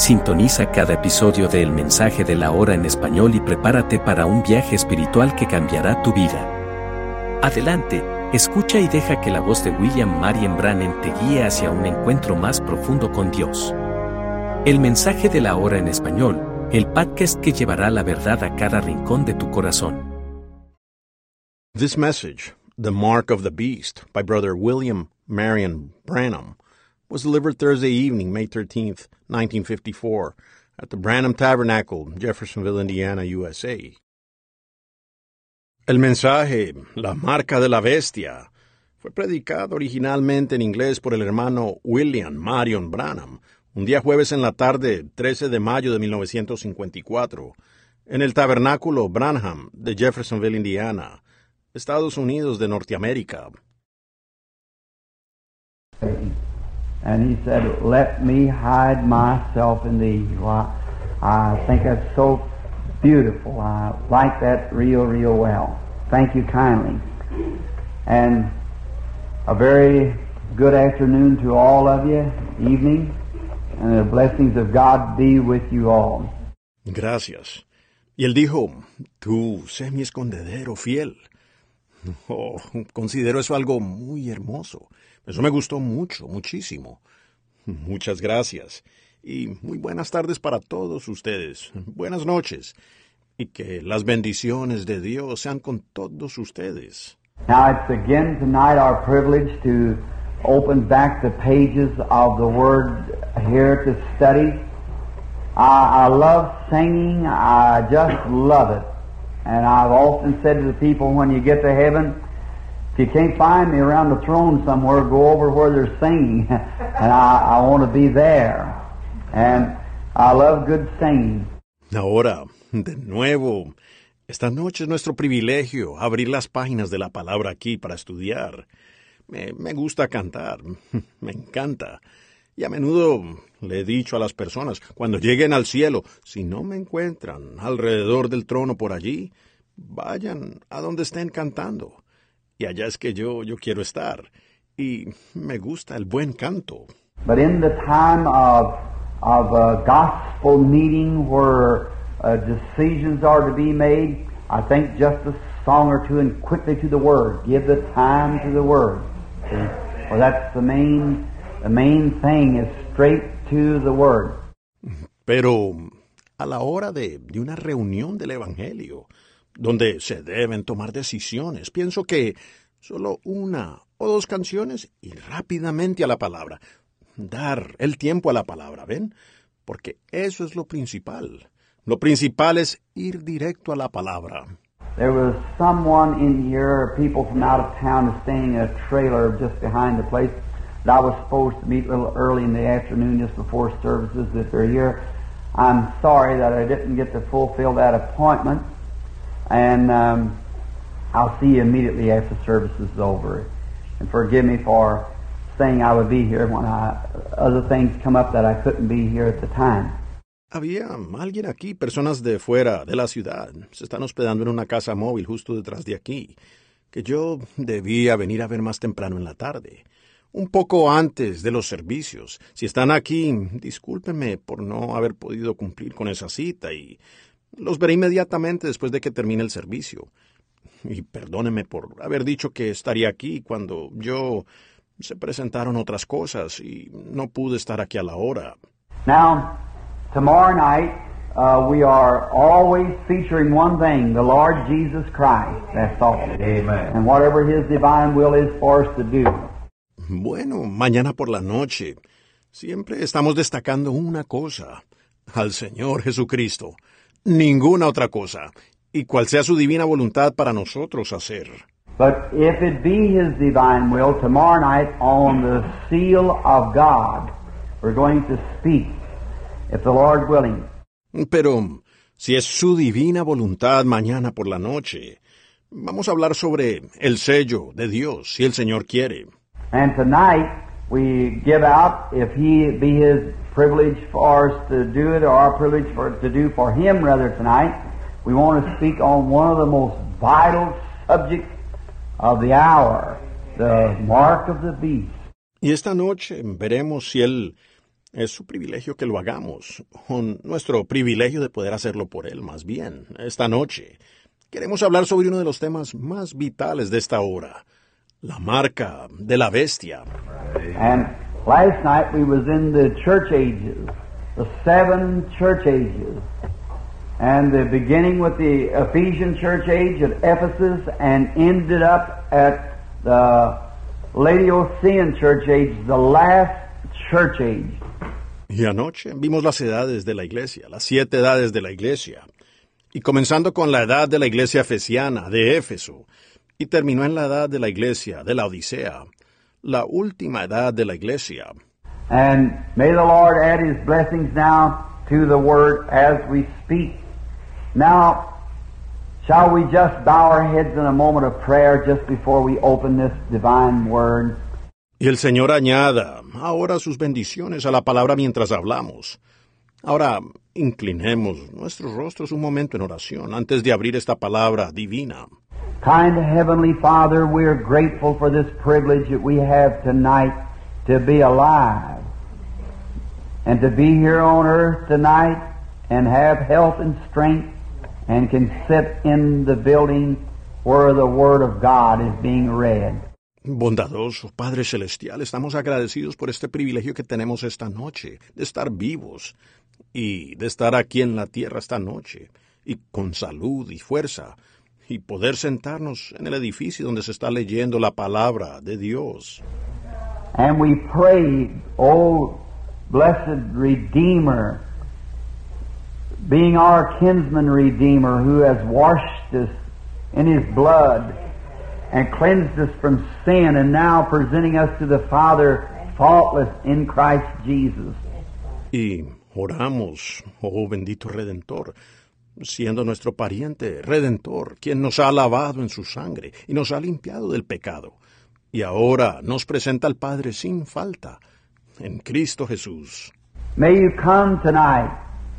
Sintoniza cada episodio de El Mensaje de la Hora en español y prepárate para un viaje espiritual que cambiará tu vida. Adelante, escucha y deja que la voz de William Marion Brannan te guíe hacia un encuentro más profundo con Dios. El Mensaje de la Hora en español, el podcast que llevará la verdad a cada rincón de tu corazón. This message, The Mark of the Beast, by Brother William Marion Branham, was delivered Thursday evening, May 13th, 1954, at the Branham Tabernacle, Jeffersonville, Indiana, USA. El mensaje, la marca de la bestia, fue predicado originalmente en inglés por el hermano William Marion Branham, un día jueves en la tarde, 13 de mayo de 1954, en el Tabernáculo Branham de Jeffersonville, Indiana, Estados Unidos de Norteamérica. And he said, Let me hide myself in thee. Well, I, I think that's so beautiful. I like that real, real well. Thank you kindly. And a very good afternoon to all of you, evening, and the blessings of God be with you all. Gracias. Y él dijo, tú sé mi escondedero fiel. Oh, considero eso algo muy hermoso. Eso me gustó mucho, muchísimo. Muchas gracias. Y muy buenas tardes para todos ustedes. Buenas noches. Y que las bendiciones de Dios sean con todos ustedes. Now it's again tonight our privilege to open back the pages of the Word here to study. I, I love singing. I just love it. And I've often said to the people when you get to heaven, you can't find me around the throne somewhere, go over where they're singing. and I, I want to be there. And I love good singing. Ahora, de nuevo, esta noche es nuestro privilegio abrir las páginas de la palabra aquí para estudiar. Me, me gusta cantar, me encanta. Y a menudo le he dicho a las personas, cuando lleguen al cielo, si no me encuentran alrededor del trono por allí, vayan a donde estén cantando. Y allá es que yo, yo quiero estar. Y me gusta el buen canto. But in the time of, of a gospel meeting where uh, decisions are to be made, I think just a song or two and quickly to the Word. Give the time to the Word. See? Well, that's the main, the main thing is straight to the Word. Pero a la hora de, de una reunión del Evangelio, donde se deben tomar decisiones, pienso que solo una o dos canciones y rápidamente a la palabra. Dar el tiempo a la palabra, ¿ven? Porque eso es lo principal. Lo principal es ir directo a la palabra. There was someone in here, people from out of town, staying in a trailer just behind the place that I was supposed to meet a little early in the afternoon just before services that they're here. I'm sorry that I didn't get to fulfill that appointment, and um, I'll see you immediately after service is over. And forgive me for saying I would be here when I, other things come up that I couldn't be here at the time. Había alguien aquí, personas de fuera de la ciudad. Se están hospedando en una casa móvil justo detrás de aquí, que yo debía venir a ver más temprano en la tarde. Un poco antes de los servicios. Si están aquí, discúlpenme por no haber podido cumplir con esa cita y los veré inmediatamente después de que termine el servicio. Y perdónenme por haber dicho que estaría aquí cuando yo se presentaron otras cosas y no pude estar aquí a la hora. Now, tomorrow night uh, we are always featuring one thing, the Lord Jesus Christ. That's all. Amen. And whatever His divine will is for us to do. Bueno, mañana por la noche siempre estamos destacando una cosa, al Señor Jesucristo, ninguna otra cosa, y cual sea su divina voluntad para nosotros hacer. But if it be His divine will, tomorrow night on the seal of God, we're going to speak, if the Lord willing. Pero si es su divina voluntad mañana por la noche, vamos a hablar sobre el sello de Dios, si el Señor quiere. And tonight we give out, if He be His privilege for us to do it, or our privilege for to do for Him rather tonight, we want to speak on one of the most vital subjects of the hour, the mark of the beast. Y esta noche veremos si Él es su privilegio que lo hagamos, o nuestro privilegio de poder hacerlo por Él más bien. Esta noche queremos hablar sobre uno de los temas más vitales de esta hora, la marca de la bestia. And last night we was in the church ages, the seven church ages, and the beginning with the Ephesian church age at Ephesus and ended up at the Laodicean church age, the last church age. Y anoche vimos las edades de la iglesia, las siete edades de la iglesia, y comenzando con la edad de la iglesia efesiana, de Éfeso, y terminó en la edad de la iglesia de la Odisea, la última edad de la iglesia. And may the Lord add His blessings now to the Word as we speak. Now, shall we just bow our heads in a moment of prayer just before we open this divine Word? Y el Señor añada ahora sus bendiciones a la palabra mientras hablamos. Ahora inclinemos nuestros rostros un momento en oración antes de abrir esta palabra divina. Kind Heavenly Father, we are grateful for this privilege that we have tonight to be alive and to be here on earth tonight and have health and strength and can sit in the building where the Word of God is being read. Bondadoso Padre Celestial, estamos agradecidos por este privilegio que tenemos esta noche, de estar vivos y de estar aquí en la tierra esta noche, y con salud y fuerza, y poder sentarnos en el edificio donde se está leyendo la palabra de Dios. And we pray, O blessed Redeemer, being our kinsman Redeemer who has washed us in His blood and cleansed us from sin and now presenting us to the Father faultless in Christ Jesus. Y oramos, oh bendito Redentor, siendo nuestro pariente Redentor, quien nos ha lavado en su sangre y nos ha limpiado del pecado, y ahora nos presenta al Padre sin falta, en Cristo Jesús. May you come tonight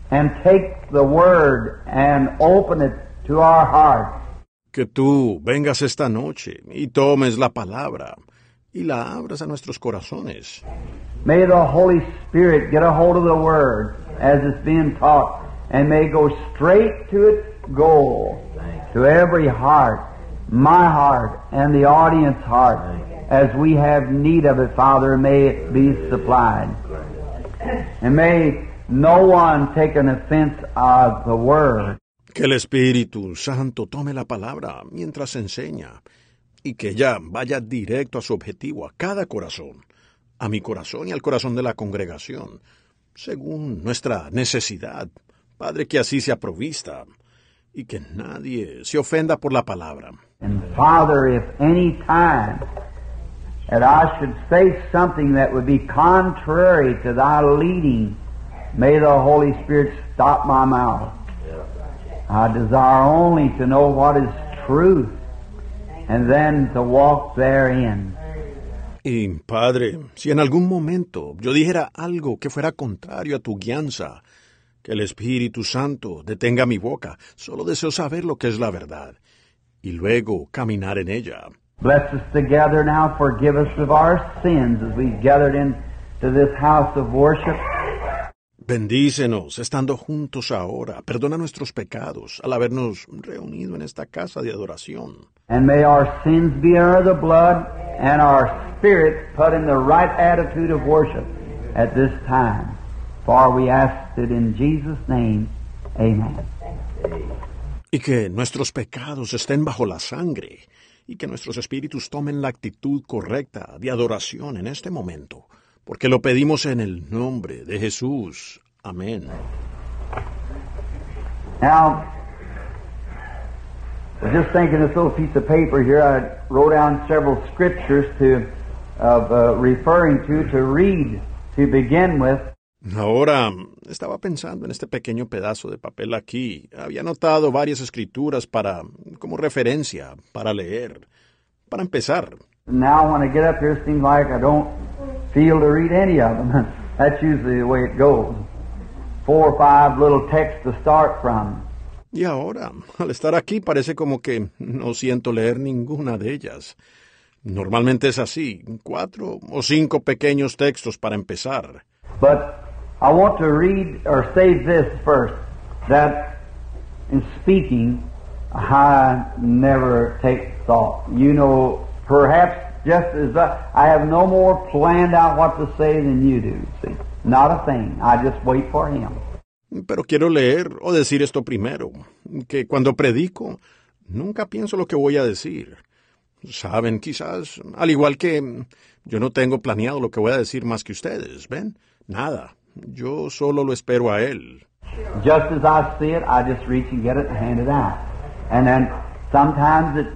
and take the Word and open it to our hearts. Que tú vengas esta noche y tomes la palabra y la abras a nuestros corazones. May the Holy Spirit get a hold of the Word as it's being taught and may go straight to its goal, to every heart, my heart, and the audience heart. As we have need of it, Father, may it be supplied. And may no one take an offense of the Word. Que el Espíritu Santo tome la palabra mientras enseña y que ya vaya directo a su objetivo, a cada corazón, a mi corazón y al corazón de la congregación, según nuestra necesidad. Padre, que así sea provista y que nadie se ofenda por la palabra. And Father, if any time that I should say something that would be contrary to thy leading, may the Holy Spirit stop my mouth. I desire only to know what is truth and then to walk therein. Y Padre, si en algún momento yo dijera algo que fuera contrario a tu guianza, que el Espíritu Santo detenga mi boca, solo deseo saber lo que es la verdad y luego caminar en ella. Bless us together now, forgive us of our sins as we gathered into this house of worship. Bendícenos estando juntos ahora, perdona nuestros pecados al habernos reunido en esta casa de adoración. And may our sins be under the blood and our spirits put in the right attitude of worship at this time. For we ask it in Jesus' name. Amen. Y que nuestros pecados estén bajo la sangre y que nuestros espíritus tomen la actitud correcta de adoración en este momento, porque lo pedimos en el nombre de Jesús. Amén. Now, I was just thinking this little piece of paper here. I wrote down several scriptures to of uh, referring to to read to begin with. Ahora estaba pensando en este pequeño pedazo de papel aquí. Había notado varias escrituras para como referencia para leer, para empezar. Now, when I get up here, it seems like I don't feel to read any of them. That's usually the way it goes. Four or five little texts to start from. Y ahora, al estar aquí, parece como que no siento leer ninguna de ellas. Normalmente es así, cuatro o cinco pequeños textos para empezar. But I want to read or say this first that in speaking, I never take thought. You know, perhaps just as I, I have no more planned out what to say than you do. See, not a thing. I just wait for him. Pero quiero leer o decir esto primero, que cuando predico, nunca pienso lo que voy a decir. Saben, quizás, al igual que yo no tengo planeado lo que voy a decir más que ustedes, ¿ven? Nada. Yo solo lo espero a él. Just as I see it, I just reach and get it and hand it out. And then sometimes it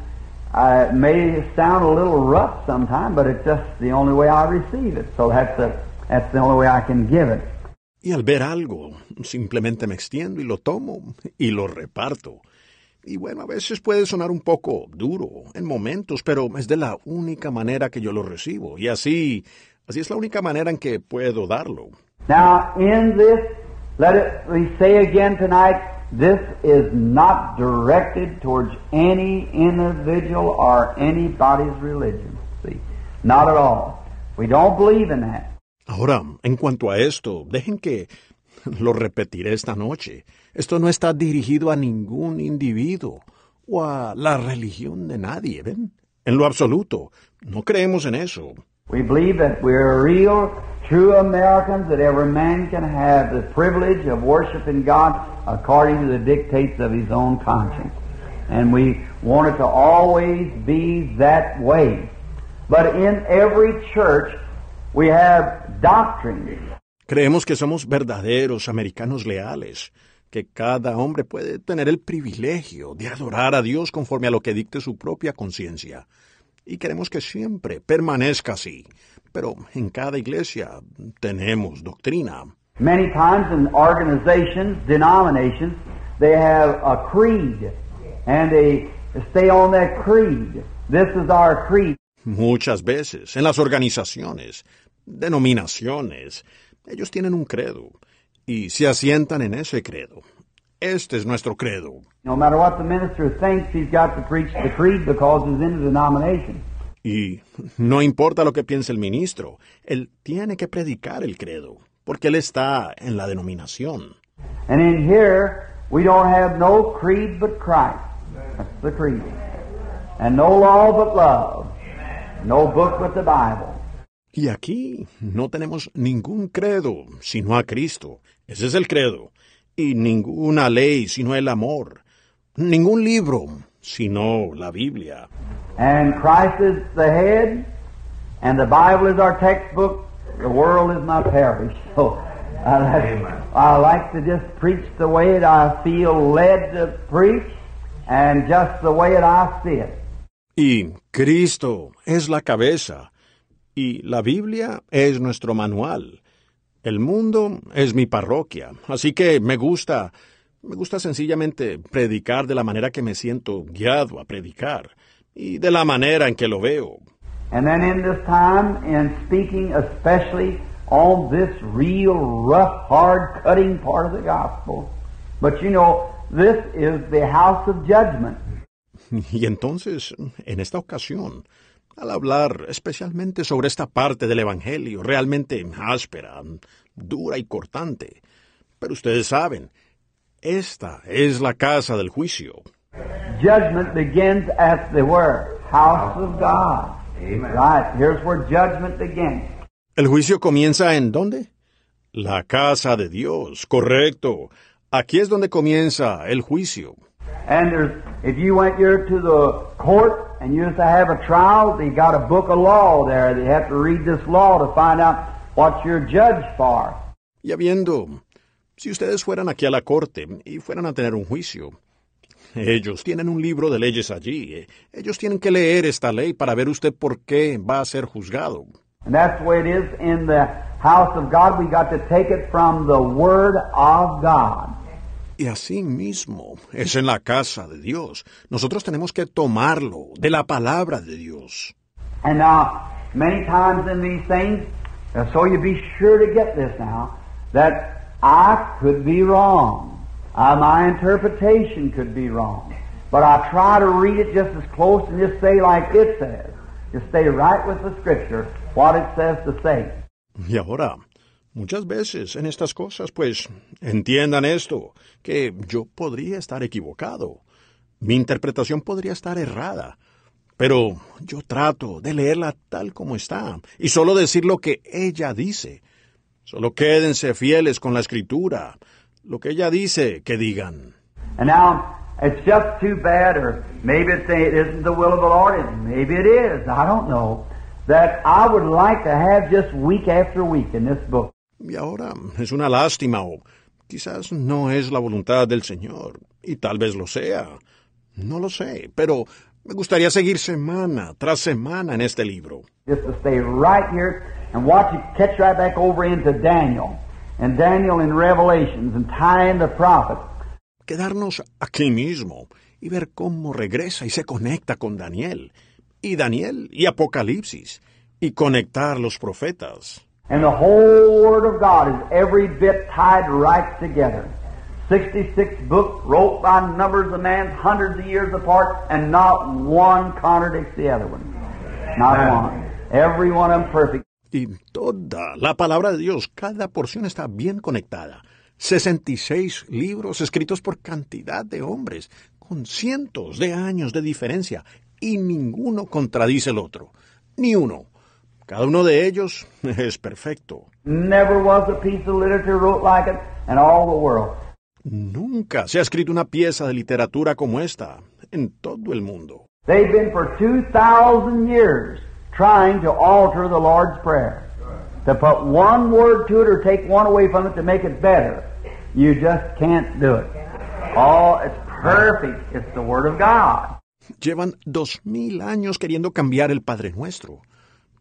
uh, may sound a little rough sometimes, but it's just the only way I receive it. So that's the, that's the only way I can give it. Y al ver algo, simplemente me extiendo y lo tomo y lo reparto. Y bueno, a veces puede sonar un poco duro en momentos, pero es de la única manera que yo lo recibo. Y así, así es la única manera en que puedo darlo. Now, in this, let it, we say again tonight, this is not directed towards any individual or anybody's religion. See, not at all. We don't believe in that. Ahora, en cuanto a esto, dejen que lo repetiré esta noche. Esto no está dirigido a ningún individuo o a la religión de nadie, ¿ven? En lo absoluto, no creemos en eso. We believe that we're real, true Americans, that every man can have the privilege of worshiping God according to the dictates of his own conscience. And we want it to always be that way. But in every church, we have doctrine. Creemos que somos verdaderos americanos leales, que cada hombre puede tener el privilegio de adorar a Dios conforme a lo que dicte su propia conciencia. Y queremos que siempre permanezca así. Pero en cada iglesia tenemos doctrina. Many times in organizations, denominations, they have a creed, and they stay on that creed. This is our creed. Muchas veces en las organizaciones, denominaciones, ellos tienen un credo y se asientan en ese credo. Este es nuestro credo. No matter what the minister thinks, he's got to preach the creed because he's in the denomination. Y no importa lo que piense el ministro, él tiene que predicar el credo, porque él está en la denominación. And in here, we don't have no creed but Christ. That's the creed. And no law but love. No book but the Bible. Y aquí no tenemos ningún credo sino a Cristo. Ese es el credo. Y ninguna ley sino el amor. Ningún libro sino la Biblia. And Christ is the head, and the Bible is our textbook. The world is my parish. So I like, I like to just preach the way that I feel led to preach, and just the way that I see it. Y Cristo es la cabeza, y la Biblia es nuestro manual. El mundo es mi parroquia, así que me gusta, me gusta sencillamente predicar de la manera que me siento guiado a predicar y de la manera en que lo veo. And then in this time, in speaking especially on this real rough, hard cutting part of the gospel. But you know, this is the house of judgment. Y entonces, en esta ocasión, al hablar especialmente sobre esta parte del Evangelio realmente áspera, dura y cortante, pero ustedes saben, esta es la casa del juicio. Judgment begins at the where? House of God. Right. Here's where judgment begins. ¿El juicio comienza en dónde? La casa de Dios, correcto. Aquí es donde comienza el juicio. And there's, if you went here to the court and you used to have a trial, they got a book of law there. They have to read this law to find out what you're judged for. Y habiendo, si ustedes fueran aquí a la corte y fueran a tener un juicio, ellos tienen un libro de leyes allí. eh, Ellos tienen que leer esta ley para ver usted por qué va a ser juzgado. And that's the way it is in the house of God. We got to take it from the Word of God. Y así mismo es en la casa de Dios. Nosotros tenemos que tomarlo de la palabra de Dios. And now, many times in these things, uh, so you be sure to get this now, that I could be wrong. Uh, my interpretation could be wrong. But I try to read it just as close and just say like it says. Just stay right with the Scripture, what it says to say. Y ahora, muchas veces en estas cosas, pues, entiendan esto, que yo podría estar equivocado. Mi interpretación podría estar errada. Pero yo trato de leerla tal como está y solo decir lo que ella dice. Solo quédense fieles con la escritura. Lo que ella dice, que digan. And now, it's just too bad, or maybe it's, it isn't the will of the Lord, and maybe it is, I don't know, that I would like to have just week after week in this book. Y ahora es una lástima o quizás no es la voluntad del Señor. Y tal vez lo sea. No lo sé, pero me gustaría seguir semana tras semana en este libro. Just to stay right here and watch it catch right back over into Daniel, and Daniel in Revelations, and tie in the prophets. Quedarnos aquí mismo y ver cómo regresa y se conecta con Daniel. Y Daniel y Apocalipsis. Y conectar los profetas. And the whole Word of God is every bit tied right together. 66 books wrote by numbers of men, hundreds of years apart, and not one contradicts the other one. Not one. Every one of them perfect. Y toda la palabra de Dios, cada porción está bien conectada. 66 libros escritos por cantidad de hombres, con cientos de años de diferencia, y ninguno contradice el otro. Ni uno. Cada uno de ellos es perfecto. Never was a piece of literature wrote like it in all the world. Nunca se ha escrito una pieza de literatura como esta en todo el mundo. They've been for 2,000 years trying to alter the Lord's Prayer. To put one word to it or take one away from it to make it better. You just can't do it. Oh, it's perfect. It's the Word of God. Llevan dos mil años queriendo cambiar el Padre Nuestro,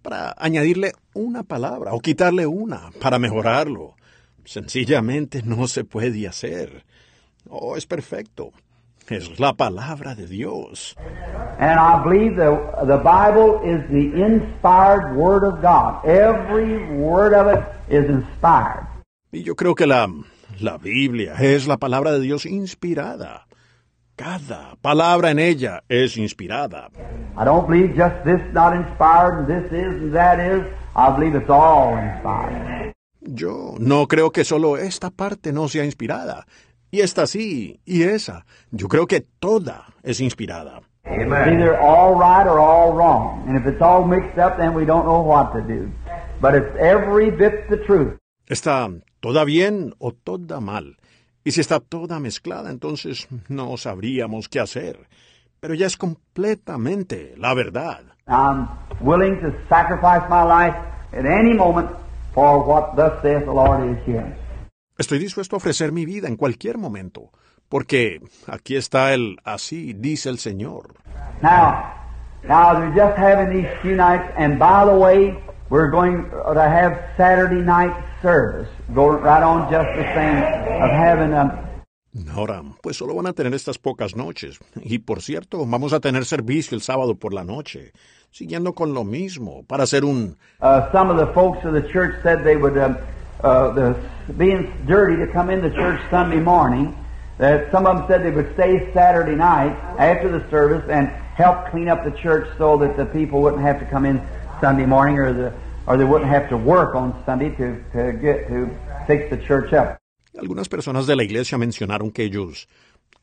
para añadirle una palabra o quitarle una, para mejorarlo. Sencillamente no se puede hacer. Oh, es perfecto. Es la palabra de Dios. And I believe the, the Bible is the inspired Word of God. Every word of it is inspired. Y yo creo que la, la Biblia es la palabra de Dios inspirada. Cada palabra en ella es inspirada. I don't believe just this not inspired and this is and that is. I believe it's all inspired. Yo no creo que solo esta parte no sea inspirada. Y esta sí, y esa. Yo creo que toda es inspirada. Either all right or all wrong. And if it's all mixed up, then we don't know what to do. But it's every bit the truth. Está toda bien o toda mal. Y si está toda mezclada, entonces no sabríamos qué hacer. Pero ya es completamente la verdad. I'm willing to sacrifice my life at any moment for what thus saith the Lord is here. Estoy dispuesto a ofrecer mi vida en cualquier momento, porque aquí está el así dice el Señor. Now, now they're just having these few nights, and by the way, we're going to have Saturday night service. Go right on just the same of having a Ahora, pues solo van a tener estas pocas noches. Y por cierto, vamos a tener servicio el sábado por la noche, siguiendo con lo mismo, para hacer un... Uh, some of the folks of the church said they would, um, uh, the, being dirty to come into church Sunday morning, that some of them said they would stay Saturday night after the service and help clean up the church so that the people wouldn't have to come in Sunday morning or the or they wouldn't have to work on Sunday to, to get to fix the church up. Algunas personas de la iglesia mencionaron que ellos,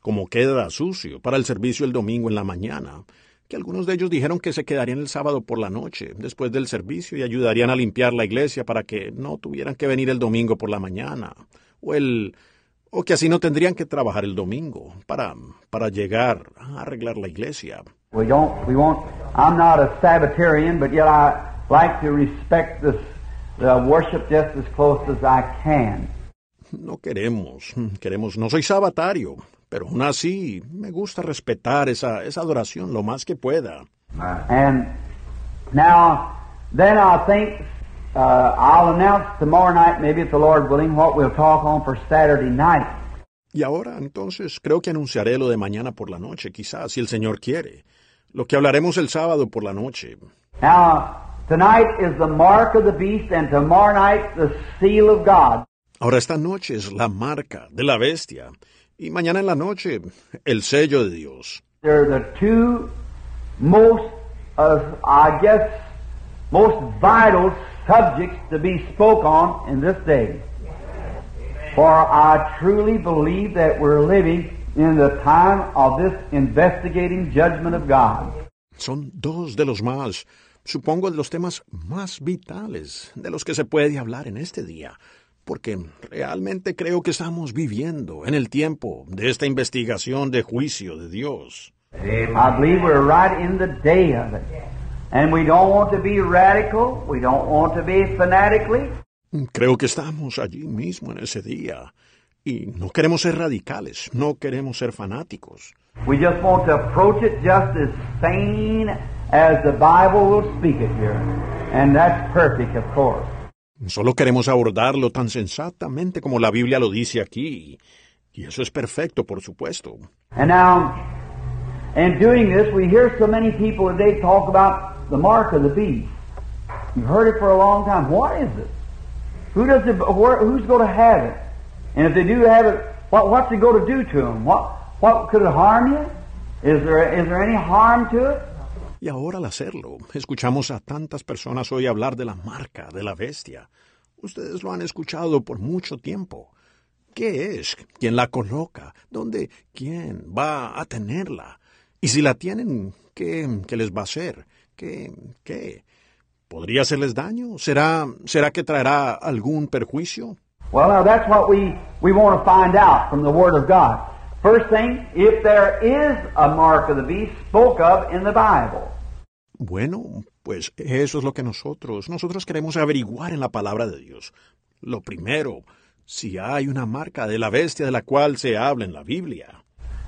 como queda sucio para el servicio el domingo en la mañana, que algunos de ellos dijeron que se quedarían el sábado por la noche, después del servicio, y ayudarían a limpiar la iglesia para que no tuvieran que venir el domingo por la mañana, o el, O que así no tendrían que trabajar el domingo para, para llegar a arreglar la iglesia. We don't, we won't, I'm not a Sabbatarian, but yet I like to respect this, the worship just as close as I can. No queremos, queremos, no soy sabatario, pero aún así me gusta respetar esa, esa adoración lo más que pueda. And now, then I think uh, I'll announce tomorrow night, maybe if the Lord willing, what we'll talk on for Saturday night. Y ahora, entonces, creo que anunciaré lo de mañana por la noche, quizás, si el Señor quiere. Lo que hablaremos el sábado por la noche. Now, tonight is the mark of the beast, and tomorrow night the seal of God. Ahora esta noche es la marca de la bestia. Y mañana en la noche, el sello de Dios. They're the two most, uh, I guess, most vital subjects to be spoke on in this day. For I truly believe that we're living in the time of this investigating judgment of God. Son dos de los más, supongo, de los temas más vitales de los que se puede hablar en este día, porque realmente creo que estamos viviendo en el tiempo de esta investigación de juicio de Dios. I believe we're right in the day of it. And we don't want to be radical. We don't want to be fanatically. Creo que estamos allí mismo en ese día. Y no queremos ser radicales, no queremos ser fanáticos. We just want to approach it just as sane as the Bible will speak it here. And that's perfect, of course. Solo queremos abordarlo tan sensatamente como la Biblia lo dice aquí. Y eso es perfecto, por supuesto. And now, in doing this, we hear so many people today talk about the mark of the beast. You've heard it for a long time. What is it? Who does it? Where, who's going to have it? And if they do have it, what, what's it going to do to them? What, what could it harm you? Is there, is there any harm to it? Y ahora al hacerlo, escuchamos a tantas personas hoy hablar de la marca de la bestia. Ustedes lo han escuchado por mucho tiempo. ¿Qué es? ¿Quién la coloca? ¿Dónde? ¿Quién va a tenerla? Y si la tienen, ¿qué, qué les va a hacer? ¿Qué? ¿Qué? ¿Podría hacerles daño? ¿Será, será que traerá algún perjuicio? Well, now that's what we, we want to find out from the Word of God. First thing, if there is a mark of the beast spoke of in the Bible. Bueno, pues eso es lo que nosotros, nosotros queremos averiguar en la palabra de Dios. Lo primero, si hay una marca de la bestia de la cual se habla en la Biblia.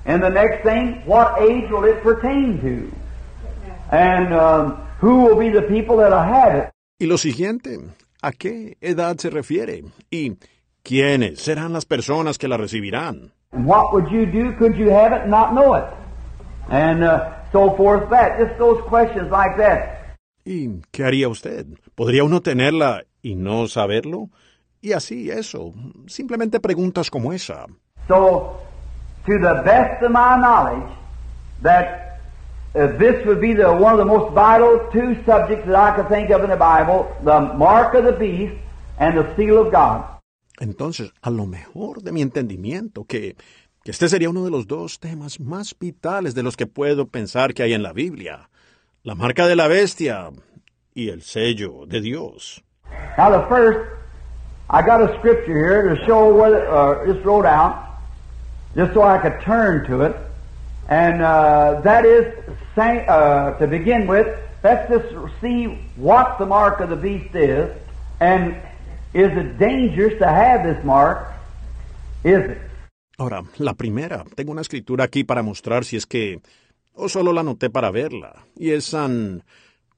And the next thing, what age will it pertain to? And um, who will be the people that'll have it? Y lo siguiente, ¿a qué edad se refiere? ¿Y quiénes serán las personas que la recibirán? And what would you do? Could you have it and not know it? And uh, so forth. That just those questions like that. ¿Y qué haría usted? ¿Podría uno tenerla y no saberlo? Y así, eso. Simplemente preguntas como esa. So, to the best of my knowledge, that uh, this would be the one of the most vital two subjects that I could think of in the Bible: the mark of the beast and the seal of God. Entonces, a lo mejor de mi entendimiento, que, que este sería uno de los dos temas más vitales de los que puedo pensar que hay en la Biblia. La marca de la bestia y el sello de Dios. Now, the first, I got a scripture here to show whether, uh, just wrote out, just so I could turn to it. And uh, that is, uh, to begin with, let's just see what the mark of the beast is, and is it dangerous to have this mark? Is it? Ahora, la primera, tengo una escritura aquí para mostrar si es que, o solo la anoté para verla, y es San...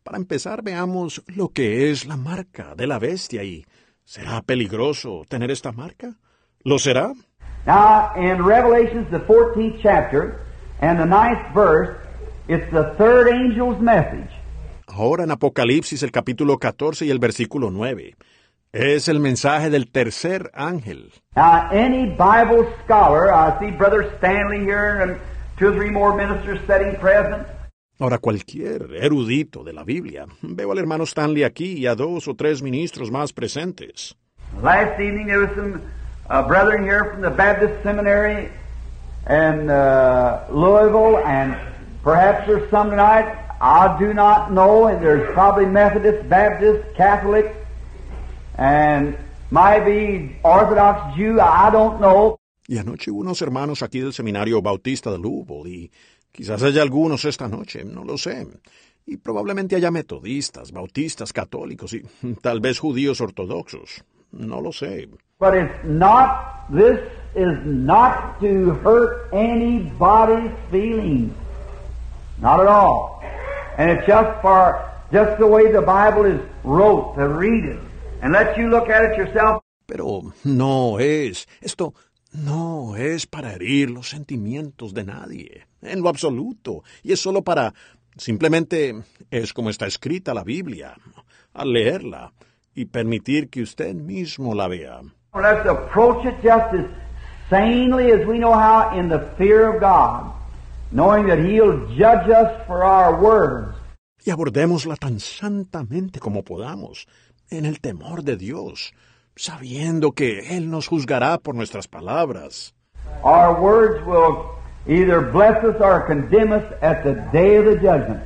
Para empezar, veamos lo que es la marca de la bestia y ¿será peligroso tener esta marca? ¿Lo será? Now, in Revelations, the 14th chapter, and the ninth verse, it's the third angel's message. Ahora en Apocalipsis el capítulo 14 y el versículo 9. Es el mensaje del tercer ángel. Now, any Bible scholar, I see Brother Stanley here and two or three more ministers sitting present. Ahora cualquier erudito de la Biblia, veo al hermano Stanley aquí y a dos o tres ministros más presentes. Last evening there was some uh, brethren here from the Baptist Seminary in uh, Louisville, and perhaps there's some tonight. I do not know, and there's probably Methodist, Baptist, Catholic, and might be Orthodox Jew. I don't know. Y anoche hubo unos hermanos aquí del seminario bautista de Louisville y quizás haya algunos esta noche, no lo sé. Y probablemente haya metodistas, bautistas, católicos y tal vez judíos ortodoxos. No lo sé. But it's not, this is not to hurt anybody's feelings. Not at all. And it's just for, just the way the Bible is wrote, to read it Pero no es, esto no es para herir los sentimientos de nadie, en lo absoluto, y es solo para, simplemente es como está escrita la Biblia, al leerla y permitir que usted mismo la vea. Let's approach it just as sanely as we know how in the fear of God, knowing that He'll judge us for our words. Y abordémosla tan santamente como podamos, en el temor de Dios, sabiendo que Él nos juzgará por nuestras palabras. Our words will either bless us or condemn us at the day of the judgment.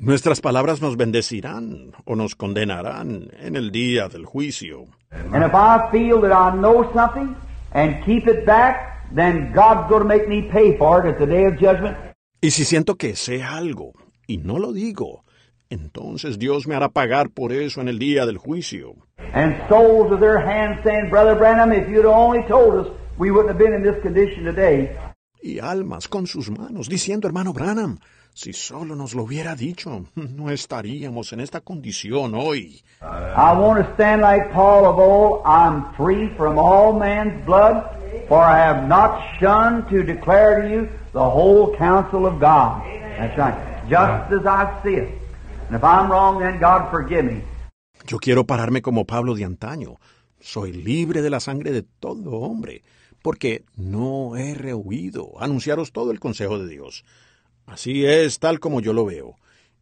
Nuestras palabras nos bendecirán o nos condenarán en el día del juicio. And if I feel that I know something and keep it back, then God's going to make me pay for it at the day of judgment. Y si siento que sé algo y no lo digo, entonces Dios me hará pagar por eso en el día del juicio. And souls of their hands saying, Brother Branham, if you'd only told us, we wouldn't have been in this condition today. Y almas con sus manos diciendo, hermano Branham, si solo nos lo hubiera dicho, no estaríamos en esta condición hoy. I want to stand like Paul of old, I'm free from all man's blood, for I have not shunned to declare to you the whole counsel of God. That's right. Just as I see it. And if I'm wrong, then God forgive me. Yo quiero pararme como Pablo de antaño. Soy libre de la sangre de todo hombre, porque no he rehuido anunciaros todo el consejo de Dios. Así es tal como yo lo veo.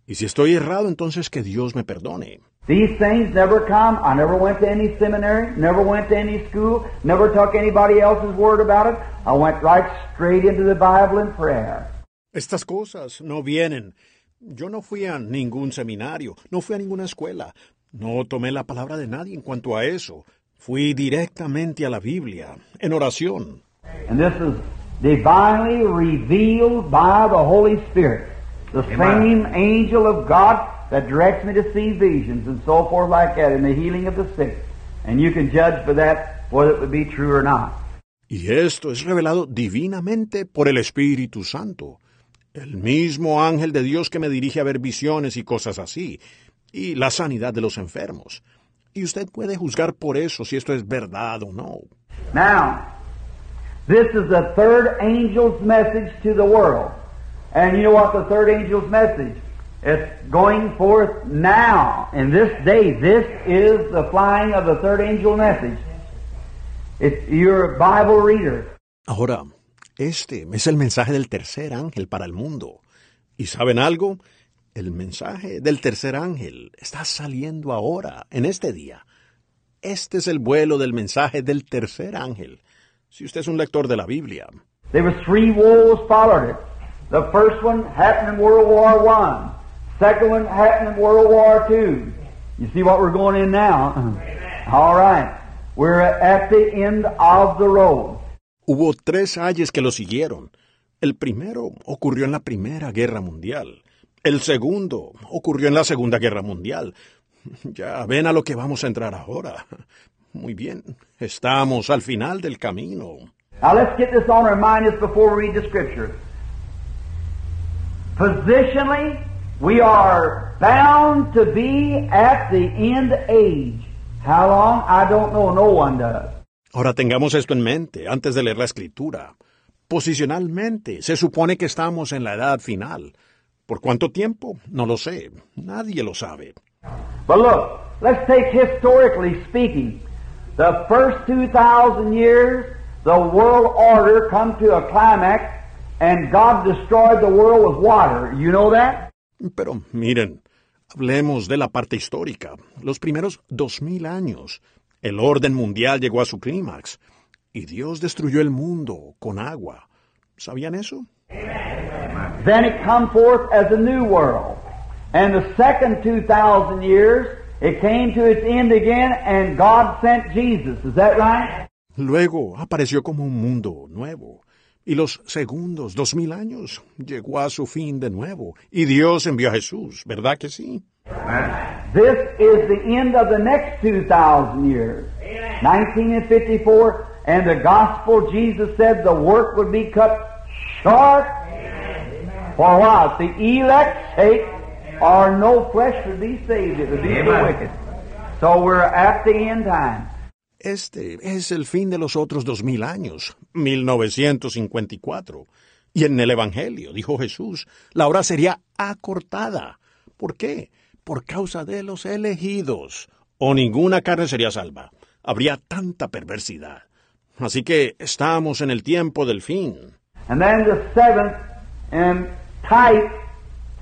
Y si estoy errado, entonces que Dios me perdone. These things never come. I never went to any seminary, never went to any school, never took anybody else's word about it. I went right straight into the Bible in prayer. Estas cosas no vienen. Yo no fui a ningún seminario, no fui a ninguna escuela, no tomé la palabra de nadie en cuanto a eso. Fui directamente a la Biblia, en oración. And this is divinely revealed by the Holy Spirit. The same angel of God that directs me to see visions and so forth like that in the healing of the sick. And you can judge by that whether it would be true or not. Y esto es revelado divinamente por el Espíritu Santo, el mismo ángel de Dios que me dirige a ver visiones y cosas así, y la sanidad de los enfermos. Y usted puede juzgar por eso si esto es verdad o no. Now, this is the third angel's message to the world. And you know what the third angel's message? It's going forth now, in this day. This is the flying of the third angel message. It's your Bible reader. Ahora, este es el mensaje del tercer ángel para el mundo. ¿Y saben algo? El mensaje del tercer ángel está saliendo ahora, en este día. Este es el vuelo del mensaje del tercer ángel. Si usted es un lector de la Biblia. There were three wars followed it. The first one happened in World War One. Second one happened in World War Two. You see what we're going in now? All right. We're at the end of the road. Hubo tres ayes que lo siguieron. El primero ocurrió en la Primera Guerra Mundial. El segundo ocurrió en la Segunda Guerra Mundial. Ya ven a lo que vamos a entrar ahora. Muy bien, estamos al final del camino. Now let's get this on our mind just before we read the scripture. Positionally, we are bound to be at the end age. How long? I don't know. No one does. Ahora tengamos esto en mente antes de leer la escritura. Posicionalmente, se supone que estamos en la edad final. ¿Por cuánto tiempo? No lo sé. Nadie lo sabe. But look, let's take historically speaking. The first 2,000 years, the world order come to a climax and God destroyed the world with water. You know that? Pero miren, hablemos de la parte histórica. Los primeros dos mil años, el orden mundial llegó a su clímax y Dios destruyó el mundo con agua. ¿Sabían eso? Then it come forth as a new world. And the second 2,000 years, it came to its end again and God sent Jesus. Is that right? Luego apareció como un mundo nuevo. Y los segundos, dos mil años, llegó a su fin de nuevo. Y Dios envió a Jesús, ¿verdad que sí? This is the end of the next 2,000 years. 1954, and the gospel, Jesus said the work would be cut short. For what? The elect's sake, or no flesh would be saved. It would be the wicked. So we're at the end time. Este es el fin de los otros dos mil años, 1954. Y en el Evangelio, dijo Jesús, la hora sería acortada. ¿Por qué? Por causa de los elegidos. O ninguna carne sería salva. Habría tanta perversidad. Así que estamos en el tiempo del fin. And then the seventh and type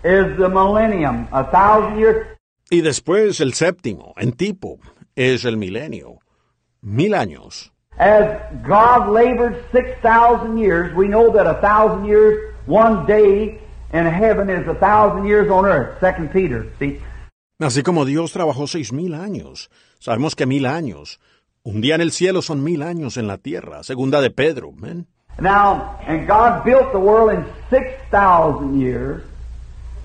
is the millennium, a thousand years. Y después el séptimo, en tipo, es el milenio. Mil años. As God labored 6,000 years, we know that a thousand years, one day in heaven is a thousand years on earth. Second Peter, see? Así como Dios trabajó seis mil años, sabemos que mil años, un día en el cielo son mil años en la tierra, segunda de Pedro. ¿ven? Now, and God built the world in 6,000 years,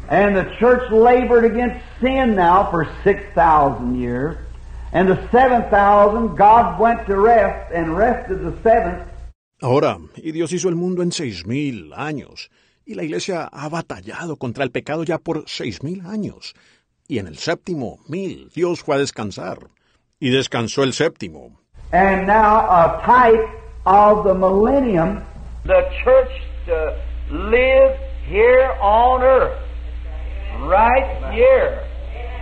and the church labored against sin now for 6,000 years, and the 7,000, God went to rest and rested the seventh. Ahora, y Dios hizo el mundo en seis mil años, y la iglesia ha batallado contra el pecado ya por seis mil años, y en el séptimo mil Dios fue a descansar, y descansó el séptimo. And now a type of the millennium, the church to live here on earth, right here,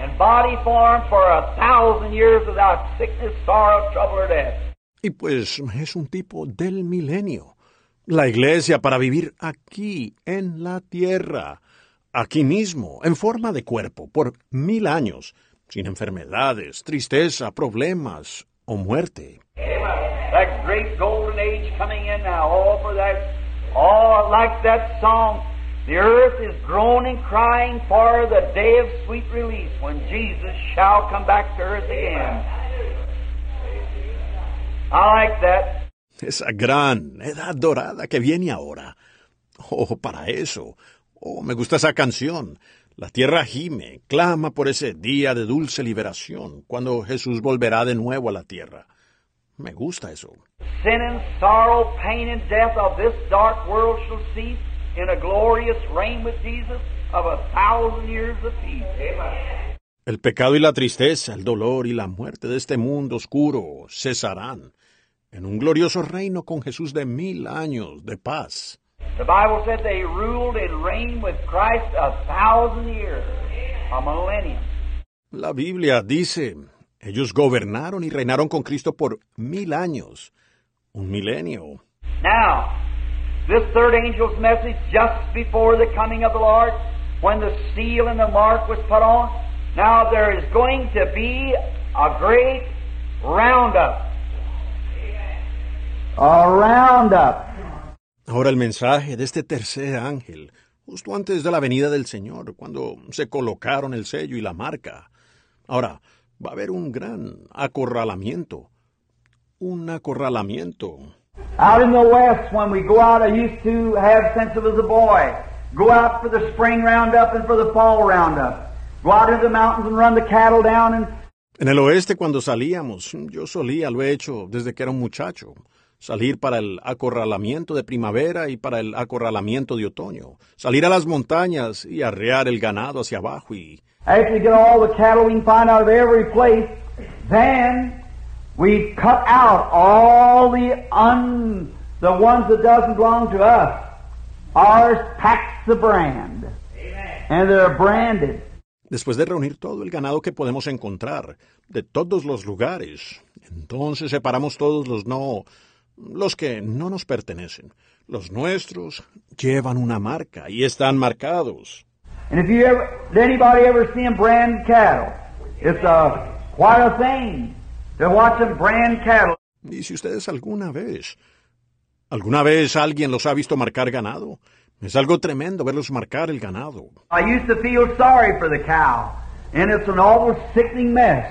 in body form for a thousand years without sickness, sorrow, trouble, or death. Y pues es un tipo del milenio. La iglesia para vivir aquí, en la tierra, aquí mismo, en forma de cuerpo, por mil años, sin enfermedades, tristeza, problemas o muerte. That great golden age coming in now, all for that, all like that song. The earth is groaning, crying for the day of sweet release when Jesus shall come back to earth again. I like that. Esa gran edad dorada que viene ahora. Oh, para eso. Oh, me gusta esa canción. La tierra gime, clama por ese día de dulce liberación, cuando Jesús volverá de nuevo a la tierra. Me gusta eso. Sin and sorrow, pain and death of this dark world shall cease in a glorious reign with Jesus of a thousand years of peace. Amen. El pecado y la tristeza, el dolor y la muerte de este mundo oscuro cesarán en un glorioso reino con Jesús de mil años de paz. The Bible said they ruled and reigned with Christ a thousand years, a millennium. La Biblia dice, ellos gobernaron y reinaron con Cristo por mil años, un milenio. Now, this third angel's message just before the coming of the Lord, when the seal and the mark was put on, now there is going to be a great roundup. A roundup. Ahora el mensaje de este tercer ángel, justo antes de la venida del Señor, cuando se colocaron el sello y la marca. Ahora, va a haber un gran acorralamiento. Un acorralamiento. Out in the west, when we go out, I used to have since I was a boy. Go out for the spring roundup and for the fall roundup. Go out into the mountains and run the cattle down and En el oeste, cuando salíamos, yo solía, lo he hecho desde que era un muchacho, salir para el acorralamiento de primavera y para el acorralamiento de otoño, salir a las montañas y arrear el ganado hacia abajo y after we get all the cattle we can find out of every place, then we cut out all the un the ones that doesn't belong to us. Ours packs the brand. And they're branded. Después de reunir todo el ganado que podemos encontrar, de todos los lugares, entonces separamos todos los no, los que no nos pertenecen. Los nuestros llevan una marca y están marcados. And if you ever, did anybody ever see them brand cattle? It's a, quite a thing to watch them brand cattle. Y si ustedes alguna vez, alguna vez alguien los ha visto marcar ganado, es algo tremendo verlos marcar el ganado. I used to feel sorry for the cow, and it's an awful sickening mess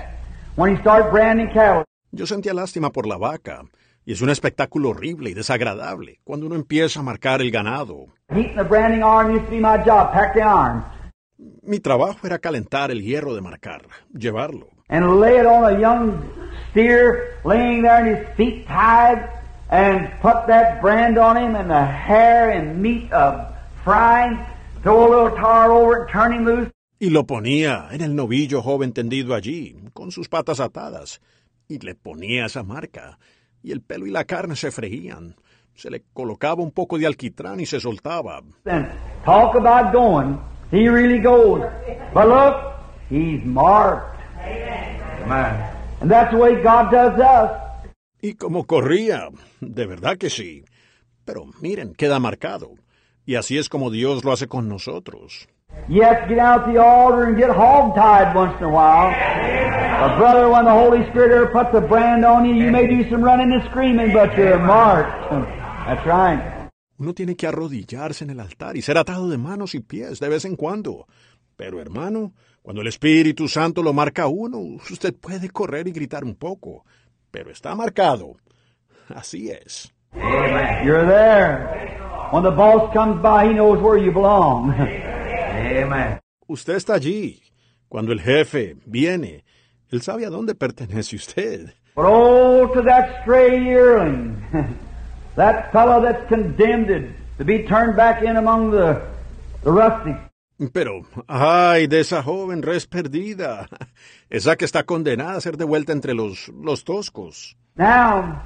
when you start branding cattle. Yo sentía lástima por la vaca, Y es un espectáculo horrible y desagradable cuando uno empieza a marcar el ganado. Heating the branding iron used to be my job. Pack the iron. Mi trabajo era calentar el hierro de marcar, llevarlo. and lay it on a young steer laying there and his feet tied and put that brand on him and the hair and meat of frying, throw a little tar over it, turn him loose. Y lo ponía en el novillo joven tendido allí, con sus patas atadas, y le ponía esa marca, y el pelo y la carne se freían. Se le colocaba un poco de alquitrán y se soltaba. And talk about going. He really goes. But look, he's marked. Amen. And that's the way God does us. Y como corría, de verdad que sí. Pero miren, queda marcado. Y así es como Dios lo hace con nosotros. You have to get out the altar and get hog-tied once in a while. But brother, when the Holy Spirit ever puts a brand on you, you may do some running and screaming, but you're marked. That's right. Uno tiene que arrodillarse en el altar y ser atado de manos y pies de vez en cuando. Pero hermano, cuando el Espíritu Santo lo marca a uno, usted puede correr y gritar un poco. Pero está marcado. Así es. You're there. When the boss comes by, he knows where you belong. Amen. Usted está allí. Cuando el jefe viene, él sabe a dónde pertenece usted. But oh, to that stray yearling, that fellow that's condemned to be turned back in among the, the rustics. Pero, ay, de esa joven res perdida, esa que está condenada a ser devuelta entre los, los toscos. Now,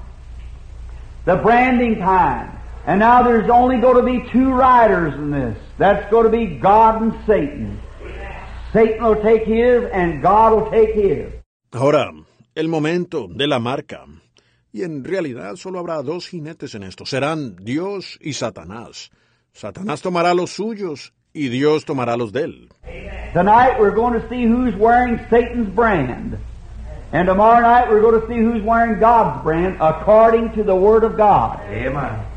the branding time. And now there's only going to be two riders in this. That's going to be God and Satan. Satan will take his and God will take his. Ahora, el momento de la marca. Y en realidad solo habrá dos jinetes en esto. Serán Dios y Satanás. Satanás tomará los suyos y Dios tomará los de él. Tonight we're going to see who's wearing Satan's brand. And tomorrow night we're going to see who's wearing God's brand according to the Word of God. Amen.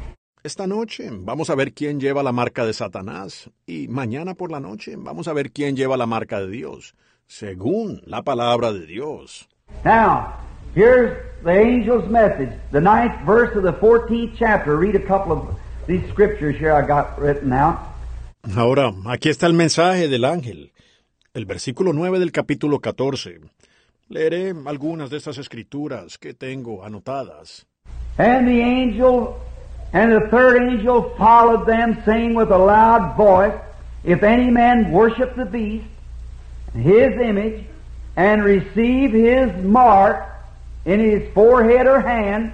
Esta noche vamos a ver quién lleva la marca de Satanás y mañana por la noche vamos a ver quién lleva la marca de Dios, según la palabra de Dios. Now, here's the angel's message, the ninth verse of the 14th chapter. Read a couple of these scriptures here I got written out. Ahora, aquí está el mensaje del ángel, el versículo 9 del capítulo 14. Leeré algunas de estas escrituras que tengo anotadas. And the angel and the third angel followed them, saying with a loud voice, If any man worship the beast, his image, and receive his mark in his forehead or hand,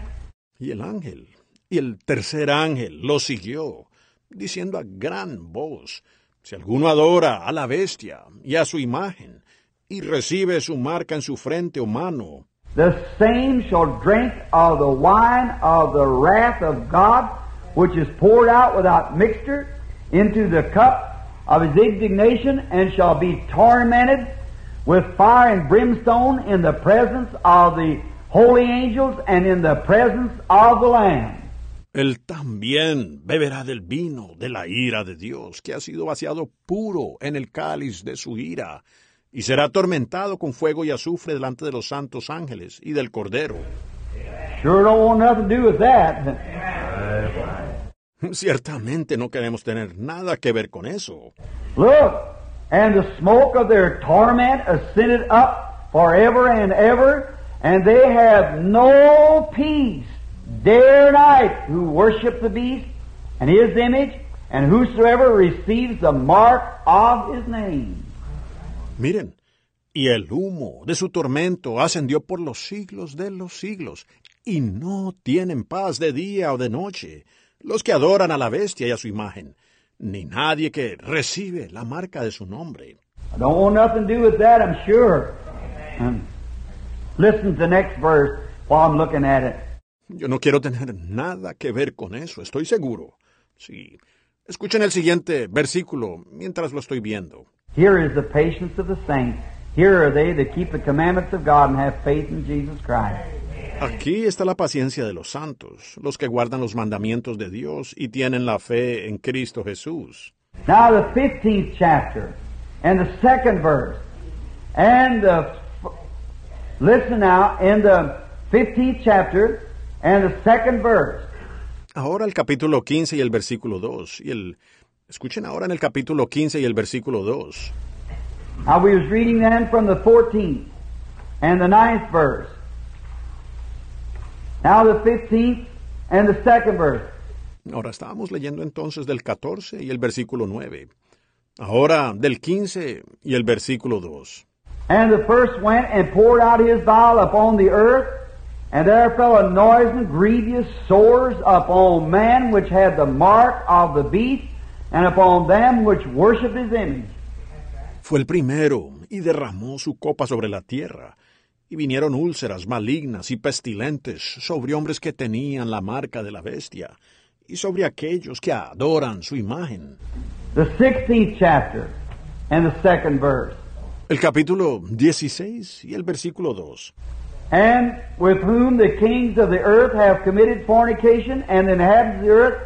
Y el ángel, y el tercer ángel lo siguió, diciendo a gran voz, Si alguno adora a la bestia y a su imagen, y recibe su marca en su frente o mano, the same shall drink of the wine of the wrath of God, which is poured out without mixture into the cup of his indignation, and shall be tormented with fire and brimstone in the presence of the holy angels and in the presence of the Lamb. Él también beberá del vino de la ira de Dios, que ha sido vaciado puro en el cáliz de su ira, y será atormentado con fuego y azufre delante de los santos ángeles y del Cordero. Sure don't want nothing to do with that. Ciertamente no queremos tener nada que ver con eso. Look, and the smoke of their torment ascended up forever and ever, and they have no peace day or night who worship the beast and his image, and whosoever receives the mark of his name. Miren, y el humo de su tormento ascendió por los siglos de los siglos, y no tienen paz de día o de noche los que adoran a la bestia y a su imagen, ni nadie que recibe la marca de su nombre. I don't want nothing to do with that, I'm sure. Um, listen to the next verse while I'm looking at it. Yo no quiero tener nada que ver con eso, estoy seguro. Sí. Escuchen el siguiente versículo mientras lo estoy viendo. Here is the patience of the saints. Here are they that keep the commandments of God and have faith in Jesus Christ. Aquí está la paciencia de los santos, los que guardan los mandamientos de Dios y tienen la fe en Cristo Jesús. Now the 15th chapter and the second verse and the, listen now, in the 15th chapter and the second verse. Ahora el capítulo 15 y el versículo 2. Y el escuchen ahora en el capítulo 15 y el versículo 2. Now we was reading then from the 14th and the ninth verse. Now the 15th and the second verse. Ahora estábamos leyendo entonces del 14 y el versículo 9. Ahora del 15 y el versículo 2. And the first went and poured out his vial upon the earth, and there fell a noisome, grievous sores upon man which had the mark of the beast, and upon them which worship his image. Fue el primero y derramó su copa sobre la tierra. Y vinieron úlceras malignas y pestilentes sobre hombres que tenían la marca de la bestia y sobre aquellos que adoran su imagen. The 16th chapter and the second verse. El capítulo 16 y el versículo 2. And with whom the kings of the earth have committed fornication, and the inhabitants of the earth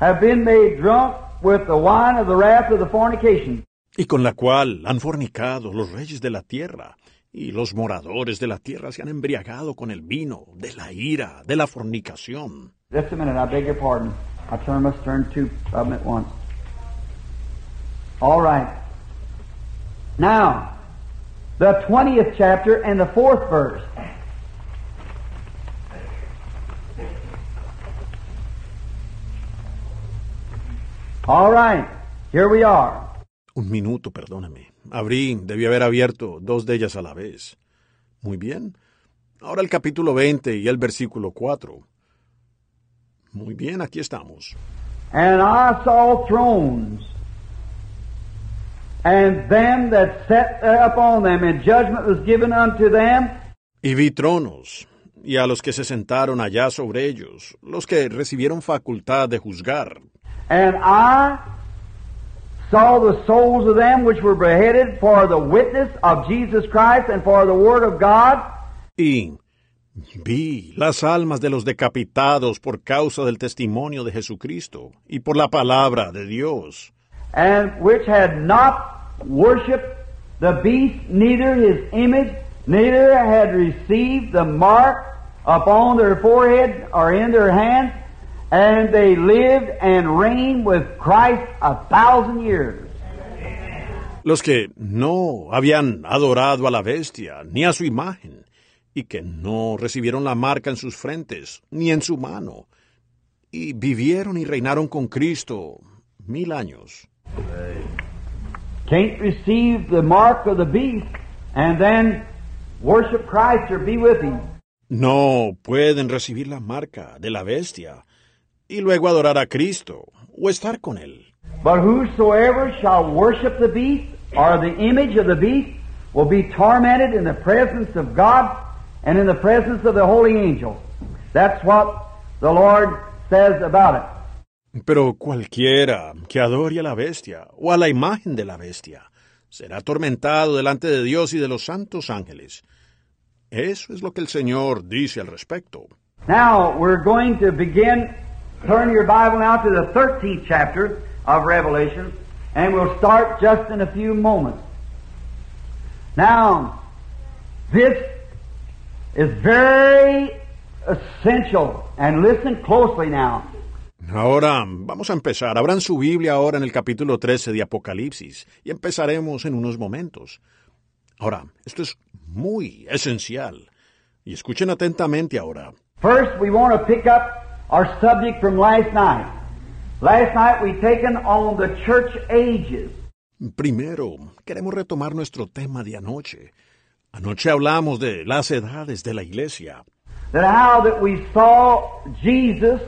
have been made drunk with the wine of the wrath of the fornication. Y con la cual han fornicado los reyes de la tierra, y los moradores de la tierra se han embriagado con el vino de la ira, de la fornicación. Just a minute, I beg your pardon. I turn, must turn two of them at once. All right. Now, the 20th chapter and the fourth verse. All right. Here we are. Un minuto, perdóname. Abrí, debí haber abierto dos de ellas a la vez. Muy bien. Ahora el capítulo 20 y el versículo 4. Muy bien, aquí estamos. And I saw thrones, and them that sat upon them, and judgment was given unto them. Y vi tronos, y a los que se sentaron allá sobre ellos, los que recibieron facultad de juzgar. And I saw the souls of them which were beheaded for the witness of Jesus Christ and for the word of God. Y vi las almas de los decapitados por causa del testimonio de Jesucristo y por la palabra de Dios, and which had not worshipped the beast, neither his image, neither had received the mark upon their forehead or in their hands, and they lived and reigned with Christ a thousand years. los que no habían adorado a la bestia ni a su imagen, y que no recibieron la marca en sus frentes ni en su mano, y vivieron y reinaron con Cristo mil años. Can't receive the mark of the beast and then worship Christ or be with him. No pueden recibir la marca de la bestia y luego adorar a Cristo o estar con Él. But whosoever shall worship the beast or the image of the beast will be tormented in the presence of God and in the presence of the holy angels. That's what the Lord says about it. Pero cualquiera que adore a la bestia o a la imagen de la bestia será atormentado delante de Dios y de los santos ángeles. Eso es lo que el Señor dice al respecto. Now we're going to begin. Turn your Bible now to the 13th chapter of Revelation, and we'll start just in a few moments. Now, this is very essential, and listen closely now. Ahora vamos a empezar. Abran su Biblia ahora en el capítulo 13 de Apocalipsis y empezaremos en unos momentos. Ahora, esto es muy esencial. Y escuchen atentamente ahora. First, we want to pick up our subject from last night. Last night we taken on the church ages. Primero, queremos retomar nuestro tema de anoche. Anoche hablamos de las edades de la iglesia. That how that we saw Jesus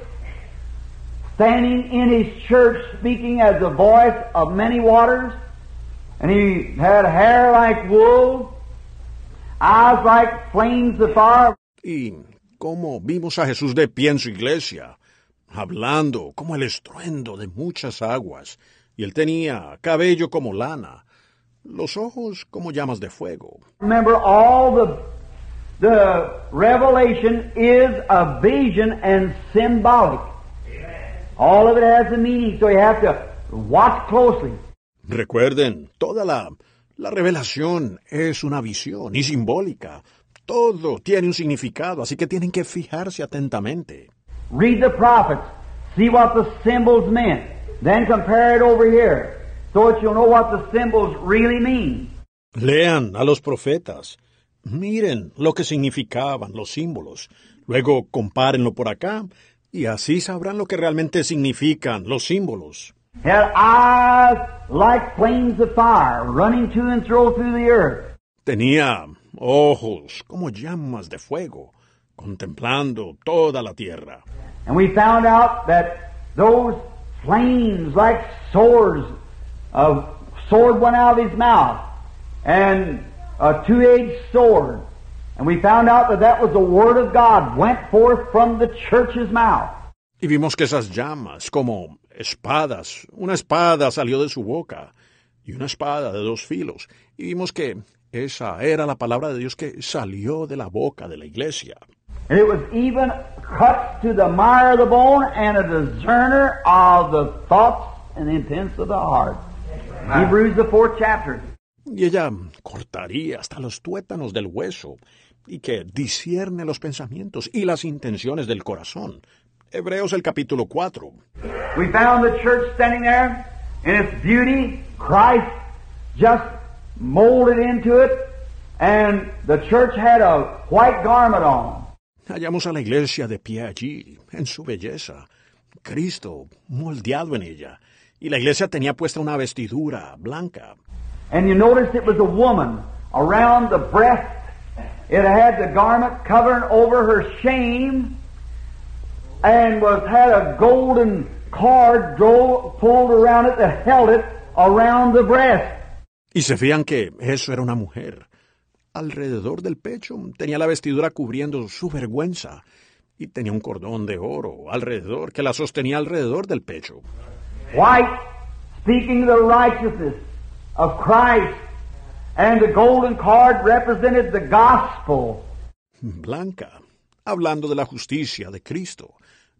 standing in his church speaking as the voice of many waters, and he had hair like wool, eyes like flames of fire, Y cómo vimos a Jesús de pie en su iglesia, hablando como el estruendo de muchas aguas, y él tenía cabello como lana, los ojos como llamas de fuego. Remember, all the the revelation is a vision and symbolic. All of it has a meaning, so you have to watch closely. Recuerden, toda la, la revelación es una visión y simbólica. Todo tiene un significado, así que tienen que fijarse atentamente. Read the prophets. See what the symbols meant. Then compare it over here so that you'll know what the symbols really mean. Lean a los profetas. Miren lo que significaban los símbolos. Luego compárenlo por acá y así sabrán lo que realmente significan los símbolos. Had eyes like flames of fire running to and fro through the earth. Tenía ojos como llamas de fuego, contemplando toda la tierra. And we found out that those flames like swords, a sword went out of his mouth, and a two-edged sword. And we found out that that was the Word of God went forth from the church's mouth. Y vimos que esas llamas, como espadas, una espada salió de su boca y una espada de dos filos. Y vimos que esa era la palabra de Dios que salió de la boca de la iglesia. And it was even cut to the mire of the bone and a discerner of the thoughts and intents of the heart. Hebrews, the fourth chapter. Y ella cortaría hasta los tuétanos del hueso y que discierne los pensamientos y las intenciones del corazón. Hebreos el capítulo 4. We found the church standing there in its beauty, Christ just molded into it, and the church had a white garment on. Hallamos a la iglesia de pie allí, en su belleza, Cristo moldeado en ella, y la iglesia tenía puesta una vestidura blanca. And you noticed it was a woman around the breast. It had the garment covering over her shame and was had a golden cord pulled around it that held it around the breast. Y se fían que eso era una mujer. Alrededor del pecho tenía la vestidura cubriendo su vergüenza y tenía un cordón de oro alrededor que la sostenía alrededor del pecho. White, speaking the righteousness of Christ, and the golden cord represented the gospel. Blanca, hablando de la justicia de Cristo,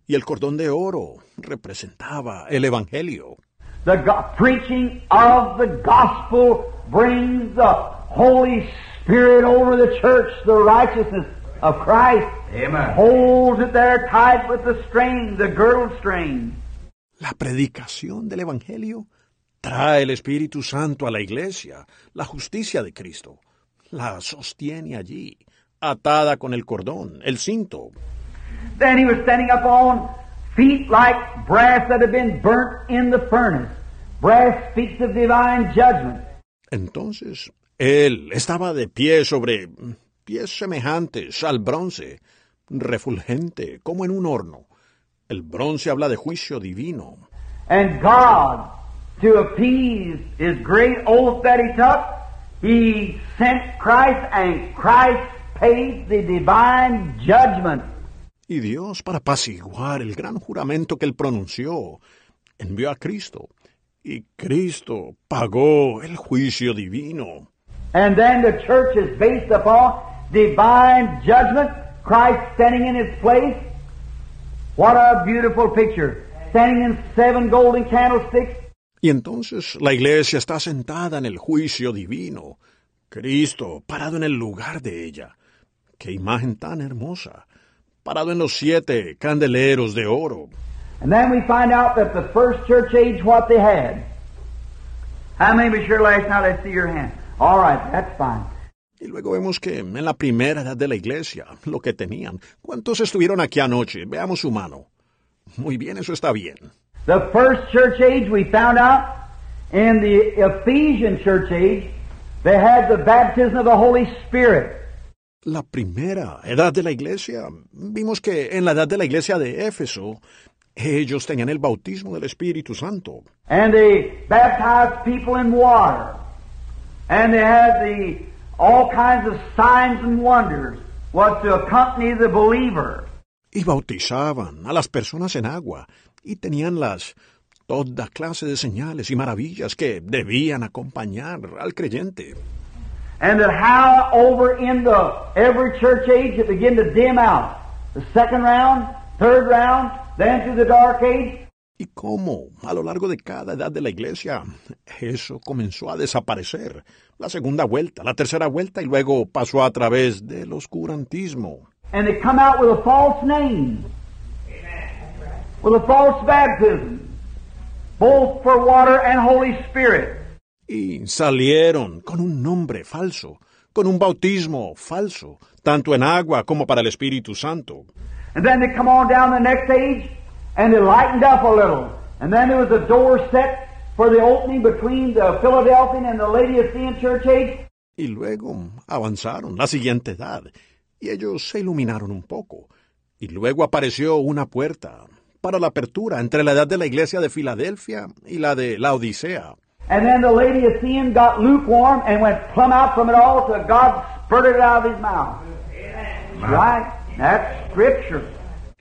y el cordón de oro representaba el Evangelio. The go- preaching of the gospel brings the Holy Spirit over the church, the righteousness of Christ. Amen. Holds it there tight with the string, the girdle string. La predicación del Evangelio trae el Espíritu Santo a la iglesia, la justicia de Cristo. La sostiene allí, atada con el cordón, el cinto. Then he was standing up on feet like brass that had been burnt in the furnace. Brass speaks of divine judgment. Entonces, él estaba de pie sobre pies semejantes al bronce, refulgente como en un horno. El bronce habla de juicio divino. And God, to appease his great oath that he took, he sent Christ, and Christ paid the divine judgment. Y Dios, para apaciguar el gran juramento que él pronunció, envió a Cristo. Y Cristo pagó el juicio divino. And then the church is based upon divine judgment, Christ standing in his place. What a beautiful picture. Standing in seven golden candlesticks, Y entonces la iglesia está sentada en el juicio divino. Cristo parado en el lugar de ella. Qué imagen tan hermosa. Parado en los siete candeleros de oro. And then we find out that the first church age, what they had. How many was here last night? Let's see your hand. All right, that's fine. Y luego vemos que en la primera edad de la iglesia, lo que tenían. ¿Cuántos estuvieron aquí anoche? Veamos su mano. Muy bien, eso está bien. The first church age we found out in the Ephesian church age, they had the baptism of the Holy Spirit. La primera edad de la iglesia, vimos que en la edad de la iglesia de Éfeso, ellos tenían el bautismo del Espíritu Santo. And they baptized people in water. And they had the all kinds of signs and wonders was to accompany the believer. y bautizaban a las personas en agua y tenían las toda clase de señales y maravillas que debían acompañar al creyente. And that how over in the every church age it began to dim out. The second round, third round, then through the dark age. y cómo, a lo largo de cada edad de la iglesia, eso comenzó a desaparecer. La segunda vuelta, la tercera vuelta y luego pasó a través del oscurantismo. And they come out with a false name. With a false baptism. Both for water and Holy Spirit. Y salieron con un nombre falso, con un bautismo falso, tanto en agua como para el Espíritu Santo. And then they come on down the next age and they lightened up a little. And then there was a door set for the opening between the Philadelphian and the Laodicean church age. Y luego avanzaron la siguiente edad, y ellos se iluminaron un poco. Y luego apareció una puerta para la apertura entre la edad de la iglesia de Filadelfia y la de la Odisea. And then the Laodicean got lukewarm and went plumb out from it all till God spurted it out of his mouth. That's right. That's scripture.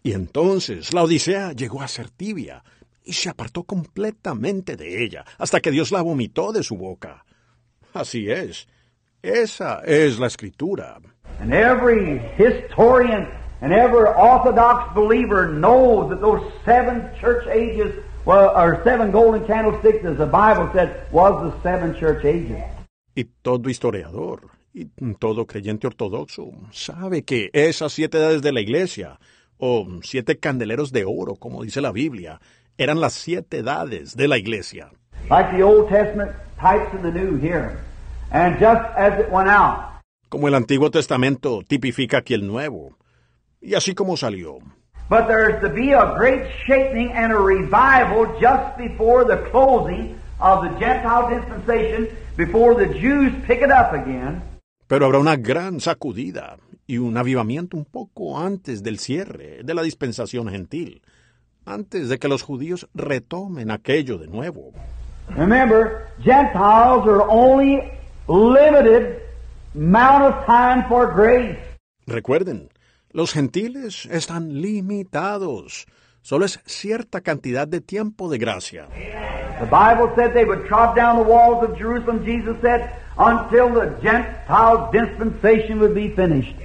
Y entonces la Odisea llegó a ser tibia y se apartó completamente de ella hasta que Dios la vomitó de su boca. Así es. Esa es la escritura. And every historian and every Orthodox believer knows that those seven church ages, well, or seven golden candlesticks, as the Bible said, was the seven church ages. Y todo historiador y todo creyente ortodoxo sabe que esas siete edades de la iglesia, o siete candeleros de oro, como dice la Biblia, eran las siete edades de la iglesia. Like the Old Testament types in the New here. And just as it went out, Como el Antiguo Testamento tipifica aquí el Nuevo. Y así como salió. But there's to be a great shaking and a revival just before the closing of the Gentile dispensation, before the Jews pick it up again. Pero habrá una gran sacudida y un avivamiento un poco antes del cierre de la dispensación gentil, antes de que los judíos retomen aquello de nuevo. Remember, Gentiles are only limited amount of time for grace. Recuerden, los gentiles están limitados. Solo es cierta cantidad de tiempo de gracia. The Bible said they would trod down the walls of Jerusalem, Jesus said, until the Gentile dispensation would be finished.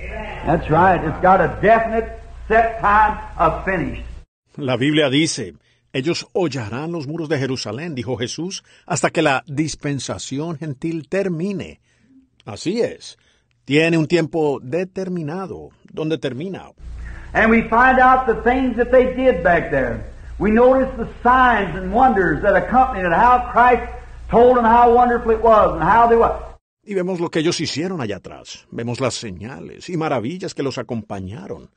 That's right. It's got a definite set time of finished. La Biblia dice, ellos hollarán los muros de Jerusalén, dijo Jesús, hasta que la dispensación gentil termine. Así es. Tiene un tiempo determinado, donde termina. And we find out the things that they did back there. We notice the signs and wonders that accompanied it, how Christ told them how wonderful it was and how they were. Y vemos lo que ellos hicieron allá atrás. Vemos las señales y maravillas que los acompañaron.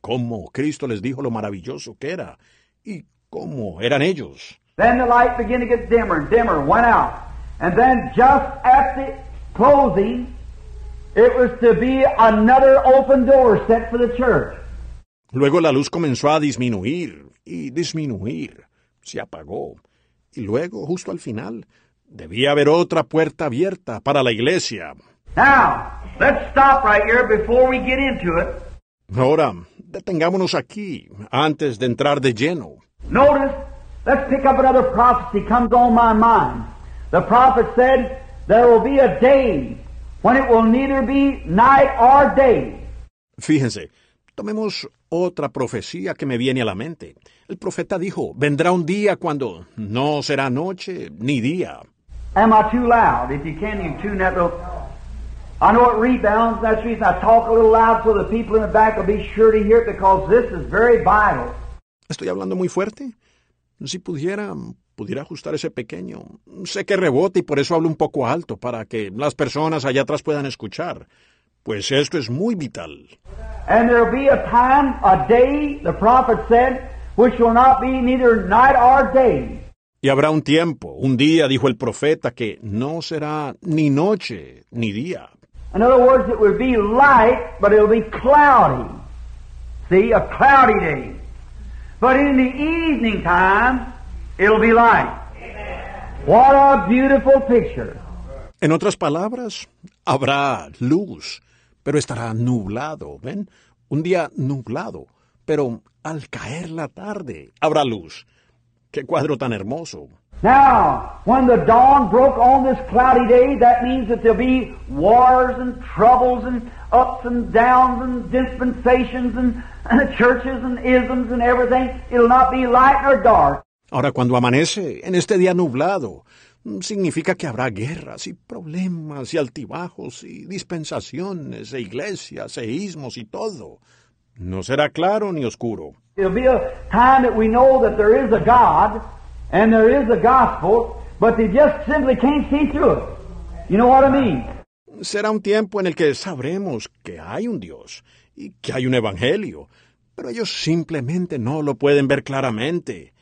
Cómo Cristo les dijo lo maravilloso que era. Y cómo eran ellos. Then the light began to get dimmer and dimmer, went out. And then just at the closing, it was to be another open door set for the church. Luego la luz comenzó a disminuir y disminuir. Se apagó. Y luego, justo al final, debía haber otra puerta abierta para la iglesia. Now, let's stop right here before we get into it. Ahora, detengámonos aquí, antes de entrar de lleno. Notice, let's pick up another prophecy comes on my mind. The prophet said, there will be a day when it will neither be night or day. Fíjense, tomemos otra profecía que me viene a la mente. El profeta dijo, vendrá un día cuando no será noche ni día. Am I too loud? If you can, you tune that little. I know it rebounds. That's the reason I talk a little loud so the people in the back will be sure to hear it because this is very vital. ¿Estoy hablando muy fuerte? Si pudiera, pudiera ajustar ese pequeño. Sé que rebote y por eso hablo un poco alto, para que las personas allá atrás puedan escuchar. Pues esto es muy vital. And there'll be a time, a day, the prophet said, which will not be neither night or day. Y habrá un tiempo, un día, dijo el profeta, que no será ni noche ni día. In other words, it will be light, but it'll be cloudy. See, a cloudy day. But in the evening time, it'll be light. What a beautiful picture. En otras palabras, habrá luz, pero estará nublado, ¿ven? Un día nublado, pero al caer la tarde habrá luz. ¡Qué cuadro tan hermoso! Now, when the dawn broke on this cloudy day, that means that there'll be wars and troubles and ups and downs and dispensations and, and churches and isms and everything. It'll not be light nor dark. Ahora, cuando amanece en este día nublado, significa que habrá guerras y problemas y altibajos y dispensaciones e iglesias e ismos y todo. No será claro ni oscuro. It'll be a time that we know that there is a God and there is a gospel, but they just simply can't see through it. You know what I mean? Será un tiempo en el que sabremos que hay un Dios y que hay un evangelio, pero ellos simplemente no lo pueden ver claramente.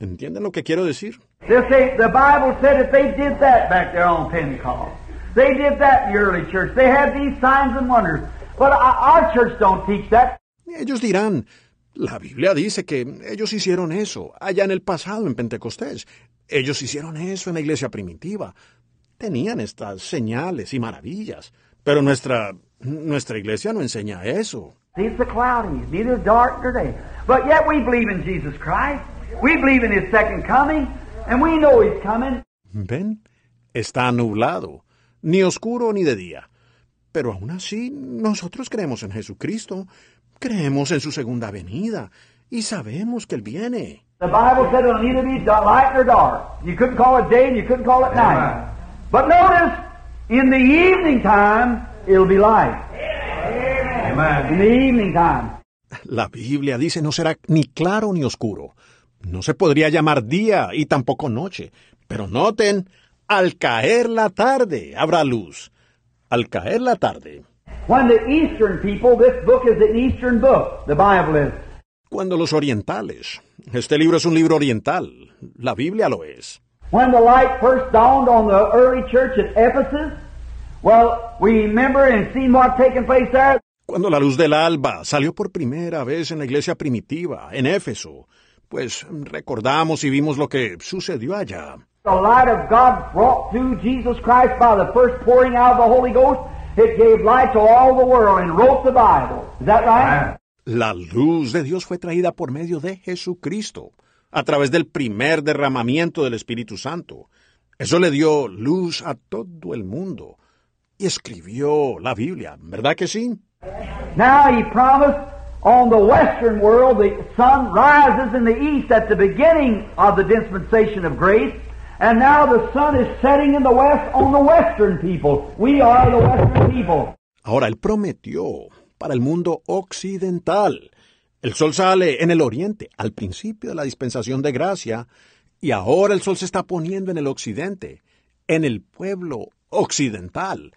¿Entienden lo que quiero decir? They'll say, the Bible said that they did that back there on Pentecost. They did that in the early church. They had these signs and wonders. But our our church don't teach that. Ellos dirán, la Biblia dice que ellos hicieron eso allá en el pasado en Pentecostés. Ellos hicieron eso en la iglesia primitiva. Tenían estas señales y maravillas. Pero nuestra, nuestra iglesia no enseña eso. It's the cloudy, neither dark nor day. But yet we believe in Jesus Christ. We believe in His second coming, and we know He's coming. ¿Ven? Está nublado, ni oscuro ni de día. Pero aún así, nosotros creemos en Jesucristo, creemos en su segunda venida, y sabemos que Él viene. The Bible said it'll neither be light nor dark. You couldn't call it day and you couldn't call it night. But notice, in the evening time, it'll be light. In the evening time. La Biblia dice no será ni claro ni oscuro. No se podría llamar día y tampoco noche. Pero noten, al caer la tarde habrá luz. Al caer la tarde. Cuando los orientales. Este libro es un libro oriental. La Biblia lo es. When the light first dawned on the early church at Ephesus, well, we remember and seen what taken place there. Cuando la luz del alba salió por primera vez en la iglesia primitiva, en Éfeso, pues recordamos y vimos lo que sucedió allá. The light of God brought through Jesus Christ by the first pouring out of the Holy Ghost, it gave light to all the world and wrote the Bible. Is that right? La luz de Dios fue traída por medio de Jesucristo, a través del primer derramamiento del Espíritu Santo. Eso le dio luz a todo el mundo. Y escribió la Biblia, ¿verdad que sí? Now he promised on the western world the sun rises in the east at the beginning of the dispensation of grace, and now the sun is setting in the west on the western people. We are the western people. Ahora él prometió para el mundo occidental. El sol sale en el oriente al principio de la dispensación de gracia y ahora el sol se está poniendo en el occidente, en el pueblo occidental.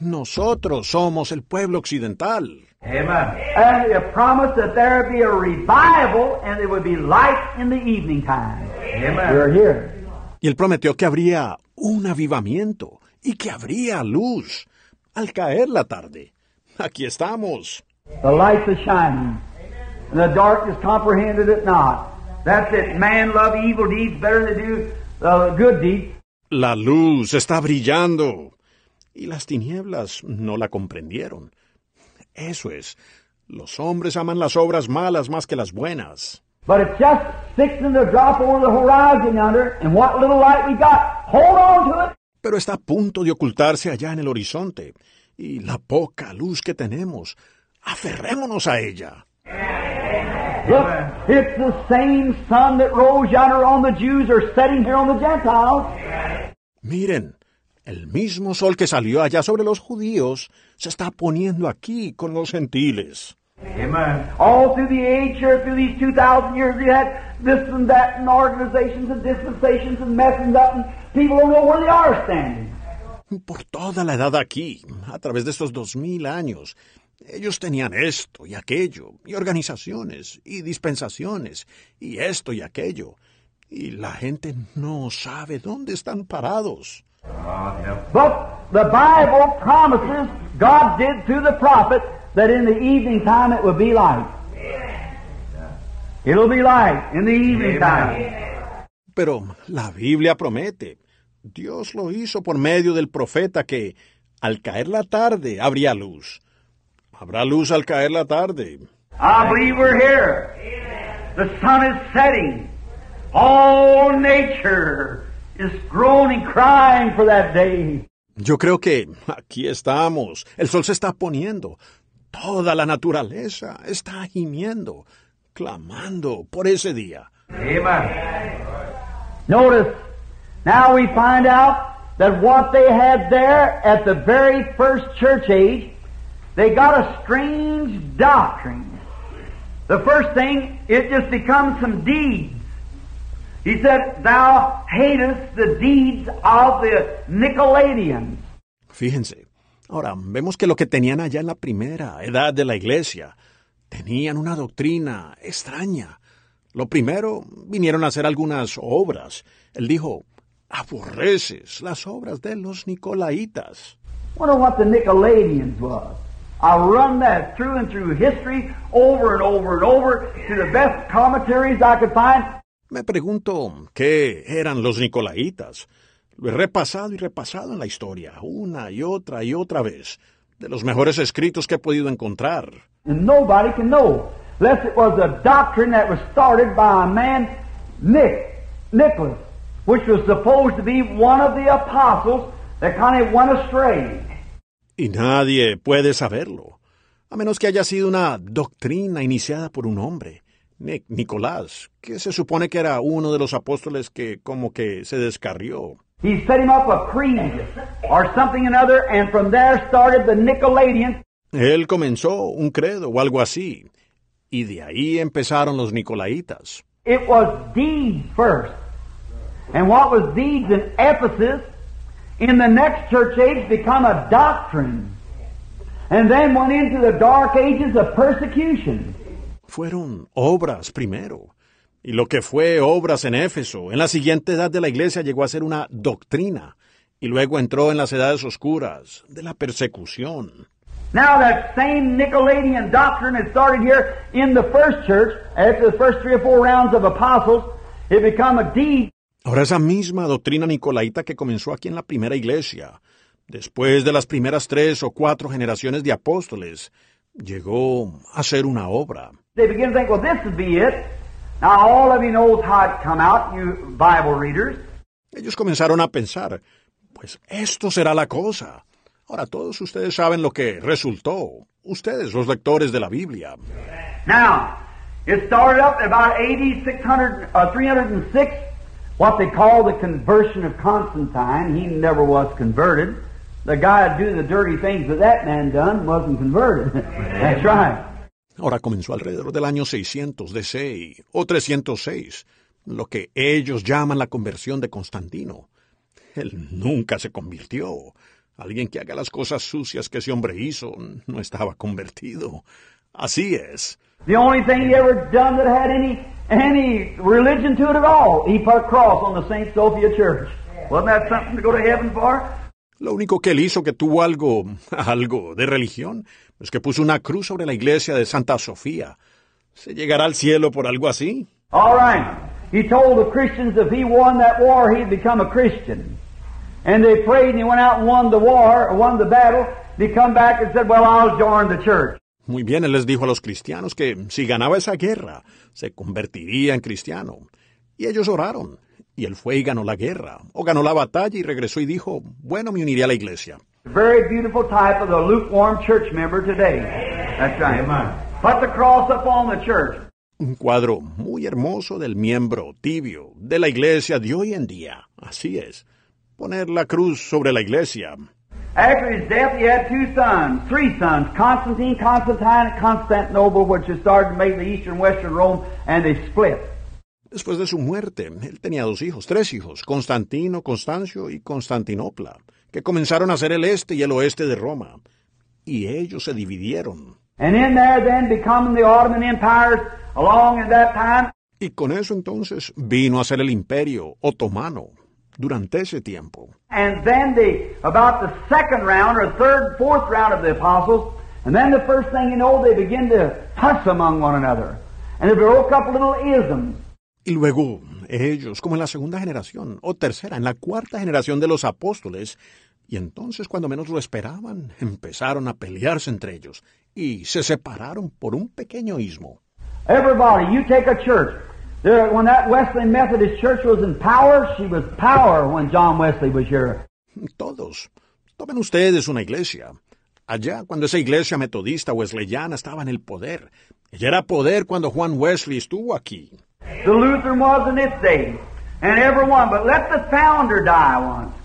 Nosotros somos el pueblo occidental. And he promised that there would be a revival and there would be light in the evening time. We're here. Y él prometió que habría un avivamiento y que habría luz al caer la tarde. Aquí estamos. The light is shining, and the darkness comprehended it not. That's it. Man love evil deeds better than do uh, good deeds. La luz está brillando y las tinieblas no la comprendieron. Eso es, los hombres aman las obras malas más que las buenas. But it's just fixing to drop over the horizon yonder, and what little light we got, hold on to it. Pero está a punto de ocultarse allá en el horizonte, y la poca luz que tenemos, aferrémonos a ella. Look, it's the same sun that rose yonder on the Jews are setting here on the Gentiles. Miren, el mismo sol que salió allá sobre los judíos se está poniendo aquí con los gentiles. All through the age here, through these 2,000 years, we had this and that and organizations and dispensations and messing up and people don't know where they are standing. Por toda la edad aquí, a través de estos dos mil años, ellos tenían esto y aquello, y organizaciones, y dispensaciones, y esto y aquello. Y la gente no sabe dónde están parados. But the Bible promises, God did through the prophet, that in the evening time it will be light. It'll be light in the evening time. Pero la Biblia promete, Dios lo hizo por medio del profeta que al caer la tarde habría luz. Habrá luz al caer la tarde. I believe we're here. The sun is setting. All nature is groaning, crying for that day. Yo creo que aquí estamos. El sol se está poniendo. Toda la naturaleza está gimiendo, clamando por ese día. Amen. Notice, now we find out that what they had there at the very first church age, they got a strange doctrine. The first thing, it just becomes some deeds. He said, Thou hatest the deeds of the Nicolaitans. Fíjense, ahora vemos que lo que tenían allá en la primera edad de la iglesia, tenían una doctrina extraña. Lo primero, vinieron a hacer algunas obras. Él dijo, aborreces las obras de los Nicolaitas. Wonder what the Nicolaitans was. I'll run that through and through history over and over and over to the best commentaries I could find. Me pregunto qué eran los Nicolaitas. Lo he repasado y repasado en la historia, una y otra y otra vez, de los mejores escritos que he podido encontrar. And nobody can know, unless it was a doctrine that was started by a man, Nick, Nicholas, which was supposed to be one of the apostles that kind of went astray. Y nadie puede saberlo, a menos que haya sido una doctrina iniciada por un hombre, Nicolás, que se supone que era uno de los apóstoles que como que se descarrió. He set him up a creed or something another, and from there started the. Él comenzó un credo o algo así, y de ahí empezaron los Nicolaitas. It was deeds first. And what was deeds in Ephesus, in the next church age, become a doctrine. And then went into the dark ages of persecution. Fueron obras primero. Y lo que fue obras en Éfeso, en la siguiente edad de la iglesia llegó a ser una doctrina. Y luego entró en las edades oscuras de la persecución. Now that same Nicolaitan doctrine had started here in the first church, after the first three or four rounds of apostles, it become a deed. Ahora esa misma doctrina nicolaita que comenzó aquí en la primera iglesia, después de las primeras tres o cuatro generaciones de apóstoles, llegó a ser una obra. They begin to think, well, this would be it. Now all of you knows how it come out, you Bible readers. Ellos comenzaron a pensar, pues esto será la cosa. Ahora todos ustedes saben lo que resultó, ustedes los lectores de la Biblia. Now, it started up about AD 600, uh, 306, what they call the conversion of Constantine. He never was converted. The guy doing the dirty things that that man done wasn't converted. That's right. Ahora comenzó alrededor del año 600 DC o 306, lo que ellos llaman la conversión de Constantino. Él nunca se convirtió. Alguien que haga las cosas sucias que ese hombre hizo no estaba convertido. Así es. The only thing he ever done that had any any religion to it at all, he put a cross on the St. Sophia Church. Wasn't that something to go to heaven for? Lo único que él hizo que tuvo algo, algo de religión, es que puso una cruz sobre la iglesia de Santa Sofía. ¿Se llegará al cielo por algo así? All right. He told the Christians if he won that war, he'd become a Christian. And they prayed and he went out and won the war, or won the battle. They come back and said, well, I'll join the church. Muy bien, él les dijo a los cristianos que si ganaba esa guerra, se convertiría en cristiano. Y ellos oraron. Y él fue y ganó la guerra, o ganó la batalla y regresó y dijo, bueno, me uniré a la iglesia. Very beautiful type of the lukewarm church member today. That's right. Put the cross up on the church. Un cuadro muy hermoso del miembro tibio de la iglesia de hoy en día. Así es. Poner la cruz sobre la iglesia. After his death, he had two sons, three sons, Constantine, Constantine, and Constantinople, which had started to make the eastern western Rome, and they split. Después de su muerte, él tenía dos hijos, tres hijos, Constantino, Constancio y Constantinopla, que comenzaron a ser el este y el oeste de Roma. Y ellos se dividieron. Y con eso entonces vino a ser el imperio otomano durante ese tiempo. And then the about the second round or third, fourth round of the apostles, and then the first thing you know, they begin to fuss among one another. And they broke up little isms. Y luego ellos, como en la segunda generación, o tercera, en la cuarta generación de los apóstoles, y entonces cuando menos lo esperaban, empezaron a pelearse entre ellos, y se separaron por un pequeño ismo. Everybody, you take a church. There, when that Wesleyan Methodist church was in power, she was power when John Wesley was here. Todos, tomen ustedes una iglesia. Allá, cuando esa iglesia metodista wesleyana estaba en el poder, ella era poder cuando Juan Wesley estuvo aquí. The Lutheran was in its day, and everyone, but let the founder die once.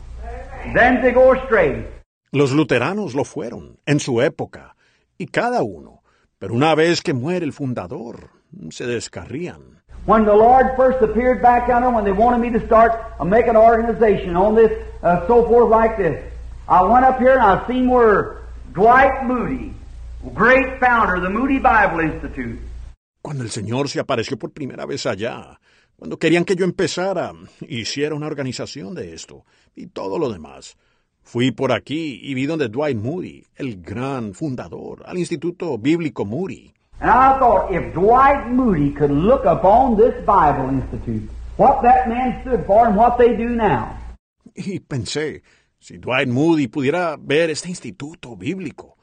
Then they go astray. Los luteranos lo fueron, en su época, y cada uno. Pero una vez que muere el fundador, se descarrían. When the Lord first appeared back on them, when they wanted me to start uh, make an organization on this, uh, so forth like this, I went up here and I seen where Dwight Moody, great founder of the Moody Bible Institute, Cuando el Señor se apareció por primera vez allá, cuando querían que yo empezara, hiciera una organización de esto, y todo lo demás. Fui por aquí y vi donde Dwight Moody, el gran fundador, al Instituto Bíblico Moody. And I thought, if Dwight Moody could look upon this Bible Institute, what that man stood for and what they do now, Y pensé, si Dwight Moody pudiera ver este instituto bíblico,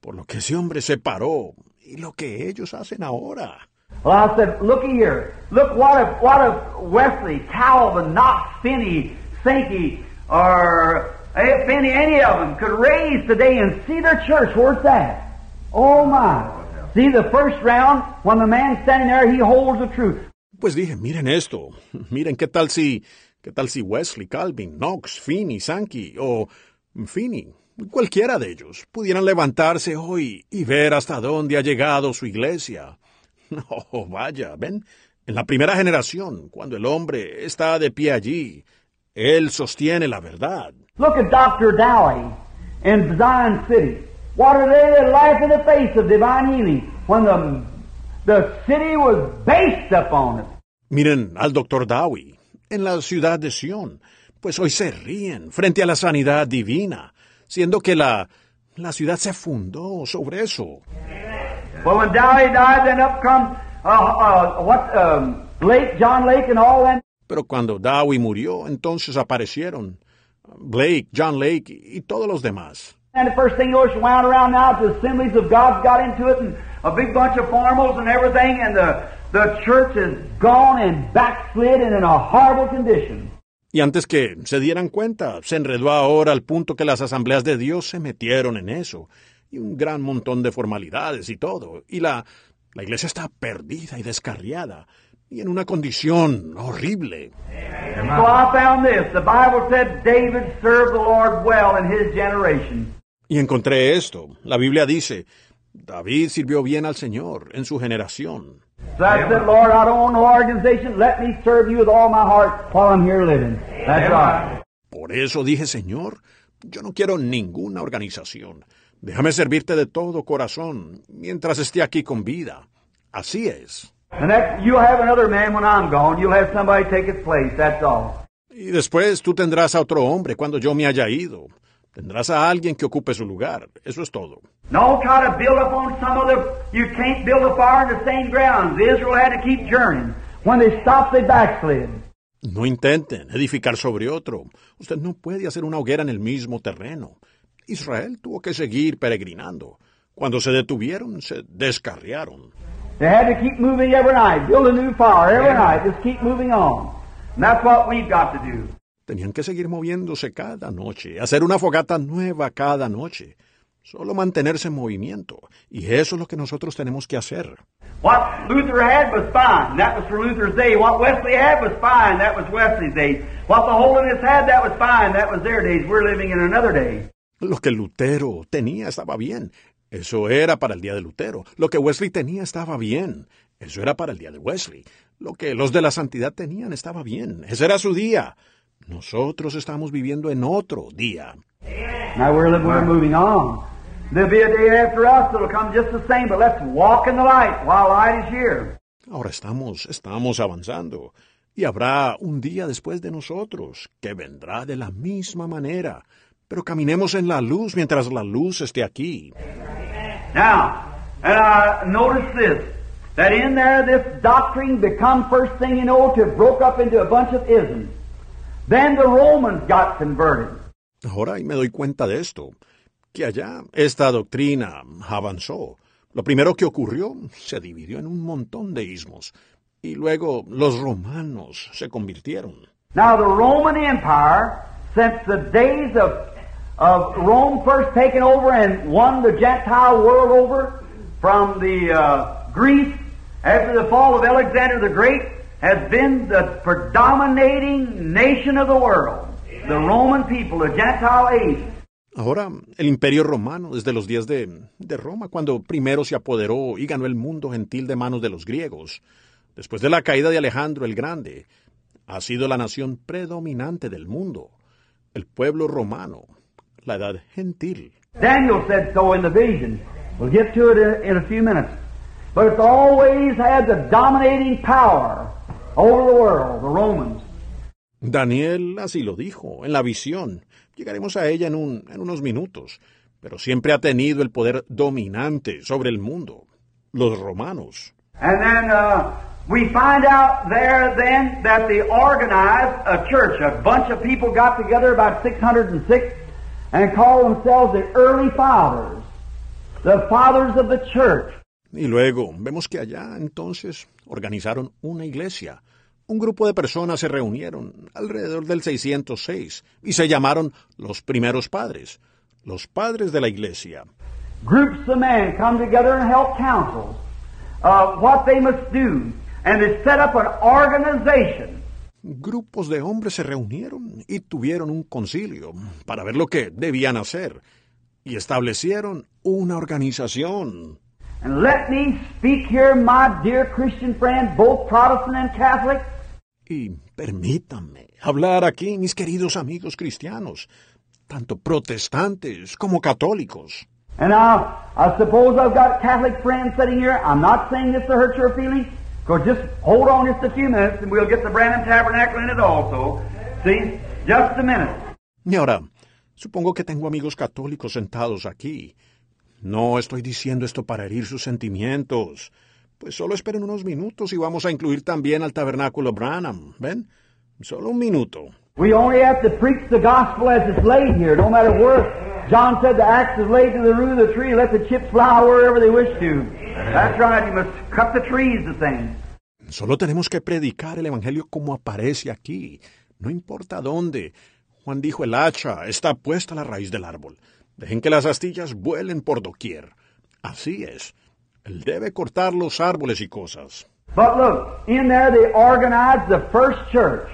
por lo que ese hombre se paró y lo que ellos hacen ahora. Well, I said, looky here. Look what if, what if Wesley, Calvin, Knox, Finney, Sankey, or if Finney, any of them could raise today and see their church where it's at? Oh my. See the first round, when the man standing there, he holds the truth. Pues dije, miren esto, miren qué tal si, qué tal si Wesley, Calvin, Knox, Finney, Sankey o Finney, cualquiera de ellos, pudieran levantarse hoy y ver hasta dónde ha llegado su iglesia. No, vaya, ven, en la primera generación, cuando el hombre está de pie allí, él sostiene la verdad. Look at Dr. Dowie in Zion City. What are they? The life in the face of divine healing when the, the city was based upon it. Miren al doctor Dowie en la ciudad de Sion, pues hoy se ríen frente a la sanidad divina, siendo que la, la ciudad se fundó sobre eso. Well, when Dowie died, then up come uh, uh, what um, Lake, John Lake, and all them. Pero cuando Dowie murió, entonces aparecieron Blake, John Lake y todos los demás. And the first thing it's wound around now, the assemblies of God got into it, and a big bunch of formals and everything, and the the church is gone and backslid and in a horrible condition. Y antes que se dieran cuenta, se enredó ahora al punto que las asambleas de Dios se metieron en eso, y un gran montón de formalidades y todo, y la, la iglesia está perdida y descarriada, y en una condición horrible. So I found this. The Bible said David served the Lord well in his generation. Y encontré esto. La Biblia dice, David sirvió bien al Señor en su generación. So I said, Lord, I don't want no organization. Let me serve you with all my heart while I'm here living. That's right. Por eso dije, Señor, yo no quiero ninguna organización. Déjame servirte de todo corazón mientras esté aquí con vida. Así es. Y después tú tendrás a otro hombre cuando yo me haya ido. Tendrás a alguien que ocupe su lugar. Eso es todo. No try to build up on some other. You can't build a fire in the same ground. Israel had to keep journeying. When they stopped, they backslid. No intenten edificar sobre otro. Usted no puede hacer una hoguera en el mismo terreno. Israel tuvo que seguir peregrinando. Cuando se detuvieron, se descarriaron. They had to keep moving every night, build a new fire every night, just keep moving on. And that's what we've got to do. Tenían que seguir moviéndose cada noche, hacer una fogata nueva cada noche. Solo mantenerse en movimiento. Y eso es lo que nosotros tenemos que hacer. What Luther had was fine. That was for Luther's day. What Wesley had was fine. That was Wesley's day. What the Holiness had, that was fine. That was their days. We're living in another day. Lo que Lutero tenía estaba bien. Eso era para el día de Lutero. Lo que Wesley tenía estaba bien. Eso era para el día de Wesley. Lo que los de la santidad tenían estaba bien. Ese era su día. Nosotros estamos viviendo en otro día. Now we're living, we're moving on. There'll be a day after us that'll come just the same, but let's walk in the light while light is here. Ahora estamos, estamos avanzando. Y habrá un día después de nosotros que vendrá de la misma manera. Pero caminemos en la luz mientras la luz esté aquí. Now, and I notice this, that in there this doctrine become first thing you know to broke up into a bunch of isms. Then the Romans got converted. Ahora me doy cuenta de esto, que allá esta doctrina avanzó. Lo primero que ocurrió se dividió en un montón de ismos, y luego los romanos se convirtieron. Now the Roman Empire, since the days of, of Rome first taking over and won the Gentile world over from the uh, Greece after the fall of Alexander the Great, has been the predominating nation of the world. The Roman people, the Gentile age. Ahora, el imperio romano, desde los días de, de Roma, cuando primero se apoderó y ganó el mundo gentil de manos de los griegos, después de la caída de Alejandro el Grande, ha sido la nación predominante del mundo, el pueblo romano, la edad gentil. Daniel said so in the vision. We'll get to it in, in a few minutes. But it's always had the dominating power over the world, the Romans. Daniel así lo dijo en la visión. Llegaremos a ella en, un, en unos minutos. Pero siempre ha tenido el poder dominante sobre el mundo, los romanos. And then uh, we find out there then that they organized a church. A bunch of people got together about 606 and called themselves the early fathers, the fathers of the church. Y luego vemos que allá entonces organizaron una iglesia. Un grupo de personas se reunieron alrededor del 606 y se llamaron los primeros padres, los padres de la iglesia. Groups of men come together and held councils of what they must do, and they set up an organization. Grupos de hombres se reunieron y tuvieron un concilio para ver lo que debían hacer y establecieron una organización. And let me speak here, my dear Christian friend, both Protestant and Catholic. Y permítanme hablar aquí, mis queridos amigos cristianos, tanto protestantes como católicos. And now, I suppose I've got Catholic friends sitting here. I'm not saying this to hurt your feelings, because just hold on just a few minutes and we'll get the Branham Tabernacle in it also. See? Just a minute. Y ahora, supongo que tengo amigos católicos sentados aquí. No estoy diciendo esto para herir sus sentimientos. Pues solo esperen unos minutos y vamos a incluir también al tabernáculo Branham. ¿Ven? Solo un minuto. We only have to preach the gospel as it's laid here, no matter where. John said the axe is laid to the root of the tree, let the chips fly wherever they wish to. That's right, you must cut the trees the thing. Solo tenemos que predicar el Evangelio como aparece aquí. No importa dónde. Juan dijo, el hacha está puesta a la raíz del árbol. Dejen que las astillas vuelen por doquier. Así es. Él debe cortar los árboles y cosas. But look, in there they organized the first church.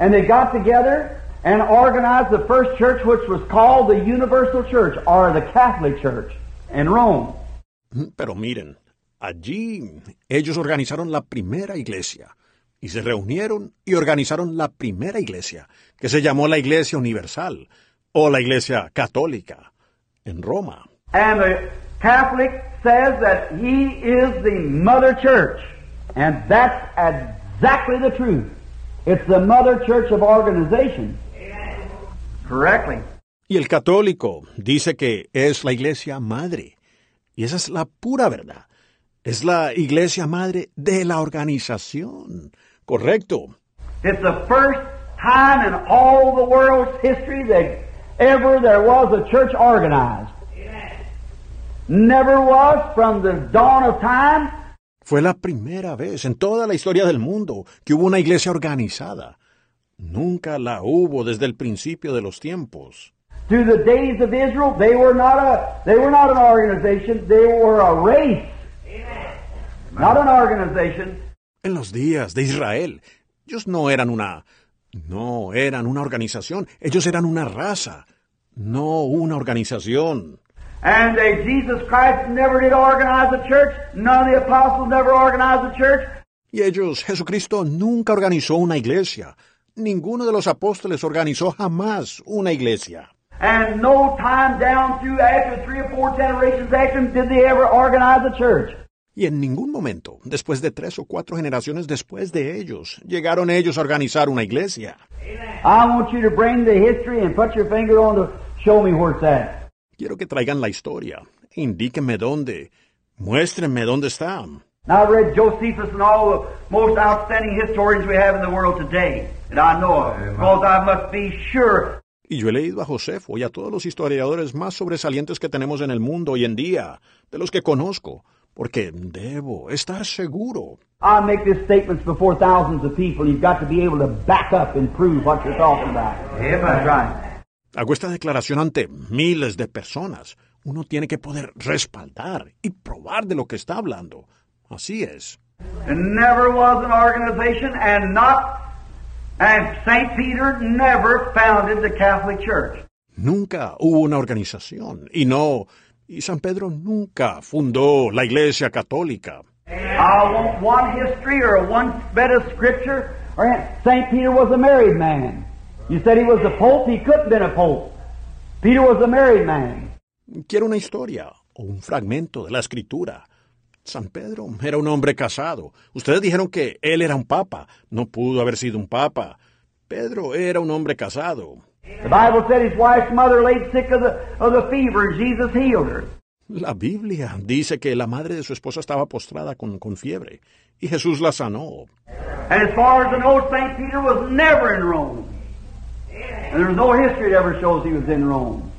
And they got together and organized the first church which was called the Universal Church or the Catholic Church in Rome. Pero miren, allí ellos organizaron la primera iglesia y se reunieron y organizaron la primera iglesia, que se llamó la Iglesia Universal o la Iglesia Católica en Roma. And the Catholic says that he is the mother church. And that's exactly the truth. It's the mother church of organization. Correctly. Y el católico dice que es la iglesia madre. Y esa es la pura verdad. Es la iglesia madre de la organización. Correcto. It's the first time in all the world's history that ever there was a church organized. Never was from the dawn of time Fue la primera vez en toda la historia del mundo que hubo una iglesia organizada. Nunca la hubo desde el principio de los tiempos. through the days of Israel, they were not a they were not an organization, they were a race. Not an organization. En los días de Israel, ellos no eran una... No eran una organización, ellos eran una raza, no una organización. And uh, Jesus Christ never did organize a church. None of the apostles never organized a church. Y ellos, Jesucristo nunca organizó una iglesia. Ninguno de los apóstoles organizó jamás una iglesia. And no time down through after three or four generations after him did they ever organize a church. Y en ningún momento, después de tres o cuatro generaciones después de ellos, llegaron ellos a organizar una iglesia. I want you to bring the history and put your finger on to show me where it's at. Quiero que traigan la historia. Indíquenme dónde. Muéstrenme dónde está. Now I read Josephus and all the most outstanding historians we have in the world today. And I know it. Because I must be sure Y yo he leído a Josefo y a todos los historiadores más sobresalientes que tenemos en el mundo hoy en día, de los que conozco, porque debo estar seguro. I make these statements before thousands of people. You've got to be able to back up and prove what you're talking about. That's right. Hago esta declaración ante miles de personas. Uno tiene que poder respaldar y probar de lo que está hablando. Así es. There never was an organization and not, and St. Peter never founded the Catholic Church. Nunca hubo una organización y no, y San Pedro nunca fundó la Iglesia Católica. I want one history or one bit of scripture. St. Peter was a married man. You said he was a pope, he couldn't have been a pope. Peter was a married man. Quiero una historia o un fragmento de la escritura. San Pedro era un hombre casado. Ustedes dijeron que él era un papa. No pudo haber sido un papa. Pedro era un hombre casado. The Bible said his wife's mother laid sick of the, of the fever and Jesus healed her. La Biblia dice que la madre de su esposa estaba postrada con, con fiebre y Jesús la sanó. And as far as I know, St. Peter was never in Rome. And there's no history that ever shows he was in Rome.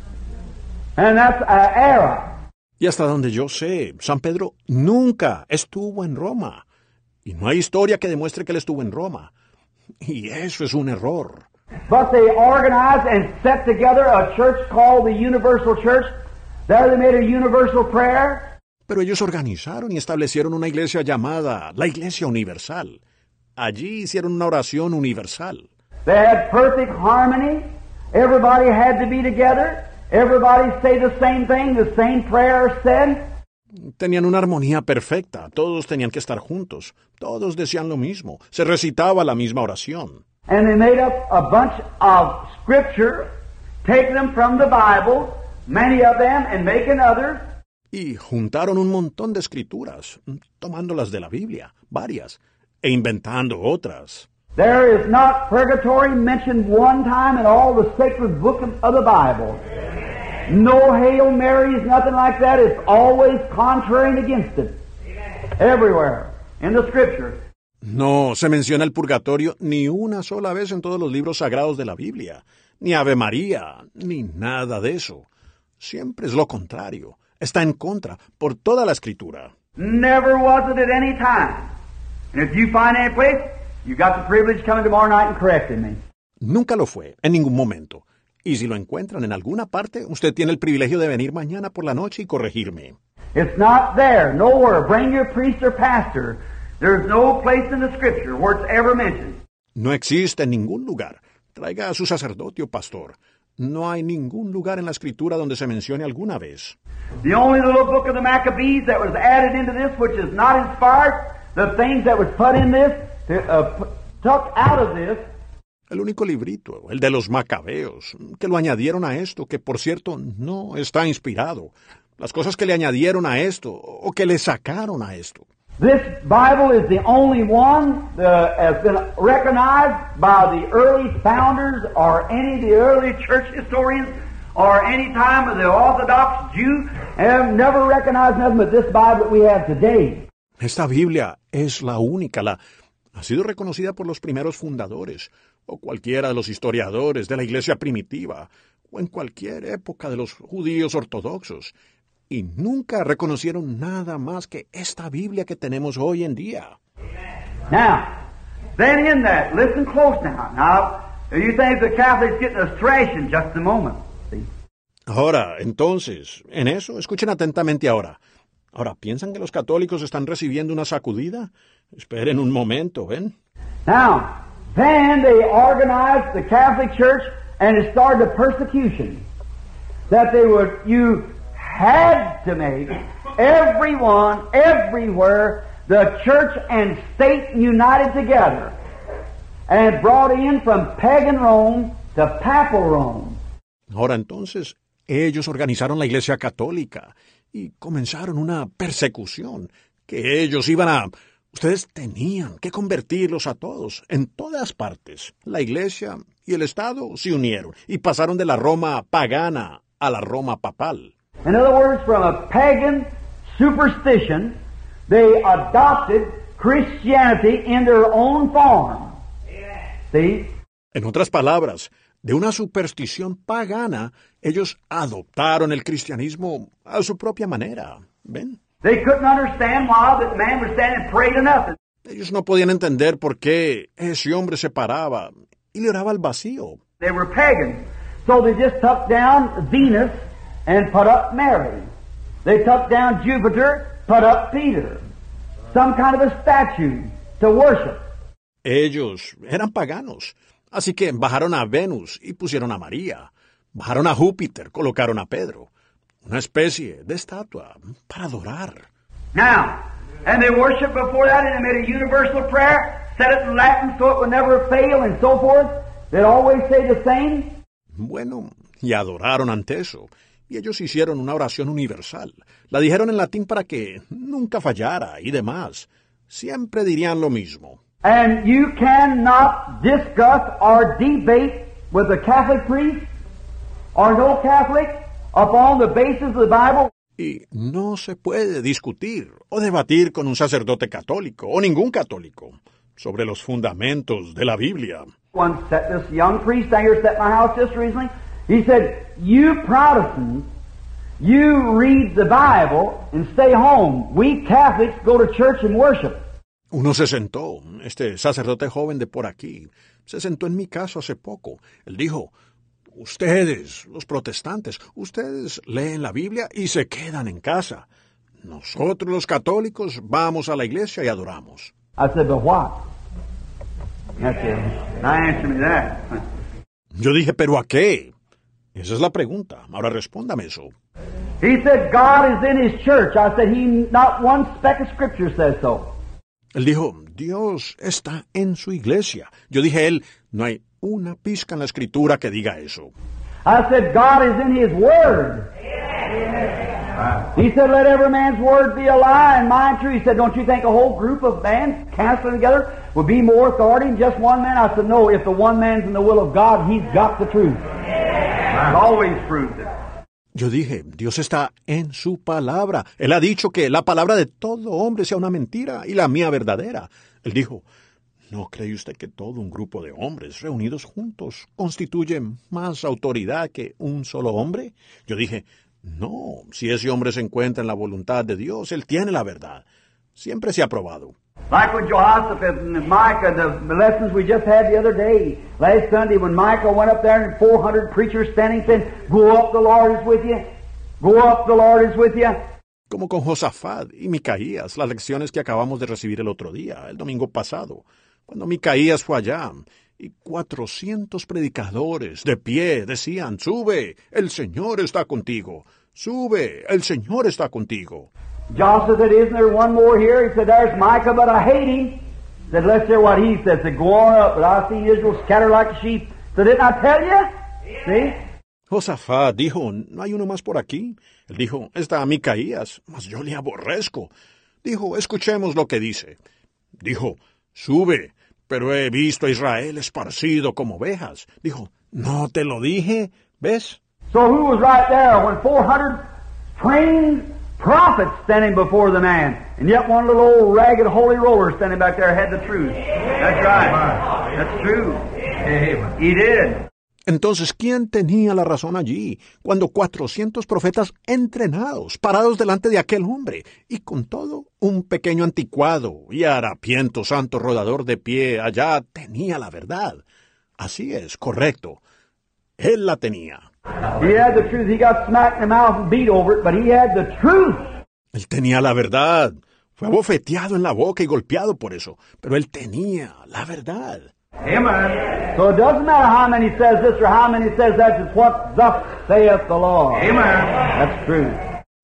And that's an error. Y hasta donde yo sé, San Pedro nunca estuvo en Roma. Y no hay historia que demuestre que él estuvo en Roma. Y eso es un error. But they organized and set together a church called the Universal Church. There they made a universal prayer. Pero ellos organizaron y establecieron una iglesia llamada la Iglesia Universal. Allí hicieron una oración universal. They had perfect harmony. Everybody had to be together. Everybody say the same thing, the same prayer said. Tenían una armonía perfecta, todos tenían que estar juntos, todos decían lo mismo, se recitaba la misma oración. And they made up a bunch of scripture, taking them from the Bible, many of them, and making others. Y juntaron un montón de escrituras, tomándolas de la Biblia, varias, e inventando otras. There is not purgatory mentioned one time in all the sacred book of, the Bible. No Hail Marys, nothing like that. It's always contrary and against it. Everywhere in the Scripture. No se menciona el purgatorio ni una sola vez en todos los libros sagrados de la Biblia, ni Ave María, ni nada de eso. Siempre es lo contrario. Está en contra por toda la escritura. Never was it at any time. And if you find any place, you got the privilege coming tomorrow night and correcting me. Nunca lo fue, en ningún momento. Y si lo encuentran en alguna parte, usted tiene el privilegio de venir mañana por la noche y corregirme. It's not there, nowhere. Bring your priest or pastor. There's no place in the Scripture where it's ever mentioned. No existe en ningún lugar. Traiga a su sacerdote o pastor. No hay ningún lugar en la escritura donde se mencione alguna vez. The only little book of the Maccabees that was added into this, which is not inspired, the things that was put in this, uh, El único librito, el de los macabeos, que lo añadieron a esto, que por cierto no está inspirado. Las cosas que le añadieron a esto, o que le sacaron a esto. This Bible is the only one that has been recognized by the early founders or any of the early church historians or any time of the Orthodox Jew have never recognized nothing but this Bible that we have today. Esta Biblia es la única, la ha sido reconocida por los primeros fundadores o cualquiera de los historiadores de la iglesia primitiva o en cualquier época de los judíos ortodoxos y nunca reconocieron nada más que esta Biblia que tenemos hoy en día. Now, then in that, listen close now. Now, you think the Catholics getting a thrashing just a moment. Ahora, entonces, en eso, escuchen atentamente ahora. Ahora, ¿piensan que los católicos están recibiendo una sacudida? Esperen un momento, ¿ven? Now, then they organized the Catholic Church and it started a persecution that they would, you had to make everyone, everywhere, the church and state united together and brought in from pagan Rome to papal Rome. Ahora entonces, ellos organizaron la Iglesia Católica y comenzaron una persecución que ellos iban a... Ustedes tenían que convertirlos a todos, en todas partes. La Iglesia y el Estado se unieron y pasaron de la Roma pagana a la Roma papal. In other words, from a pagan superstition, they adopted Christianity in their own form. See? En otras palabras, de una superstición pagana, ellos adoptaron el cristianismo a su propia manera. ¿Ven? They couldn't understand why that man was standing and prayed to nothing. Ellos no podían entender por qué ese hombre se paraba y le oraba al vacío. They were pagan. So they just took down Venus and put up Mary. They took down Jupiter, put up Peter. some kind of a statue to worship. Ellos eran paganos, así que bajaron a Venus y pusieron a María. Bajaron a Júpiter, colocaron a Pedro. Una especie de estatua para adorar. Now, and they worship before that and they made a universal prayer, said it in Latin so it would never fail and so forth. They'd always say the same. Bueno, y adoraron ante eso. Y ellos hicieron una oración universal. La dijeron en latín para que nunca fallara y demás. Siempre dirían lo mismo. And you cannot discuss or debate with a Catholic priest or no Catholic upon the basis of the Bible. Y no se puede discutir o debatir con un sacerdote católico o ningún católico sobre los fundamentos de la Biblia. One set this young priest down here at my house just recently. He said, "You Protestants, you read the Bible and stay home. We Catholics go to church and worship." Uno se sentó, este sacerdote joven de por aquí, se sentó en mi casa hace poco. Él dijo, Ustedes, los protestantes, ustedes leen la Biblia y se quedan en casa. Nosotros los católicos vamos a la iglesia y adoramos. I said, "But what?" That's it. Now answer me that. Yo dije, ¿pero a qué? Esa es la pregunta. Ahora respóndame eso. He said, "God is in His church." I said, "He not one speck of Scripture says so." Él dijo, Dios está en su iglesia. Yo dije, él, no hay una pizca en la escritura que diga eso. I said, God is in His Word. He said, let every man's word be a lie and mine true. He said, don't you think a whole group of men counseling together would be more authority than just one man? I said, no, if the one man's in the will of God, he's got the truth. He's always proved it. Yo dije, Dios está en su palabra. Él ha dicho que la palabra de todo hombre sea una mentira y la mía verdadera. Él dijo, ¿no cree usted que todo un grupo de hombres reunidos juntos constituye más autoridad que un solo hombre? Yo dije, no, si ese hombre se encuentra en la voluntad de Dios, él tiene la verdad. Siempre se ha probado. Like with Jehoshaphat and Micah, the lessons we just had the other day, last Sunday, when Micah went up there and 400 preachers standing saying, Go up, the Lord is with you. Go up, the Lord is with you. Como con Josafat y Micaías, las lecciones que acabamos de recibir el otro día, el domingo pasado, cuando Micaías fue allá y 400 predicadores de pie decían, Sube, el Señor está contigo. Sube, el Señor está contigo. Joshua said, Isn't there one more here? He said, There's Micah, but I hate him. He said, Let's hear what he says. He said, Go on up, but I've seen Israel scatter like sheep. So didn't I tell you? See? Josafat dijo, ¿no hay uno más por aquí? Él dijo, está Micaías, mas yo le aborrezco. Dijo, escuchemos lo que dice. Dijo, sube, pero he visto a Israel esparcido como ovejas. Dijo, ¿no te lo dije? ¿Ves? So who was right there when 400 trained prophets standing before the man, and yet one little old ragged holy roller standing back there had the truth? That's right. That's true. He did. Entonces, ¿quién tenía la razón allí cuando 400 profetas entrenados, parados delante de aquel hombre, y con todo un pequeño anticuado y harapiento santo rodador de pie allá tenía la verdad? Así es, correcto. Él la tenía. He had the truth. He got smacked in the mouth and beat over it, but he had the truth. Él tenía la verdad. Fue abofeteado en la boca y golpeado por eso, pero él tenía la verdad. Amen. So it doesn't matter how many says this or how many says that. It's what thus saith the Lord. Amen. That's true.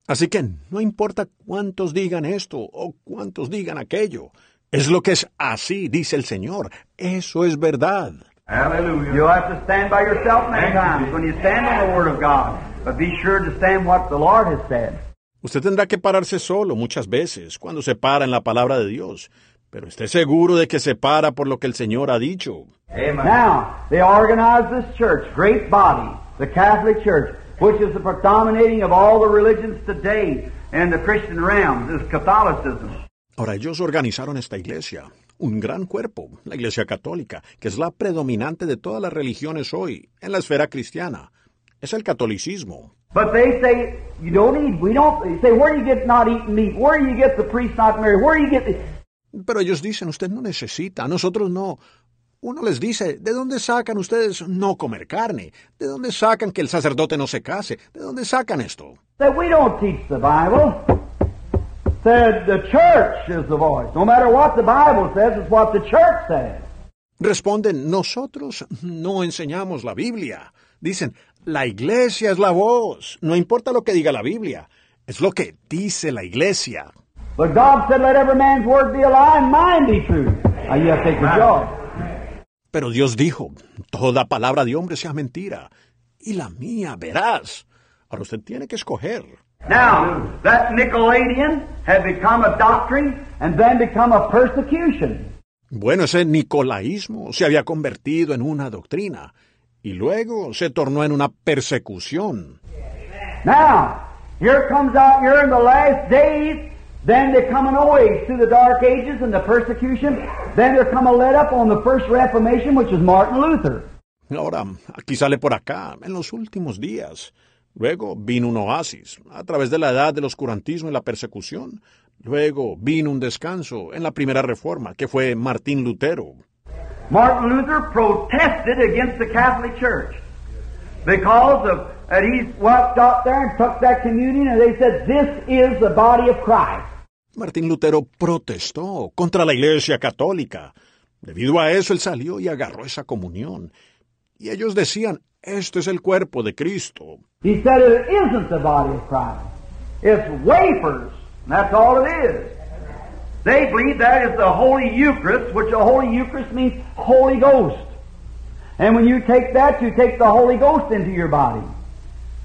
Así que no importa cuántos digan esto o cuántos digan aquello. Es lo que es así, dice el Señor. Eso es verdad. Hallelujah. You'll have to stand by yourself many times when you stand on the Word of God. But be sure to stand what the Lord has said. Usted tendrá que pararse solo muchas veces cuando se para en la palabra de Dios. Pero esté seguro de que se para por lo que el Señor ha dicho. Now, they organized this church, great body, the Catholic Church, which is the predominating of all the religions today in the Christian realms, is Catholicism. Ahora ellos organizaron esta iglesia, un gran cuerpo, la iglesia católica, que es la predominante de todas las religiones hoy en la esfera cristiana. Es el catolicismo. But they say, you don't eat, we don't, they say, where do you get not eating meat? Where do you get the priest not married? Where do you get the... Pero ellos dicen, usted no necesita, nosotros no. Uno les dice, ¿de dónde sacan ustedes no comer carne? ¿De dónde sacan que el sacerdote no se case? ¿De dónde sacan esto? That we don't teach the Bible. said the church is the voice. No matter what the Bible says, it's what the church says. Responden, nosotros no enseñamos la Biblia. Dicen, la iglesia es la voz. No importa lo que diga la Biblia. Es lo que dice la iglesia. But God said, let every man's word be a lie and mine be true. Now you have to take your joy. Pero Dios dijo, toda palabra de hombre sea mentira. Y la mía, verás. Ahora usted tiene que escoger. Now, that Nicolaitan had become a doctrine and then become a persecution. Bueno, ese nicolaísmo se había convertido en una doctrina y luego se tornó en una persecución. Now, here comes out here in the last days, then they come an age through the dark ages and the persecution, then there come a let up on the first Reformation, which is Martin Luther. Ahora, aquí sale por acá, en los últimos días. Luego vino un oasis, a través de la edad del oscurantismo y la persecución. Luego vino un descanso en la primera reforma, que fue Martín Lutero. Martin Luther protested against the Catholic Church because of that he walked out there and took that communion and they said, This is the body of Christ. Martín Lutero protestó contra la Iglesia Católica. Debido a eso él salió y agarró esa comunión. Y ellos decían, este es el cuerpo de Cristo. He said it isn't the body of Christ. It's wafers. That's all it is. They believe that is the Holy Eucharist, which the Holy Eucharist means Holy Ghost. And when you take that, you take the Holy Ghost into your body.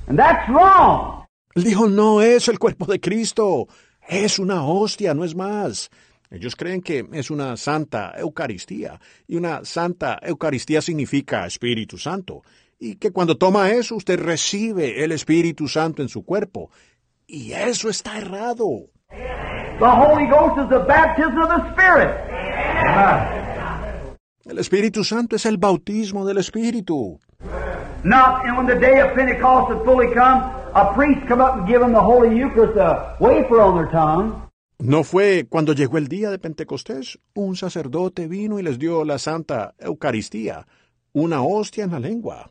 And that's wrong. Él dijo, no es el cuerpo de Cristo. Es una hostia, no es más. Ellos creen que es una santa Eucaristía. Y una santa Eucaristía significa Espíritu Santo. Y que cuando toma eso, usted recibe el Espíritu Santo en su cuerpo. Y eso está errado. The Holy Ghost is the baptism of the Spirit. El Espíritu Santo es el bautismo del Espíritu. Not and when the day of Pentecost had fully come, a priest come up and give them the Holy Eucharist, a wafer on their tongue. No fue cuando llegó el día de Pentecostés, un sacerdote vino y les dio la Santa Eucaristía, una hostia en la lengua.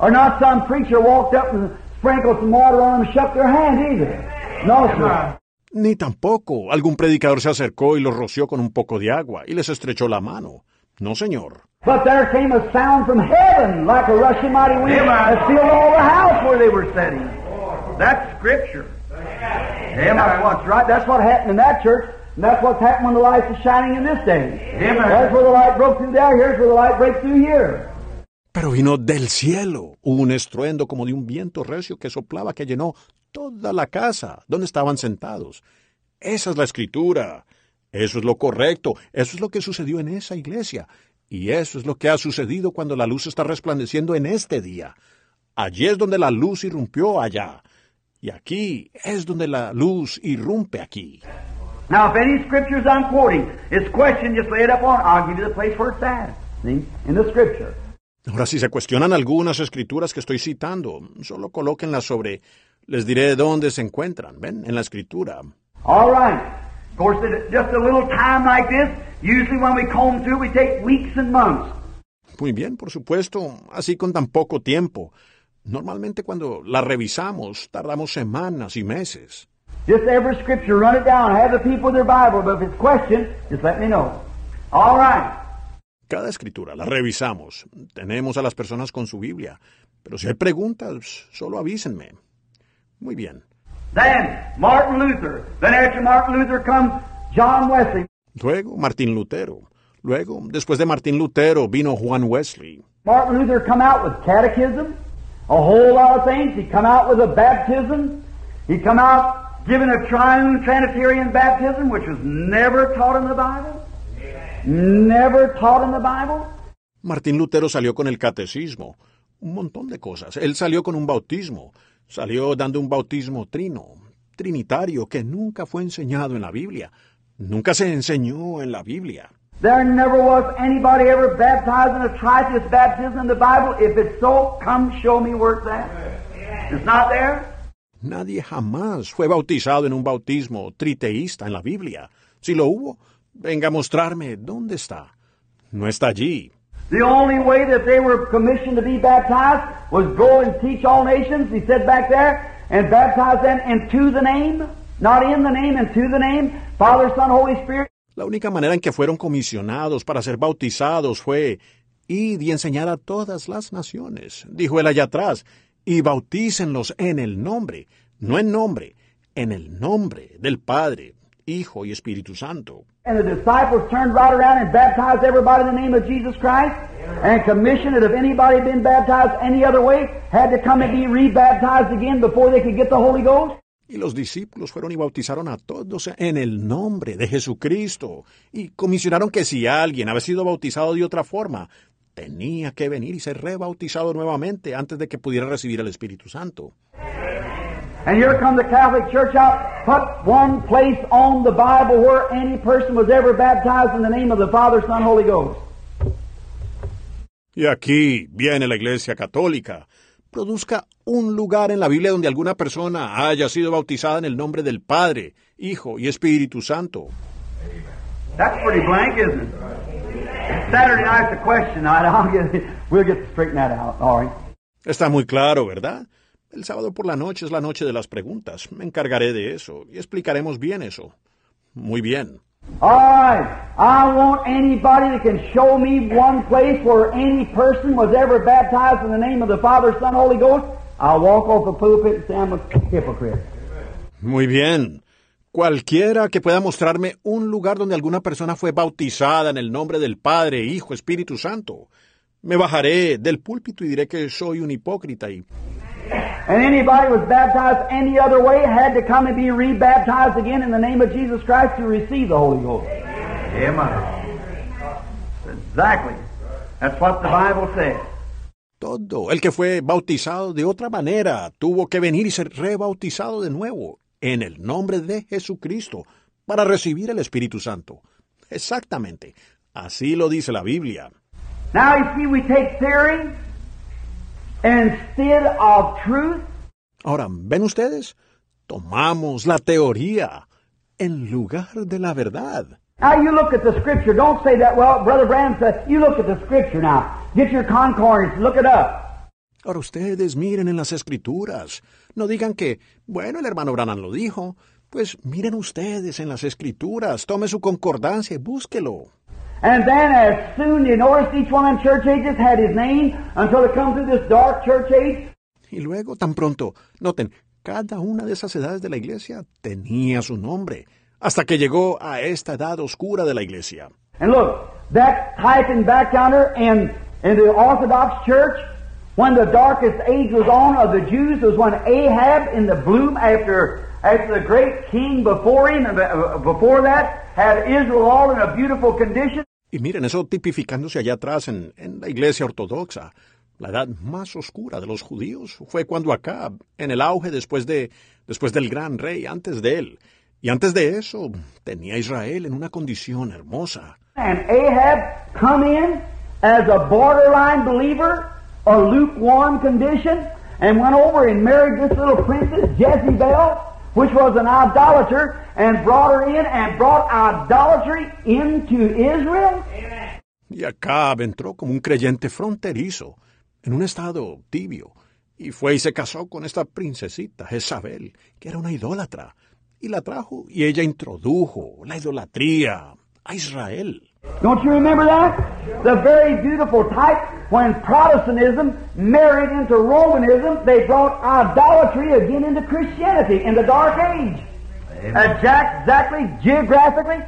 Or not some preacher walked up and sprinkled some water on them and shook their hand either. No, sir. Ni tampoco algún predicador se acercó y los roció con un poco de agua y les estrechó la mano. No, señor. But there came a sound from heaven like a rushing mighty wind that filled all the house where they were sitting. That's scripture. That's what's right. That's what happened in that church. And that's what's happened when the light is shining in this day. That's where the light broke through there. Here's where the light breaks through here. Pero vino del cielo un estruendo como de un viento recio que soplaba que llenó toda la casa donde estaban sentados. Esa es la escritura. Eso es lo correcto. Eso es lo que sucedió en esa iglesia. Y eso es lo que ha sucedido cuando la luz está resplandeciendo en este día. Allí es donde la luz irrumpió allá. Y aquí es donde la luz irrumpe aquí. Now, if any scriptures I'm quoting is questioned, just lay it up on. I'll give you the place where it's at. See? In the scripture. Ahora, si se cuestionan algunas escrituras que estoy citando, solo colóquenlas sobre, les diré dónde se encuentran, ¿ven? En la escritura. All right. Of course, just a little time like this, usually when we comb through, we take weeks and months. Muy bien, por supuesto, así con tan poco tiempo. Normalmente cuando la revisamos, tardamos semanas y meses. Just every scripture, run it down. Have the people their Bible, but if it's questioned, just let me know. All right. Cada escritura la revisamos. Tenemos a las personas con su Biblia. Pero si hay preguntas, solo avísenme. Muy bien. Then, Martin Luther. Then after Martin Luther comes John Wesley. Luego, Martín Lutero. Luego, después de Martín Lutero, vino Juan Wesley. Martin Luther come out with catechism, a whole lot of things. He come out with a baptism. He come out giving a triune Trinitarian baptism, which was never taught in the Bible. Never taught in the Bible. Martín Lutero salió con el catecismo, un montón de cosas. Él salió con un bautismo, salió dando un bautismo trino, trinitario, que nunca fue enseñado en la Biblia. Nunca se enseñó en la Biblia. There never was anybody ever baptized in a tritheist baptism in the Bible. If it's so, come show me where it's at. It's not there. Nadie jamás fue bautizado en un bautismo triteísta en la Biblia. Si lo hubo, venga a mostrarme dónde está. No está allí. The only way that they were commissioned to be baptized was go and teach all nations, he said back there, and baptize them into the name. not in the name and to the name, Father, Son, Holy Spirit. La única manera en que fueron comisionados para ser bautizados fue id y enseñar a todas las naciones, dijo él allá atrás, y bautícenlos en el nombre, no en nombre, en el nombre del Padre, Hijo y Espíritu Santo. And the disciples turned right around and baptized everybody in the name of Jesus Christ and commissioned that if anybody had been baptized any other way, had to come and be rebaptized again before they could get the Holy Ghost. Y los discípulos fueron y bautizaron a todos en el nombre de Jesucristo y comisionaron que si alguien había sido bautizado de otra forma, tenía que venir y ser rebautizado nuevamente antes de que pudiera recibir el Espíritu Santo. And here come the Catholic Church out, put one place on the Bible where any person was ever baptized in the name of the Father, Son, Holy Ghost. Y aquí viene la Iglesia Católica. Produzca un lugar en la Biblia donde alguna persona haya sido bautizada en el nombre del Padre, Hijo y Espíritu Santo. That's pretty blank, isn't it? Saturday night's a question night. I'll get, we'll get to straighten that out. All right. Está muy claro, ¿verdad? El sábado por la noche es la noche de las preguntas. Me encargaré de eso y explicaremos bien eso. Muy bien. All right. I want anybody that can show me one place where any person was ever baptized in the name of the Father, Son, Holy Ghost. I'll walk off the pulpit and say I'm a hypocrite. Muy bien. Cualquiera que pueda mostrarme un lugar donde alguna persona fue bautizada en el nombre del Padre, Hijo, Espíritu Santo. Me bajaré del púlpito y diré que soy un hipócrita y And anybody was baptized any other way had to come and be rebaptized again in the name of Jesus Christ to receive the Holy Ghost. Amen. Exactly. That's what the Bible says. todo el que fue bautizado de otra manera tuvo que venir y ser rebautizado de nuevo en el nombre de Jesucristo para recibir el Espíritu Santo. Exactamente. Así lo dice la Biblia. Now you see we take theory instead of truth. Ahora, ¿ven ustedes? Tomamos la teoría en lugar de la verdad. Now you look at the scripture. Don't say that, well, Brother Branham said, you look at the scripture now. Get your concordance, look it up. Ahora ustedes miren en las escrituras. No digan que, bueno, el hermano Branham lo dijo. Pues miren ustedes en las escrituras. Tome su concordancia y búsquelo. And then as soon, you noticed each one of them church ages had his name until it comes to this dark church age. Y luego, tan pronto, noten, cada una de esas edades de la iglesia tenía su nombre, hasta que llegó a esta edad oscura de la iglesia. And look, that typing back down there in, in the Orthodox Church, when the darkest age was on of the Jews, was when Ahab, in the bloom after, after the great king before him, and uh, before that, had Israel all in a beautiful condition. Y miren eso tipificándose allá atrás en, en la iglesia ortodoxa. La edad más oscura de los judíos fue cuando Acab, en el auge después, de, después del gran rey, antes de él. Y antes de eso, tenía Israel en una condición hermosa. And Ahab come in as a borderline believer or lukewarm condition and went over and married this little princess, Jezebel, which was an idolater, and brought her in and brought idolatry into Israel. Y Acab entró como un creyente fronterizo, en un estado tibio, y fue y se casó con esta princesita, Jezabel, que era una idólatra, y la trajo, y ella introdujo la idolatría a Israel. Don't you remember that? The very beautiful type when Protestantism married into Romanism, they brought idolatry again into Christianity in the Dark Age. Exact, exactly, geographically.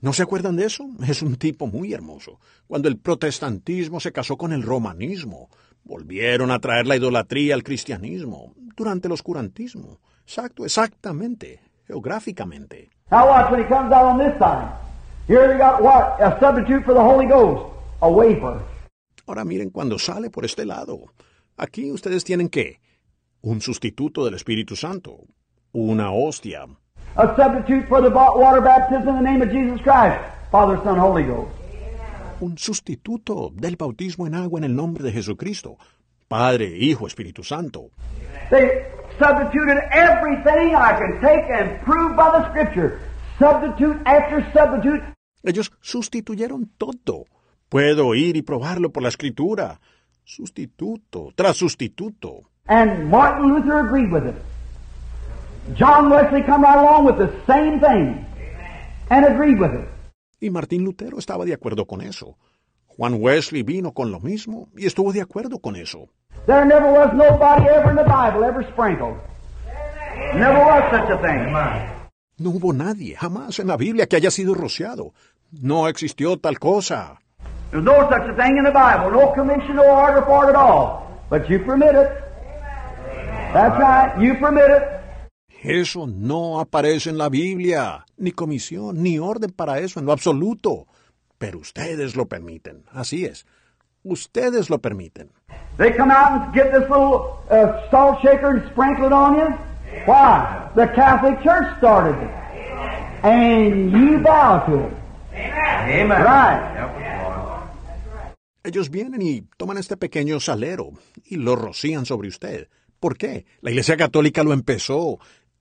¿No se acuerdan de eso? Es un tipo muy hermoso. Cuando el protestantismo se casó con el romanismo, volvieron a traer la idolatría al cristianismo durante el oscurantismo. Exacto, exactamente, geográficamente. Now watch when he comes out on this side. Here they got what? A substitute for the Holy Ghost. A wafer. Ahora miren cuando sale por este lado. Aquí ustedes tienen que un sustituto del Espíritu Santo, una hostia, A substitute for the water baptism in the name of Jesus Christ. Father, Son, Holy Ghost. un sustituto del bautismo en agua en el nombre de Jesucristo, Padre, Hijo, Espíritu Santo. They substituted everything I can take and prove by the Scripture. Substitute after substitute. Ellos sustituyeron todo. Puedo ir y probarlo por la escritura. Sustituto tras sustituto. And Martin Luther agreed with it. John Wesley come right along with the same thing and agreed with it. Y Martín Lutero estaba de acuerdo con eso. Juan Wesley vino con lo mismo y estuvo de acuerdo con eso. There never was nobody ever in the Bible ever sprinkled. Never was such a thing. No hubo nadie, jamás en la Biblia, que haya sido rociado. No existió tal cosa. There's no such a thing in the Bible. No commission, no order for it at all. But you permit it. That's right. You permit it. Eso no aparece en la Biblia, ni comisión, ni orden para eso en lo absoluto. Pero ustedes lo permiten. Así es. Ustedes lo permiten. They come out and get this little uh, salt shaker and sprinkle it on you. Why? The Catholic Church started it. And you bow to it. Amen. Right. Ellos vienen y toman este pequeño salero y lo rocían sobre usted. ¿Por qué? La Iglesia Católica lo empezó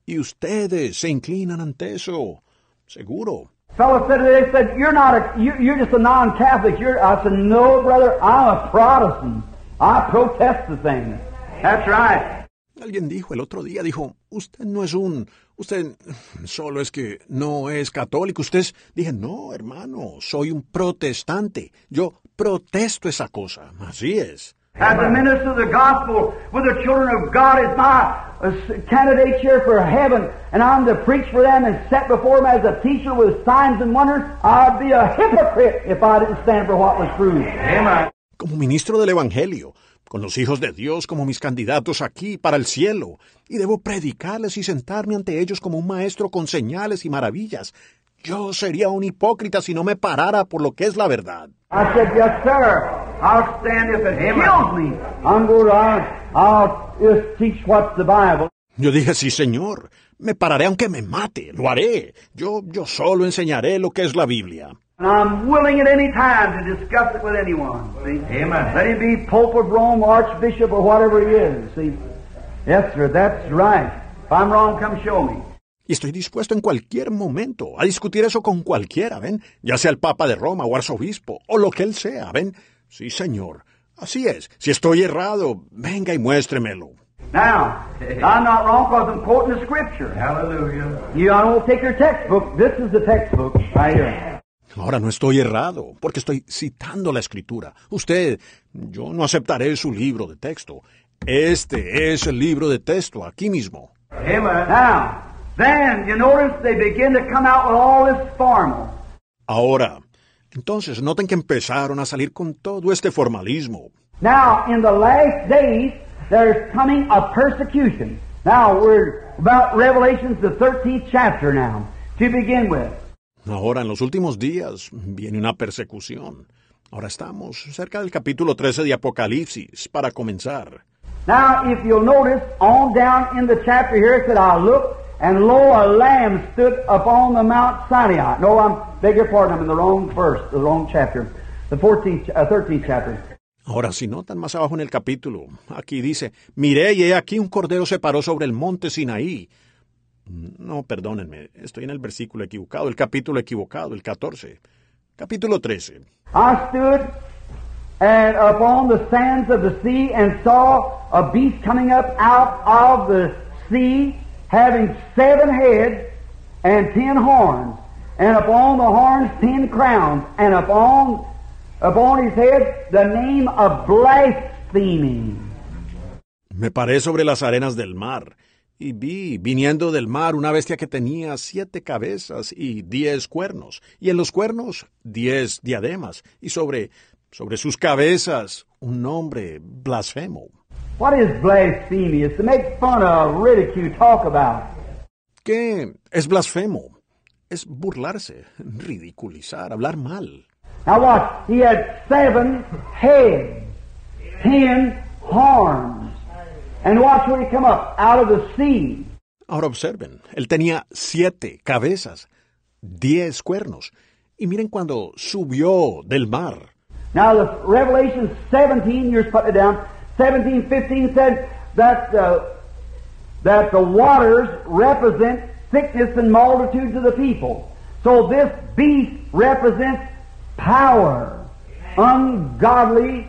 y ustedes se inclinan ante eso. Seguro. Fellow said they said you're not a you, you're just a non-Catholic. You're I said no, brother. I'm a Protestant. I protest the thing. That's right. Alguien dijo el otro día, dijo, usted no es un, usted solo es que no es católico. Usted es, dije, no, hermano, soy un protestante. Yo protesto esa cosa. Así es. As a minister of the gospel with the children of God is my uh, candidate here for heaven, and I'm to preach for them and set before them as a teacher with signs and wonders. I'd be a hypocrite if I didn't stand for what was true. Amen. Como ministro del Evangelio, con los hijos de Dios como mis candidatos aquí para el cielo, y debo predicarles y sentarme ante ellos como un maestro con señales y maravillas. Yo sería un hipócrita si no me parara por lo que es la verdad. I said, yes, sir. I'll stand if it kills me. I'm going to, I'll, I'll just teach what's the Bible. Yo dije, sí, señor, me pararé aunque me mate, lo haré. Yo, yo solo enseñaré lo que es la Biblia. And I'm willing at any time to discuss it with anyone. See? Amen. Let him be Pope of Rome, Archbishop, or whatever he is. See? Yes, sir, that's right. If I'm wrong, come show me. Y estoy dispuesto en cualquier momento a discutir eso con cualquiera, ¿ven? Ya sea el Papa de Roma o arzobispo, o lo que él sea, ¿ven? Sí, señor. Así es. Si estoy errado, venga y muéstremelo. Now, I'm not wrong because I'm quoting the scripture. Hallelujah. You don't take your textbook. This is the textbook right here. Ahora no estoy errado, porque estoy citando la escritura. Usted, yo no aceptaré su libro de texto. Este es el libro de texto, aquí mismo. Amen. Now, then you notice they begin to come out with all this formal. Ahora, entonces noten que empezaron a salir con todo este formalismo. Now, in the last days, there's coming a persecution. Now, we're about Revelations, the 13th chapter now, to begin with. Ahora, en los últimos días, viene una persecución. Ahora estamos cerca del capítulo 13 de Apocalipsis, para comenzar. Now, if you'll notice, on down in the chapter here, it said, I looked, and lo, a lamb stood upon the Mount Sinai. No, I'm, beg your pardon, I'm in the wrong verse, the wrong chapter. The 14th, uh, 13th chapter. Ahora, si notan más abajo en el capítulo, aquí dice, miré y he aquí un cordero se paró sobre el monte Sinaí. No, perdónenme, estoy en el versículo equivocado, el capítulo equivocado, el 14. Capítulo 13. I stood and upon the sands of the sea and saw a beast coming up out of the sea, having seven heads and ten horns, and upon the horns ten crowns, and upon upon his head the name of blasphemy. Me paré sobre las arenas del mar y vi, viniendo del mar, una bestia que tenía siete cabezas y diez cuernos, y en los cuernos diez diademas, y sobre, sobre sus cabezas un nombre blasfemo. What is blasphemy? It's to make fun of, ridicule, talk about. ¿Qué es blasfemo? Es burlarse, ridiculizar, hablar mal. Now watch, he had seven heads, ten horns, and watch when he come up out of the sea. Ahora observen, él tenía siete cabezas, diez cuernos, y miren cuando subió del mar. Now the Revelation 17, you're putting it down, 17, 15 said that uh, that the waters represent sickness and multitudes of the people. So this beast represents power, ungodly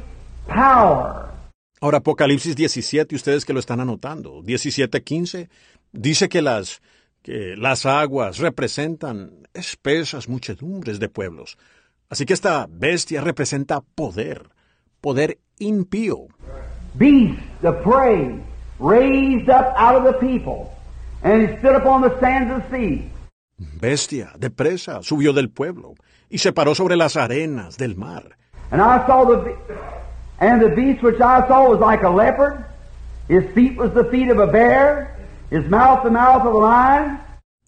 power. Ahora Apocalipsis 17, ustedes que lo están anotando, 17, 15, Dice que las, que las aguas representan espesas muchedumbres de pueblos. Así que esta bestia representa poder, poder impío. Beast, the prey, raised up out of the people, and he stood upon the sands of the sea. Bestia de presa subió del pueblo y se paró sobre las arenas del mar. And I saw the, and the beast which I saw was like a leopard. His feet was the feet of a bear. His mouth the mouth of a lion.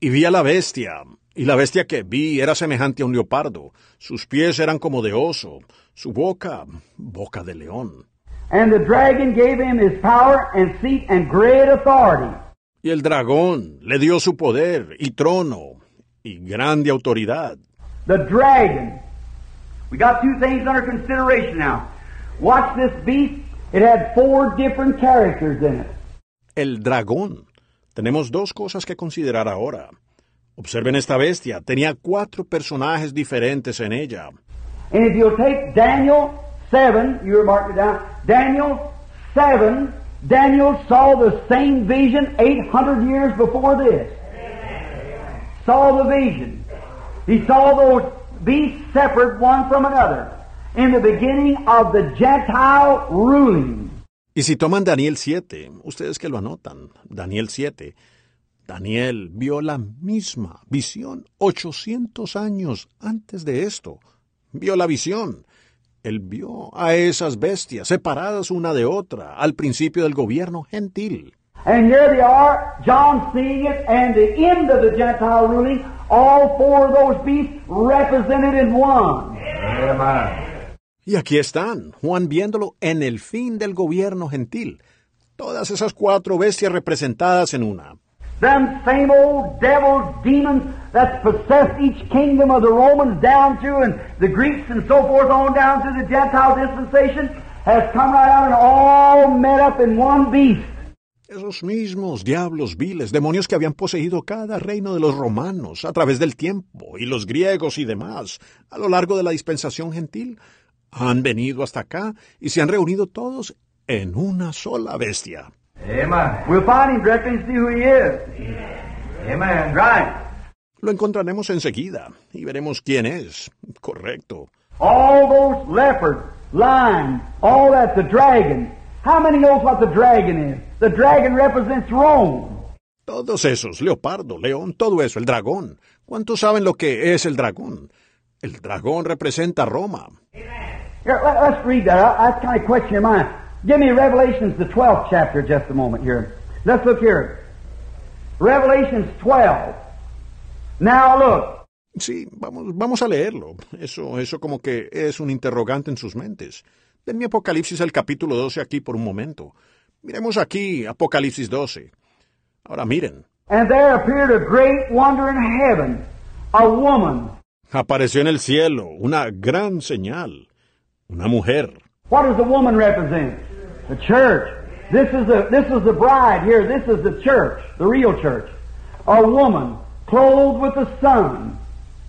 Y vi a la bestia, y la bestia que vi era semejante a un leopardo. Sus pies eran como de oso, su boca, boca de león. And the dragon gave him his power and seat and great authority. Y el dragón le dio su poder y trono y grande autoridad. The dragon. We got two things under consideration now. Watch this beast. It had four different characters in it. El dragón. Tenemos dos cosas que considerar ahora. Observen esta bestia. Tenía cuatro personajes diferentes en ella. And if you'll take Daniel 7, you marked it down, Daniel 7, Daniel saw the same vision 800 years before this. Saw the vision. He saw those beasts separate one from another in the beginning of the Gentile ruling. Y si toman Daniel 7, ustedes que lo anotan, Daniel 7, Daniel vio la misma visión 800 años antes de esto. Vio la visión. Él vio a esas bestias separadas una de otra al principio del gobierno gentil. And here they are, John seeing it, and the end of the Gentile ruling, all four of those beasts represented in one. Y aquí están, Juan viéndolo en el fin del gobierno gentil. Todas esas cuatro bestias representadas en una. Them same old devils, demons that's possessed each kingdom of the Romans down through and the Greeks and so forth on down through the Gentile dispensation has come right out and all met up in one beast. Esos mismos diablos viles, demonios que habían poseído cada reino de los romanos a través del tiempo, y los griegos y demás, a lo largo de la dispensación gentil, han venido hasta acá y se han reunido todos en una sola bestia. Amen. We'll find him directly and see who he is. Amen. Right. Lo encontraremos enseguida y veremos quién es. Correcto. All those leopards, lions, all that, the dragon. How many knows what the dragon is? The dragon represents Rome. Todos esos, leopardo, león, todo eso, el dragón. ¿Cuántos saben lo que es el dragón? El dragón representa Roma. Here, let, us read that. I, that's kind of question your mind. Give me Revelations, the 12th chapter, just a moment here. Let's look here. Revelations 12. Now look. Sí, vamos, vamos a leerlo. Eso, eso como que es un interrogante en sus mentes. Denme Apocalipsis el capítulo 12 aquí por un momento. Miremos aquí Apocalipsis 12. Ahora miren. And there appeared a great wonder in heaven, a woman. Apareció en el cielo una gran señal. Una mujer. What does the woman represent? The church. This is the this is the bride here. This is the church, the real church. A woman clothed with the sun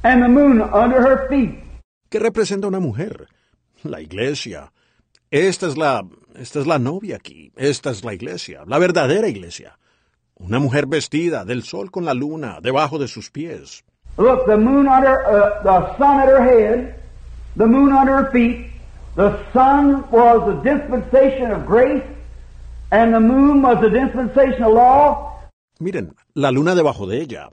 and the moon under her feet. ¿Qué representa una mujer? La iglesia. Esta es la, esta es la novia aquí. Esta es la iglesia, la verdadera iglesia. Una mujer vestida del sol con la luna debajo de sus pies. Look, the moon under uh, the sun at her head, the moon under her feet. The sun was the dispensation of grace, and the moon was the dispensation of law. Miren, la luna debajo de ella,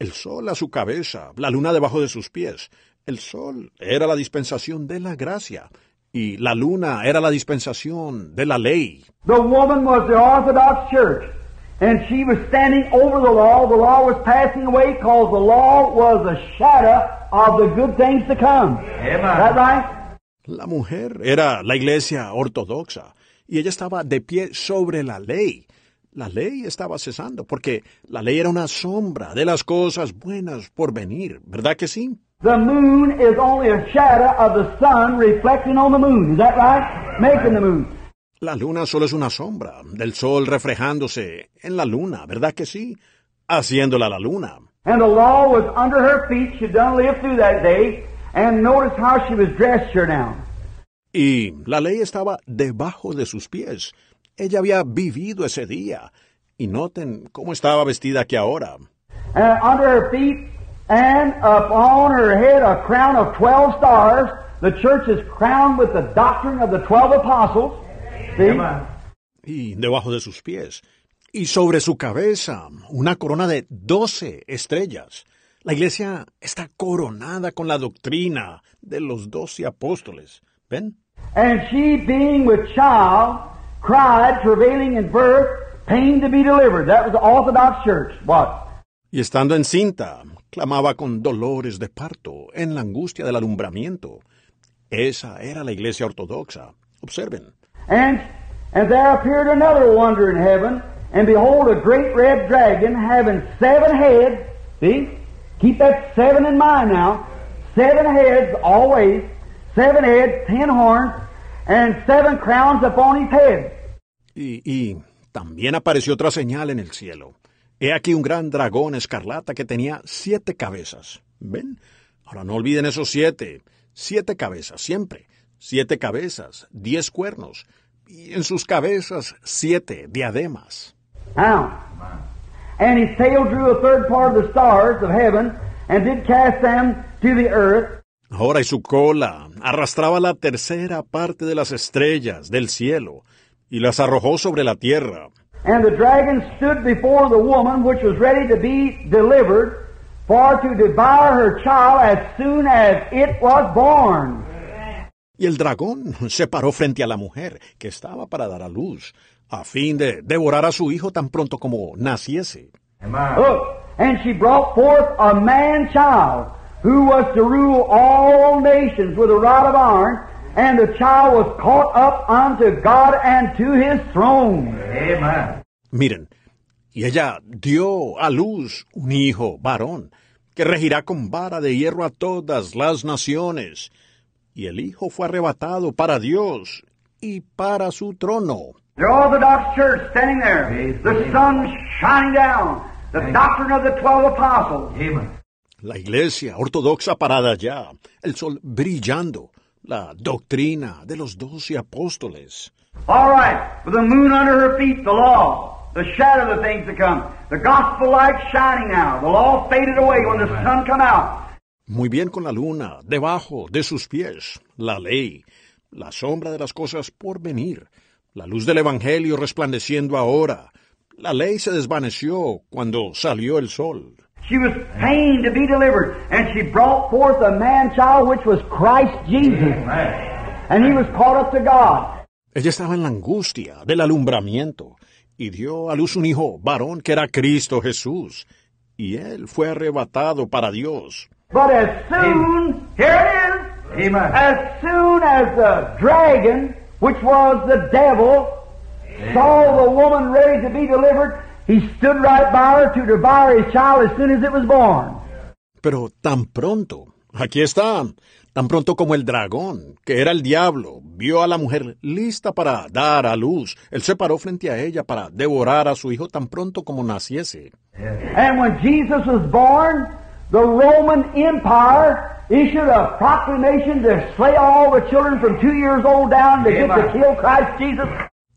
el sol a su cabeza, la luna debajo de sus pies. El sol era la dispensación de la gracia y la luna era la dispensación de la ley. The woman was the Orthodox Church, and she was standing over the law. The law was passing away because the law was a shadow of the good things to come. Is that right? La mujer era la iglesia ortodoxa y ella estaba de pie sobre la ley. La ley estaba cesando porque la ley era una sombra de las cosas buenas por venir, ¿verdad que sí? The moon is only a shadow of the sun reflecting on the moon. Is that right? Making the moon. La luna solo es una sombra del sol reflejándose en la luna, ¿verdad que sí? Haciéndola la luna. And the law was under her feet. She done lived through that day. And notice how she was dressed here now. Y la ley estaba debajo de sus pies. Ella había vivido ese día. Y noten cómo estaba vestida aquí ahora. And under her feet and upon her head a crown of twelve stars. The church is crowned with the doctrine of the twelve apostles. See? Y debajo de sus pies. Y sobre su cabeza una corona de doce estrellas. La iglesia está coronada con la doctrina de los doce apóstoles. ¿Ven? And she, being with child, cried, travailing in birth, pain to be delivered. That was the Orthodox Church. What? Y estando encinta, clamaba con dolores de parto, en la angustia del alumbramiento. Esa era la iglesia ortodoxa. Observen. And, and there appeared another wonder in heaven, and behold, a great red dragon having seven heads. See? Keep that seven in mind now. Seven heads always. Seven heads, ten horns, and seven crowns upon his head. Y, y también apareció otra señal en el cielo. He aquí un gran dragón escarlata que tenía siete cabezas. ¿Ven? Ahora no olviden esos siete. Siete cabezas, siempre. Siete cabezas, diez cuernos. Y en sus cabezas siete diademas. Now, and his tail drew a third part of the stars of heaven, and did cast them to the earth, Ahora y su cola arrastraba la tercera parte de las estrellas del cielo y las arrojó sobre la tierra. And the dragon stood before the woman which was ready to be delivered, for to devour her child as soon as it was born. Y el dragón se paró frente a la mujer que estaba para dar a luz, a fin de devorar a su hijo tan pronto como naciese. Look, and she brought forth a man child, who was to rule all nations with a rod of iron, and the child was caught up unto God and to his throne. Amen. Miren, y ella dio a luz un hijo varón, que regirá con vara de hierro a todas las naciones. Y el hijo fue arrebatado para Dios y para su trono. The Orthodox Church standing there, the sun shining down, the doctrine of the twelve apostles. Amen. La iglesia ortodoxa parada allá, el sol brillando, la doctrina de los doce apóstoles. All right, with the moon under her feet, the law, the shadow of the things to come, the gospel light shining now. The law faded away when the sun come out. Muy bien con la luna, debajo de sus pies, la ley, la sombra de las cosas por venir, la luz del Evangelio resplandeciendo ahora. La ley se desvaneció cuando salió el sol. She was pained to be delivered, and she brought forth a man child which was Christ Jesus, and he was caught up to God. Ella estaba en la angustia del alumbramiento y dio a luz un hijo varón que era Cristo Jesús, y él fue arrebatado para Dios. But as soon, here it is, Amen. as soon as the dragon, which was the devil, saw the woman ready to be delivered, he stood right by her to devour his child as soon as it was born. Pero tan pronto, aquí está, tan pronto como el dragón, que era el diablo, vio a la mujer lista para dar a luz, él se paró frente a ella para devorar a su hijo tan pronto como naciese. And when Jesus was born, the Roman Empire issued a proclamation to slay all the children from two years old down to get to kill Christ Jesus.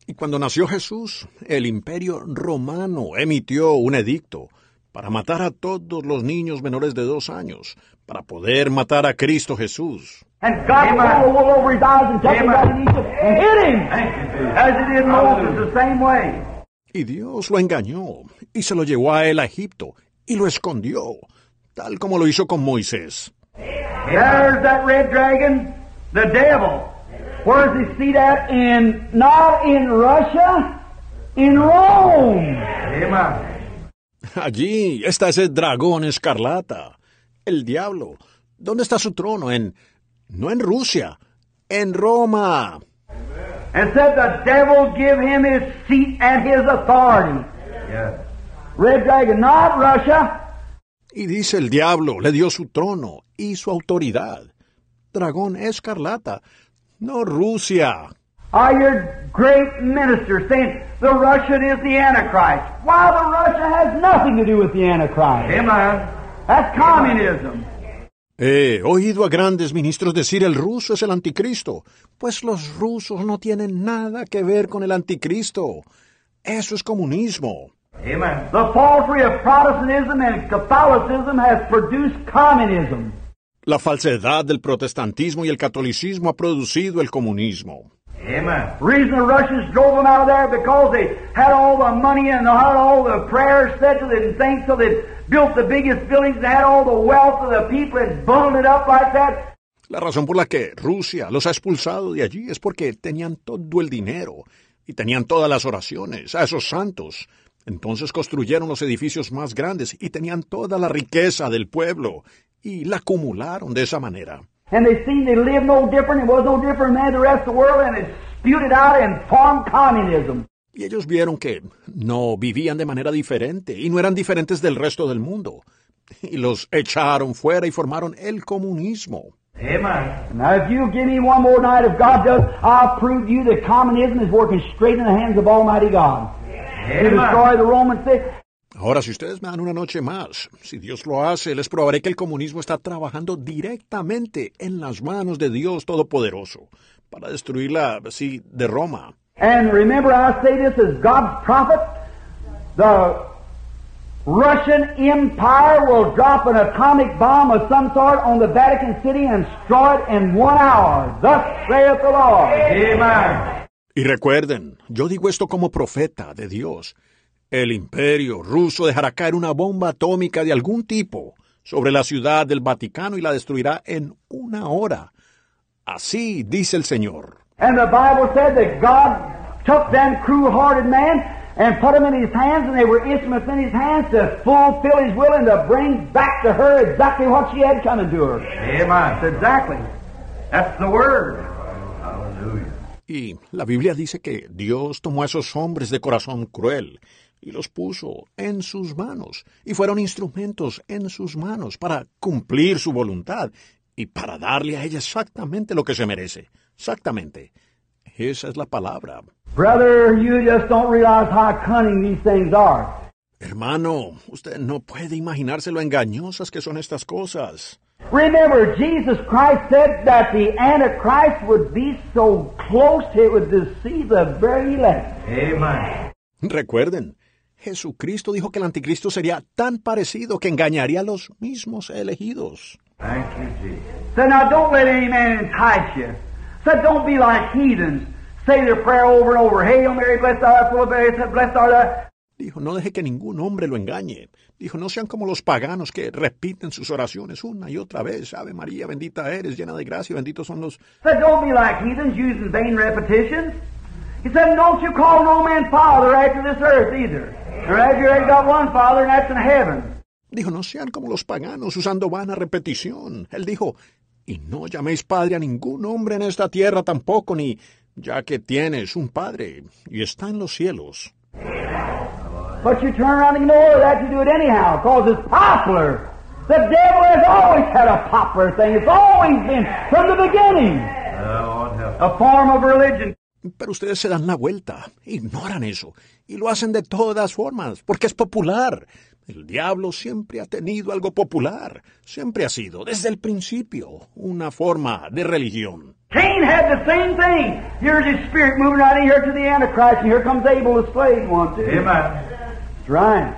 Y cuando nació Jesús, el imperio romano emitió un edicto para matar a todos los niños menores de dos años, para poder matar a Cristo Jesús. And God Amen. pulled the wool over his eyes and took him Amen. out in Egypt and hit him. Thank you, Jesus. As he did Moses the same way. Y Dios lo engañó y se lo llevó a él a Egipto y lo escondió, tal como lo hizo con Moisés. There's that red dragon, the devil. Where's his seat at? In not in Russia, in Rome. Amen. Allí está ese dragón escarlata, el diablo. ¿Dónde está su trono? En no en Rusia, en Roma. And said the devil give him his seat and his authority. Yes. Red dragon, not Russia. Y dice el diablo, le dio su trono y su autoridad. Dragón escarlata, no Rusia. Are your great minister saying the Russian is the Antichrist? Why the Russia has nothing to do with the Antichrist. Amen. That's communism. He oído a grandes ministros decir el ruso es el anticristo, pues los rusos no tienen nada que ver con el anticristo. Eso es comunismo. Amen. The falsery of Protestantism and Catholicism has produced communism. La falsedad del protestantismo y el catolicismo ha producido el comunismo. Amen. Reason the Russians drove them out of there because they had all the money and had all the prayers said to them and things, so they built the biggest buildings and had all the wealth of the people and bundled it up like that. La razón por la que Rusia los ha expulsado de allí es porque tenían todo el dinero y tenían todas las oraciones a esos santos. Entonces construyeron los edificios más grandes y tenían toda la riqueza del pueblo y la acumularon de esa manera. And they seen they lived no different, it was no different than the rest of the world, and it spewed it out and formed communism. Y ellos vieron que no vivían de manera diferente y no eran diferentes del resto del mundo. Y los echaron fuera y formaron el comunismo. Amen. Now, if you give me one more night, if God does, I'll prove to you that communism is working straight in the hands of Almighty God. Ahora, si ustedes me dan una noche más, si Dios lo hace, les probaré que el comunismo está trabajando directamente en las manos de Dios Todopoderoso para destruirla así de Roma. And remember, I say this as God's prophet. The Russian Empire will drop an atomic bomb of some sort on the Vatican City and destroy it in one hour. Thus saith the Lord. Amen. Y recuerden, yo digo esto como profeta de Dios. El imperio ruso dejará caer una bomba atómica de algún tipo sobre la ciudad del Vaticano y la destruirá en una hora. Así dice el Señor. And the Bible said that God took them cruel-hearted men and put them in His hands, and they were instruments in His hands to fulfill His will and to bring back to her exactly what she had coming to her. Amen. Exactly. That's the Word. Y la Biblia dice que Dios tomó a esos hombres de corazón cruel y los puso en sus manos, y fueron instrumentos en sus manos para cumplir su voluntad y para darle a ella exactamente lo que se merece. Exactamente. Esa es la palabra. Brother, you just don't realize how cunning these things are. Hermano, usted no puede imaginarse lo engañosas que son estas cosas. Remember, Jesus Christ said that the Antichrist would be so close it would deceive the very elect. Amen. Recuerden, Jesucristo dijo que el anticristo sería tan parecido que engañaría a los mismos elegidos. Thank you, Jesus. So now don't let any man entice you. So don't be like heathens. Say their prayer over and over. Hail Mary, blessed art thou, full of grace, blessed art thou. Dijo, no deje que ningún hombre lo engañe. Dijo, no sean como los paganos que repiten sus oraciones una y otra vez. Ave María, bendita eres, llena de gracia, benditos son los... Said, don't be like heathens using vain repetitions. He said, don't you call no man father after this earth either. Or after you got one father, and that's in heaven. Dijo, no sean como los paganos usando vana repetición. Él dijo, y no llaméis padre a ningún hombre en esta tierra tampoco, ni ya que tienes un padre y está en los cielos. But you turn around and ignore that, you do it anyhow, because it's popular. The devil has always had a popular thing. It's always been from the beginning. A form of religion. Pero ustedes se dan la vuelta, ignoran eso, y lo hacen de todas formas, porque es popular. El diablo siempre ha tenido algo popular, siempre ha sido, desde el principio, una forma de religión. Cain had the same thing. Here's his spirit moving right in here to the Antichrist, and here comes Abel, the slave one, too. Amen. Right.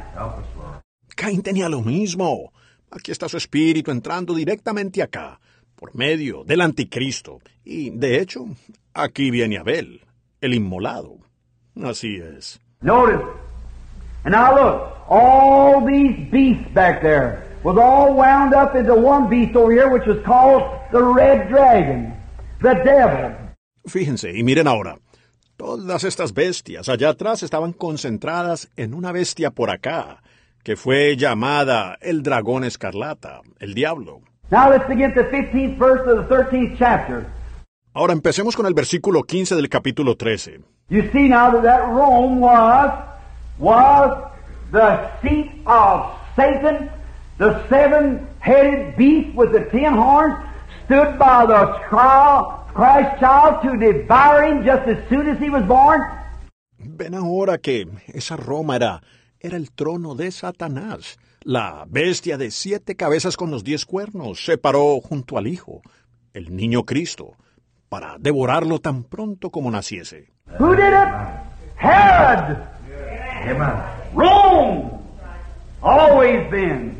Caín tenía lo mismo. Aquí está su espíritu entrando directamente acá, por medio del anticristo. Y, de hecho, aquí viene Abel, el inmolado. Así es. Notice. And now look, all these beasts back there was all wound up into one beast over here, which was called the red dragon, the devil. Fíjense, y miren ahora. Todas estas bestias allá atrás estaban concentradas en una bestia por acá, que fue llamada el dragón escarlata, el diablo. Now let's begin the 15th verse of the 13th chapter. Ahora empecemos con el versículo 15 del capítulo 13. You see now that that Rome was, was the seat of Satan, the seven-headed beast with the ten horns, stood by the trial, Christ child to devour him just as soon as he was born. Ven ahora que esa Roma era, era el trono de Satanás. La bestia de siete cabezas con los diez cuernos se paró junto al Hijo, el niño Cristo, para devorarlo tan pronto como naciese. Who did it? Herod. Rome. Always been.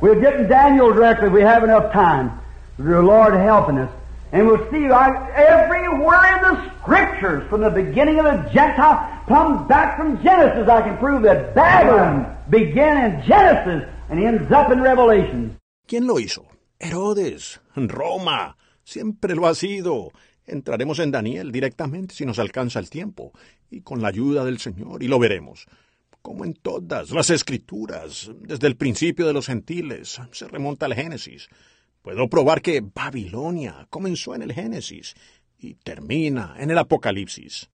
We'll get in Daniel directly if we have enough time. The Lord helping us. And we'll see I, everywhere in the scriptures, from the beginning of the Gentile, come back from Genesis, I can prove that Babylon began in Genesis and ends up in Revelation. ¿Quién lo hizo? Herodes, Roma, siempre lo ha sido. Entraremos en Daniel directamente si nos alcanza el tiempo, y con la ayuda del Señor, y lo veremos. Como en todas las escrituras, desde el principio de los gentiles, se remonta al Génesis. Puedo probar que Babilonia comenzó en el Génesis y termina en el Apocalipsis.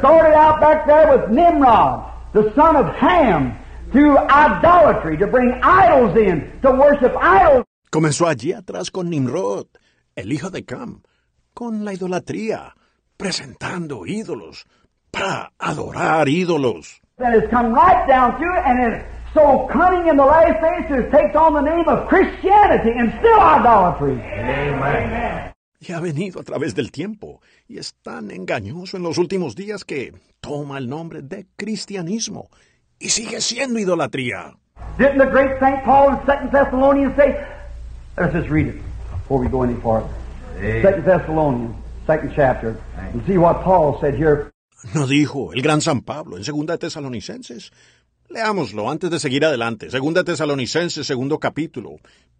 Started out back there with Nimrod, the son of Ham, through idolatry, to bring idols in, to worship idols. Comenzó allí atrás con Nimrod, el hijo de Cam, con la idolatría, presentando ídolos, para adorar ídolos. And it's come right down through and so cunning in the last days takes on the name of Christianity and still idolatry. Amen. Y ha venido a través del tiempo, y es tan engañoso en los últimos días que toma el nombre de cristianismo, y sigue siendo idolatría. Didn't the great St. Paul in 2 Thessalonians say, let's just read it before we go any farther. 2 Thessalonians, second chapter, and see what Paul said here. ¿No dijo el gran San Pablo en Segunda de Tesalonicenses? Leámoslo antes de seguir adelante. Segunda Tesalonicenses, segundo capítulo.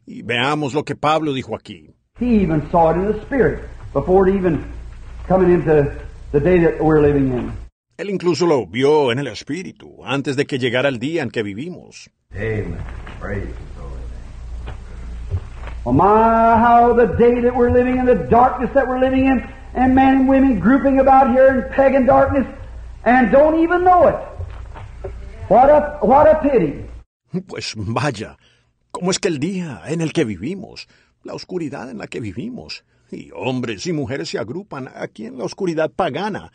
Y veamos lo que Pablo dijo aquí. He even saw it in the Spirit before it even coming into the day that we're living in. Él incluso lo vio en el Espíritu antes de que llegara el día en que vivimos. Amen. Praise. Oh my, how the day that we're living in, the darkness that we're living in, and men and women grouping about here in pagan darkness and don't even know it. What a, what a pity. Pues vaya, ¿cómo es que el día en el que vivimos, la oscuridad en la que vivimos, y hombres y mujeres se agrupan aquí en la oscuridad pagana,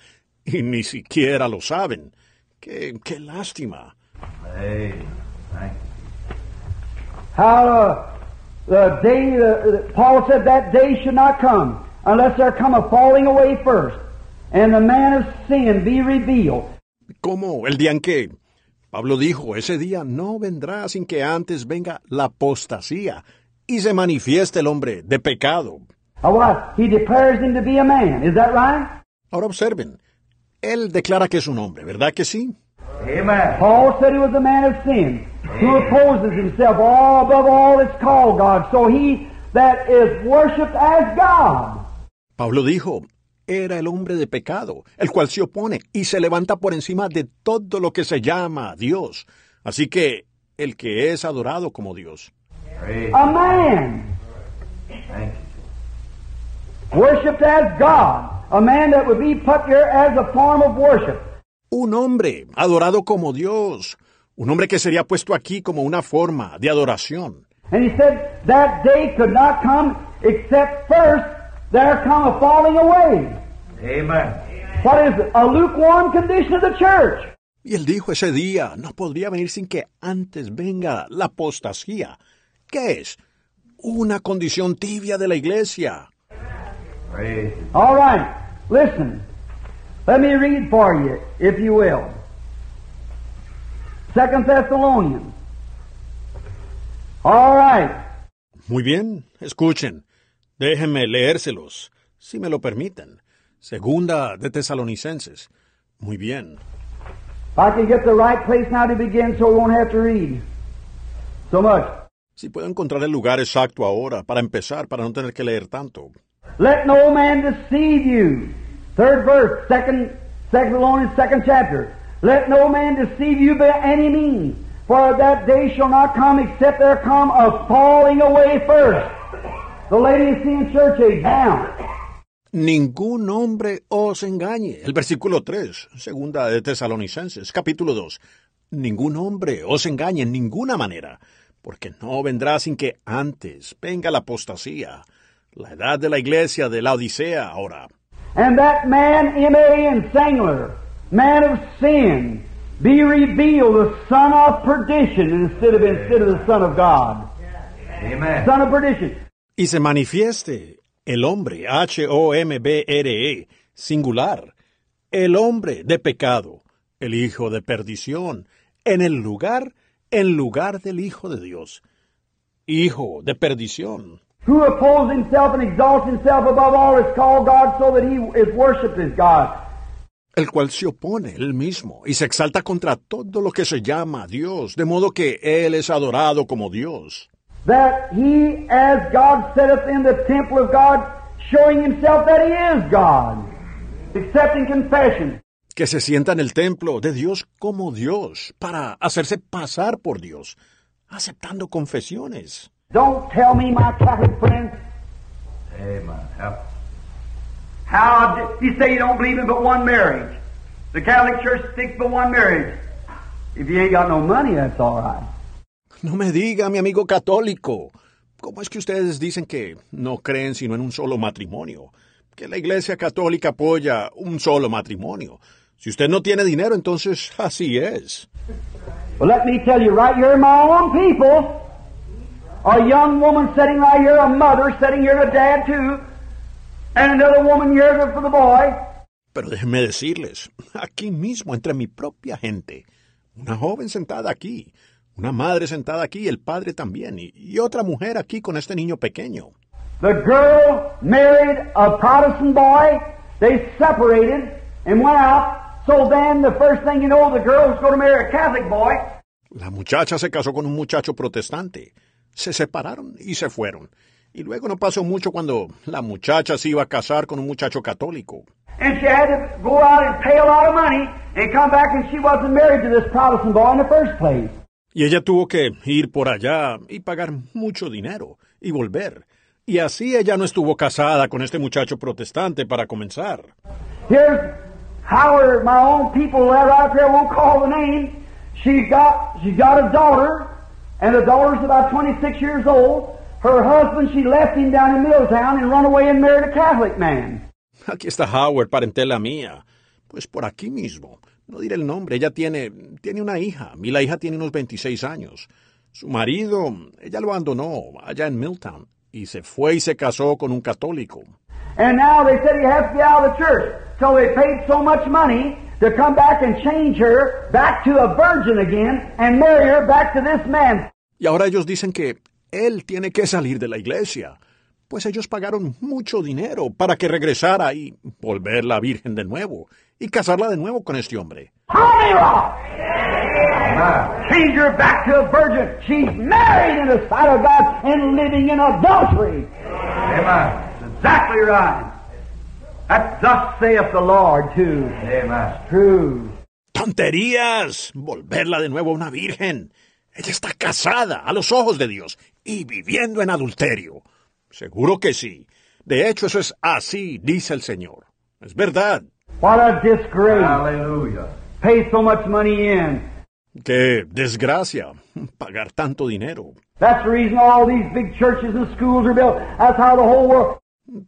y ni siquiera lo saben? Qué, qué lástima. Thank you. How uh, the day, uh, Paul said that day should not come unless there come a falling away first, and the man of sin be revealed. Como el día en que Pablo dijo, ese día no vendrá sin que antes venga la apostasía y se manifieste el hombre de pecado. Or what? He declares him to be a man. Is that right? Ahora observen, él declara que es un hombre, ¿verdad que sí? Amen. Paul said he was a man of sin, who opposes himself all above all that's called God. So he that is worshipped as God. Pablo dijo, era el hombre de pecado, el cual se opone y se levanta por encima de todo lo que se llama Dios. Así que el que es adorado como Dios. Worshipped as God. A man that would be put here as a form of worship. Un hombre adorado como Dios. Un hombre que sería puesto aquí como una forma de adoración. And he said that day could not come except first there come a falling away. Amen. What is it? A lukewarm condition of the church. Y él dijo ese día no podría venir sin que antes venga la apostasía. ¿Qué es? Una condición tibia de la iglesia. All right, listen. Let me read for you, if you will. Second Thessalonians. All right. Muy bien, escuchen. Déjenme leérselos, si me lo permiten. Segunda de Tesalonicenses. Muy bien. If I can get the right place now to begin so we won't have to read so much. Si puedo encontrar el lugar exacto ahora para empezar, para no tener que leer tanto. Let no man deceive you. Third verse, second Thessalonians, second chapter. Let no man deceive you by any means, for that day shall not come except there come a falling away first. The Laodicean church age now. Ningún hombre os engañe. El versículo 3, segunda de Tesalonicenses, capítulo 2. Ningún hombre os engañe en ninguna manera, porque no vendrá sin que antes venga la apostasía, la edad de la iglesia de la Odisea ahora. And that man, M.A. and singular, man of sin, be revealed, the son of perdition, instead of instead of the son of God. Amen. Son of perdition. Y se manifieste el hombre, H-O-M-B-R-E, singular, el hombre de pecado, el hijo de perdición, en el lugar, en lugar del Hijo de Dios. Hijo de perdición. Who opposes himself and exalts himself above all is called God so that he is worshipped as God. el cual se opone él mismo y se exalta contra todo lo que se llama Dios, de modo que él es adorado como Dios. That he, as God sitteth in the temple of God, showing himself that he is God, accepting confession. Que se sienta en el templo de Dios como Dios, para hacerse pasar por Dios, aceptando confesiones. Don't tell me, my Catholic friends, Amen. Help. how d- you say you don't believe in but one marriage. The Catholic Church sticks but one marriage. If you ain't got no money, that's all right. No me diga, mi amigo católico, ¿cómo es que ustedes dicen que no creen sino en un solo matrimonio? Que la Iglesia Católica apoya un solo matrimonio. Si usted no tiene dinero, entonces así es. Well, let me tell you right here, my own people, a young woman sitting right here, a mother sitting here, a dad too, and another woman here for the boy. Pero déjenme decirles, aquí mismo, entre mi propia gente, una joven sentada aquí, una madre sentada aquí, el padre también, y, y otra mujer aquí con este niño pequeño. The girl married a Protestant boy. They separated and went out. So then, the first thing you know, the girl was going to marry a Catholic boy. La muchacha se casó con un muchacho protestante. Se separaron y se fueron. Y luego no pasó mucho cuando la muchacha se iba a casar con un muchacho católico. And she had to go out and pay a lot of money and come back, and she wasn't married to this Protestant boy in the first place. Y ella tuvo que ir por allá y pagar mucho dinero y volver. Y así ella no estuvo casada con este muchacho protestante para comenzar. Here's Howard, my own people right out there won't call the name. She got she got a daughter, and the daughter's about 26 years old. Her husband, she left him down in Middletown and run away and married a Catholic man. Aquí está Howard, parentela mía. Pues por aquí mismo. No diré el nombre. Ella tiene, tiene una hija. Y la hija tiene unos 26 años. Su marido, ella lo abandonó allá en Milltown. Y se fue y se casó con un católico. And now they said he has to be out of the church. So they paid so much money to come back and change her back to a virgin again and marry her back to this man. Y ahora ellos dicen que él tiene que salir de la iglesia. Pues ellos pagaron mucho dinero para que regresara y volverla virgen de nuevo y casarla de nuevo con este hombre. Amen. Change her back to a virgin. She's married in the sight of God and living in adultery. Amen. Exactly right. That thus saith the Lord too. Amen. True. ¡Tonterías! Volverla de nuevo una virgen. Ella está casada a los ojos de Dios y viviendo en adulterio. Seguro que sí. De hecho, eso es así, dice el Señor. Es verdad. What a disgrace. Hallelujah. Pay so much money in. Qué desgracia pagar tanto dinero. That's the reason all these big churches and schools are built. That's how the whole world.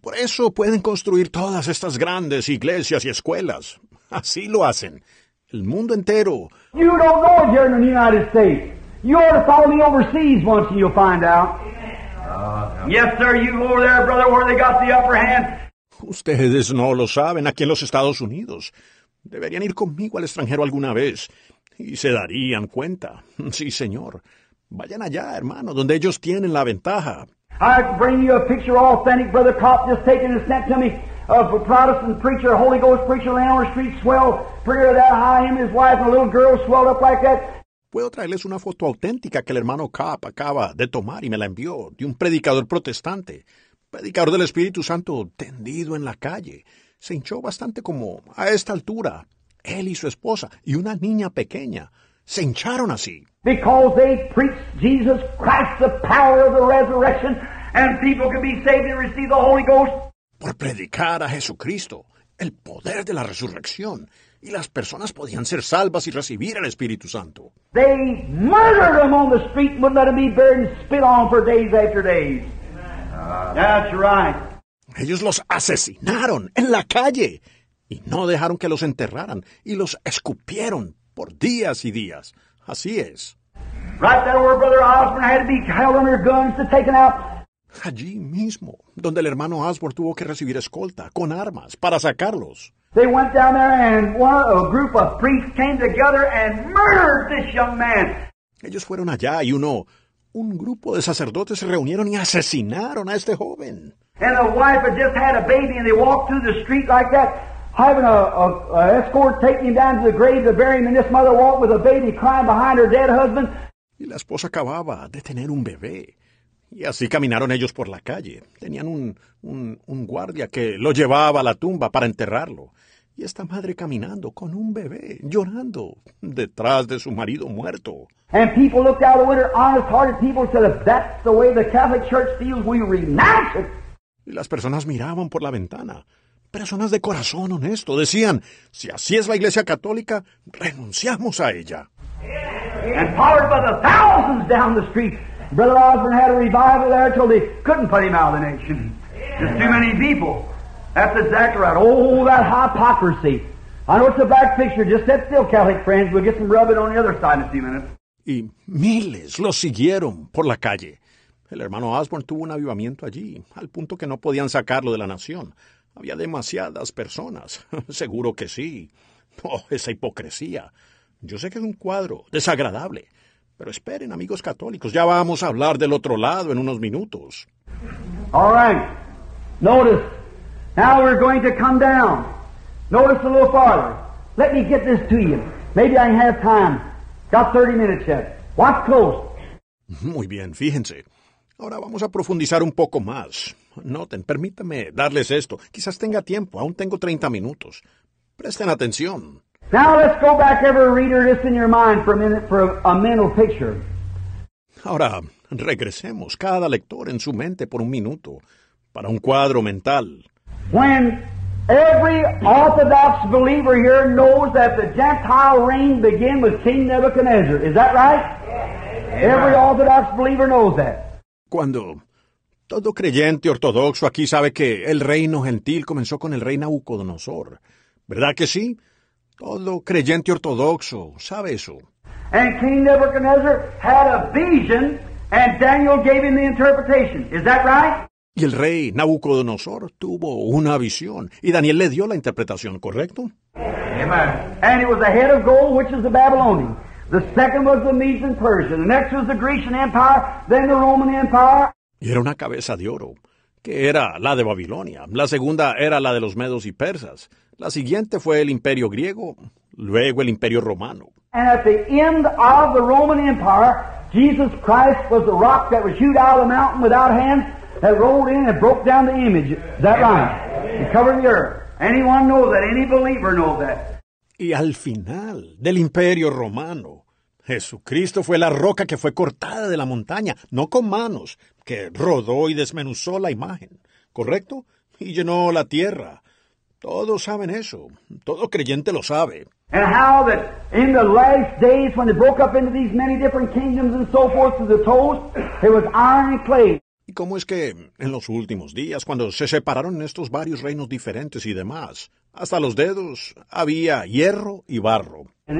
Por eso pueden construir todas estas grandes iglesias y escuelas. Así lo hacen. El mundo entero. You don't know it here in the United States. You ought to follow me overseas once and you'll find out. Yes, sir. You go over there, brother, where they got the upper hand. Ustedes no lo saben aquí en los Estados Unidos. Deberían ir conmigo al extranjero alguna vez y se darían cuenta. Sí, señor. Vayan allá, hermano, donde ellos tienen la ventaja. I bring you a picture authentic, Brother Kopp just taken and sent to me of a Protestant preacher, Holy Ghost preacher laying on the street, swelled, prettier that high, him and his wife and a little girl swelled up like that. Puedo traerles una foto auténtica que el hermano Cap acaba de tomar y me la envió de un predicador protestante, predicador del Espíritu Santo tendido en la calle. Se hinchó bastante como a esta altura. Él y su esposa y una niña pequeña se hincharon así. Because they preached Jesus Christ, the power of the resurrection, and people could be saved and receive the Holy Ghost. por predicar a Jesucristo, el poder de la resurrección, y las personas podían ser salvas y recibir el Espíritu Santo. They murdered them on the street and wouldn't let them be buried and spit on for days after days. That's right. Ellos los asesinaron en la calle y no dejaron que los enterraran y los escupieron por días y días. Así es. Right there where Brother Osborne had to be held under guns to taken out. Allí mismo, donde el hermano Asborn tuvo que recibir escolta con armas para sacarlos. They went down there and one, a group of priests came together and murdered this young man. Ellos fueron allá y uno, un grupo de sacerdotes se reunieron y asesinaron a este joven. And the wife had just had a baby and they walked through the street like that, having a, a, a escort taking him down to the grave to bury him, and this mother walked with a baby crying behind her dead husband. Y la esposa acababa de tener un bebé. Y así caminaron ellos por la calle. Tenían un, un, un guardia que lo llevaba a la tumba para enterrarlo. Y esta madre caminando con un bebé, llorando, detrás de su marido muerto. And people looked out the window, honest-hearted people said, if that's the way the Catholic Church feels, we renounce it. Y las personas miraban por la ventana. Personas de corazón honesto decían, si así es la Iglesia Católica, renunciamos a ella. And followed by the thousands down the street. Brother Osborne had a revival there till they couldn't put him out of the nation. There's too many people. That's exactly right. Oh, that hypocrisy. I know it's a black picture. Just sit still, Catholic friends. We'll get some rubbing on the other side in a few minutes. Y miles los siguieron por la calle. El hermano Osborne tuvo un avivamiento allí, al punto que no podían sacarlo de la nación. Había demasiadas personas. Seguro que sí. Oh, esa hipocresía. Yo sé que es un cuadro desagradable. Pero esperen, amigos católicos, ya vamos a hablar del otro lado en unos minutos. All right. Notice. Now we're going to come down. Notice a little farther. Let me get this to you. Maybe I have time. Got 30 minutes yet. Watch close. Muy bien, fíjense. Ahora vamos a profundizar un poco más. Noten, permítame darles esto. Quizás tenga tiempo, aún tengo 30 minutos. Presten atención. Now let's go back every reader just in your mind for a minute for a, a mental picture. Ahora, regresemos cada lector en su mente por un minuto, para un cuadro mental. When every Orthodox believer here knows that the Gentile reign began with King Nebuchadnezzar. Is that right? Every Orthodox believer knows that. Cuando todo creyente ortodoxo aquí sabe que el reino gentil comenzó con el rey Nabucodonosor. ¿Verdad que sí? Todo creyente ortodoxo sabe eso. And King Nebuchadnezzar had a vision and Daniel gave him the interpretation. Is that right? Y el rey Nabucodonosor tuvo una visión y Daniel le dio la interpretación, ¿correcto? Amen. And it was the head of gold, which is the Babylonian. The second was the Medes and Persian. The next was the Grecian Empire, then the Roman Empire. Y era una cabeza de oro, que era la de Babilonia. La segunda era la de los medos y persas. La siguiente fue el imperio griego, luego el imperio romano. And at the end of the Roman Empire, Jesus Christ was the rock that was hewed out of the mountain without hands that rolled in and broke down the image. Is that right? And covered the earth. Anyone knows that? Any believer knows that. Y al final del imperio romano, Jesucristo fue la roca que fue cortada de la montaña, no con manos, que rodó y desmenuzó la imagen, ¿correcto? Y llenó la tierra. Todos saben eso, todo creyente lo sabe. And how that in the last days when they broke up into these many different kingdoms and so forth to the toes, it was iron and clay. ¿Y cómo es que en los últimos días, cuando se separaron estos varios reinos diferentes y demás, hasta los dedos había hierro y barro? The.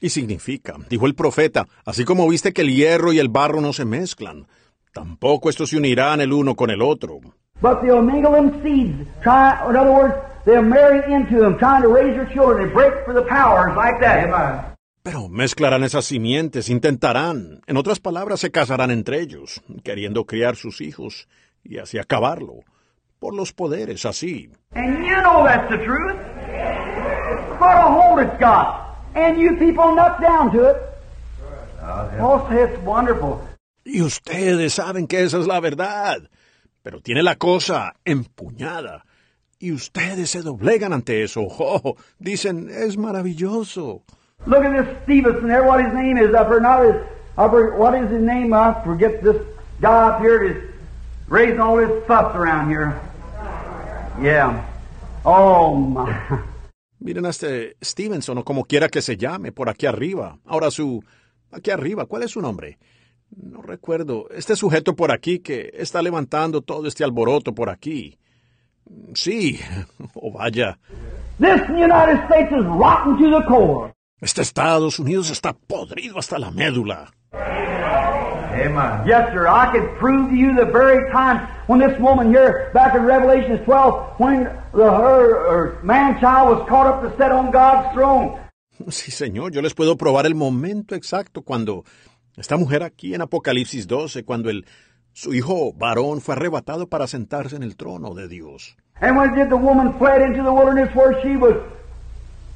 Y significa, dijo el profeta, así como viste que el hierro y el barro no se mezclan, tampoco estos se unirán el uno con el otro. But them seeds. Try, in other words, they'll marry into them, trying to raise their children and break for the powers like that. Amen. Pero mezclarán esas simientes, intentarán, en otras palabras, se casarán entre ellos, queriendo criar sus hijos y así acabarlo, por los poderes, así. And you know that's the truth. What a hold it's got. And you people nut down to it. Oh, say it's wonderful. Y ustedes saben que esa es la verdad, pero tiene la cosa empuñada. Y ustedes se doblegan ante eso. Oh, dicen, es maravilloso. Look at this Stevenson there, what his name is here. Not his, here, what is his name? I forget this guy up here is raising all this fuss around here. Yeah. Oh, my. Miren a este Stevenson o como quiera que se llame, por aquí arriba. Ahora su... Aquí arriba, ¿cuál es su nombre? No recuerdo. Este sujeto por aquí que está levantando todo este alboroto por aquí. Sí, oh vaya. This United States is rotten to the core. Este Estados Unidos está podrido hasta la médula. Amen. Yes, sir. I could prove to you the very time when this woman here, back in Revelation 12, when the, her, her man-child was caught up to sit on God's throne. Sí, señor, yo les puedo probar el momento exacto cuando esta mujer aquí en Apocalipsis 12, cuando el, su hijo varón fue arrebatado para sentarse en el trono de Dios. And when did the woman fled into the wilderness where she was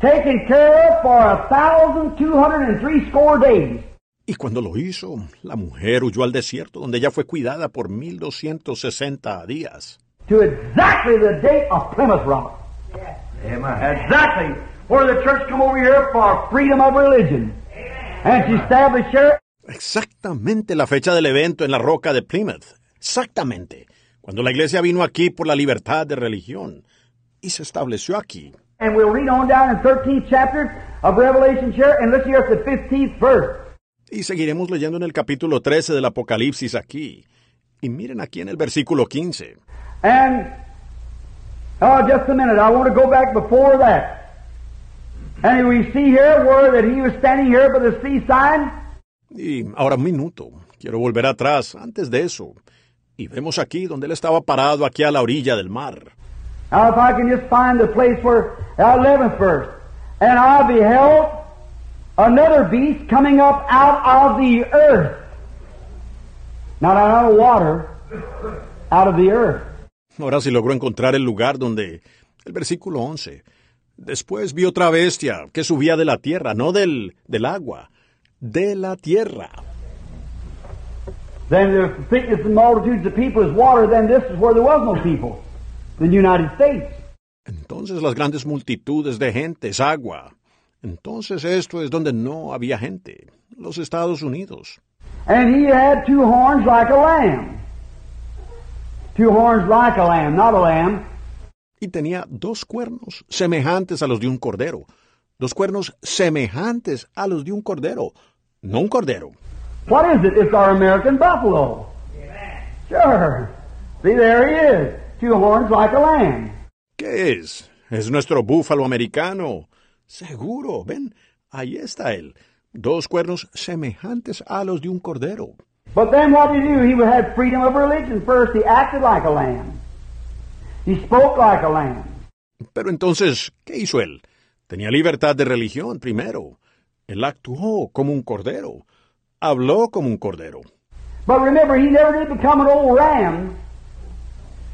taken care of for a thousand two hundred and three score days. Y cuando lo hizo, la mujer huyó al desierto, donde ella fue cuidada por 1260 días. To exactly the date of Plymouth Rock. Amen. Exactly where the church come over here for freedom of religion. And she established here Exactamente la fecha del evento en la roca de Plymouth. Exactamente. Cuando la iglesia vino aquí por la libertad de religión y se estableció aquí. And we'll read on down in 13th chapter of Revelation here, and look here at the 15th verse. Y seguiremos leyendo en el capítulo 13 del Apocalipsis aquí. Y miren aquí en el versículo 15. And, oh, just a minute, I want to go back before that. And we see here where that he was standing here by the seaside, Y ahora un minuto. Quiero volver atrás, antes de eso. Y vemos aquí donde él estaba parado aquí a la orilla del mar. Now, if I can just find the place where, uh, 11th verse. And I beheld another beast coming up out of the earth. Not out of water, out of the earth. Ahora sí logró encontrar el lugar donde... El versículo 11. Después vi otra bestia que subía de la tierra, no del, del agua, de la tierra. Then the thickness and multitudes of people is water, then this is where there was no people. The United States. Entonces las grandes multitudes de gente es agua. Entonces esto es donde no había gente, los Estados Unidos. And he had two horns like a lamb. Two horns like a lamb, not a lamb. Y tenía dos cuernos semejantes a los de un cordero. Dos cuernos semejantes a los de un cordero, no un cordero. What is it? It's our American buffalo. Sure. See, there he is. Two horns like a lamb. ¿Qué es? Es nuestro búfalo americano. Seguro, ven, ahí está él. Dos cuernos semejantes a los de un cordero. But then what did he do? He had freedom of religion. First, he acted like a lamb. He spoke like a lamb. Pero entonces, ¿qué hizo él? Tenía libertad de religión primero. Él actuó como un cordero. Habló como un cordero. But remember, he never did become an old ram.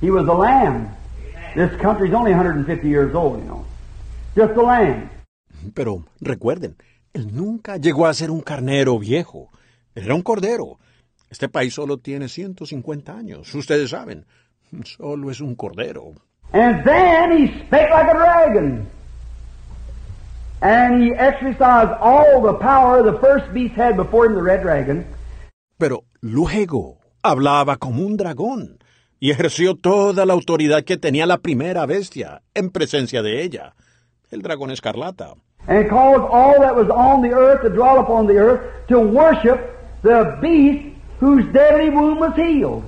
He was a lamb. This country's only 150 years old, you know. Just a lamb. Pero recuerden, él nunca llegó a ser un carnero viejo. Él era un cordero. Este país solo tiene 150 años. Ustedes saben, solo es un cordero. And then he spake like a dragon. And he exercised all the power the first beast had before him, the red dragon. Pero luego hablaba como un dragón y ejerció toda la autoridad que tenía la primera bestia en presencia de ella, el dragón escarlata. And caused all that was on the earth to dwell upon the earth to worship the beast whose deadly wound was healed.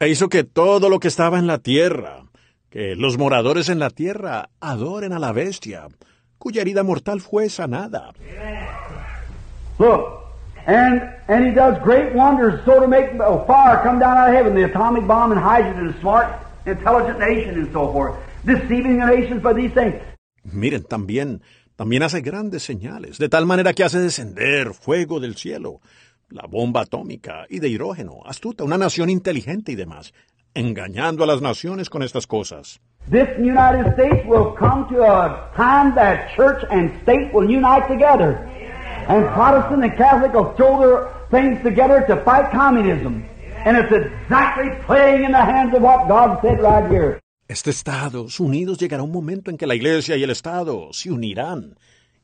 E hizo que todo lo que estaba en la tierra, que los moradores en la tierra adoren a la bestia, cuya herida mortal fue sanada. Look, and and he does great wonders, so to make fire come down out of heaven, the atomic bomb and hydrogen, a smart, intelligent nation, and so forth, deceiving the nations by these things. Miren, también, también hace grandes señales, de tal manera que hace descender fuego del cielo, la bomba atómica y de hidrógeno, astuta, una nación inteligente y demás, engañando a las naciones con estas cosas. This United States will come to a time that church and state will unite together. And Protestant and Catholic will throw their things together to fight communism. And it's exactly playing in the hands of what God said right here. Este Estados Unidos llegará un momento en que la Iglesia y el Estado se unirán,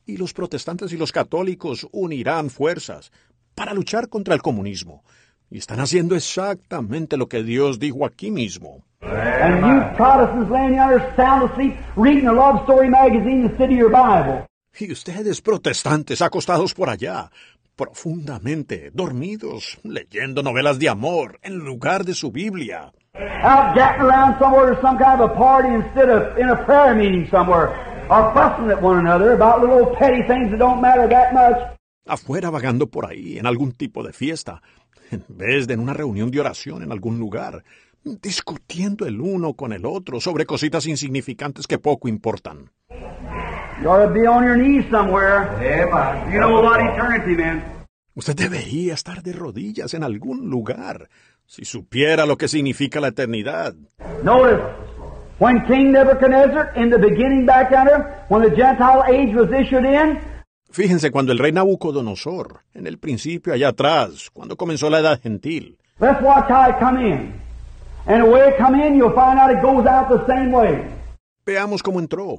y los protestantes y los católicos unirán fuerzas para luchar contra el comunismo. Y están haciendo exactamente lo que Dios dijo aquí mismo. And you Protestants laying yonder sound asleep, reading a love story magazine instead of your Bible. Y ustedes, protestantes, acostados por allá, profundamente dormidos, leyendo novelas de amor en lugar de su Biblia. Out gapping around somewhere to some kind of a party instead of in a prayer meeting somewhere. Or fussing at one another about little petty things that don't matter that much. Afuera vagando por ahí en algún tipo de fiesta, en vez de en una reunión de oración en algún lugar, discutiendo el uno con el otro sobre cositas insignificantes que poco importan. You ought to be on your knees somewhere. Amen. You know about eternity, man. Usted debería estar de rodillas en algún lugar, si supiera lo que significa la eternidad. Notice, when King Nebuchadnezzar, in the beginning back there, when the Gentile age was issued in, Fíjense cuando el rey Nabucodonosor, en el principio allá atrás, cuando comenzó la edad gentil, let's watch how it come in. Veamos cómo entró.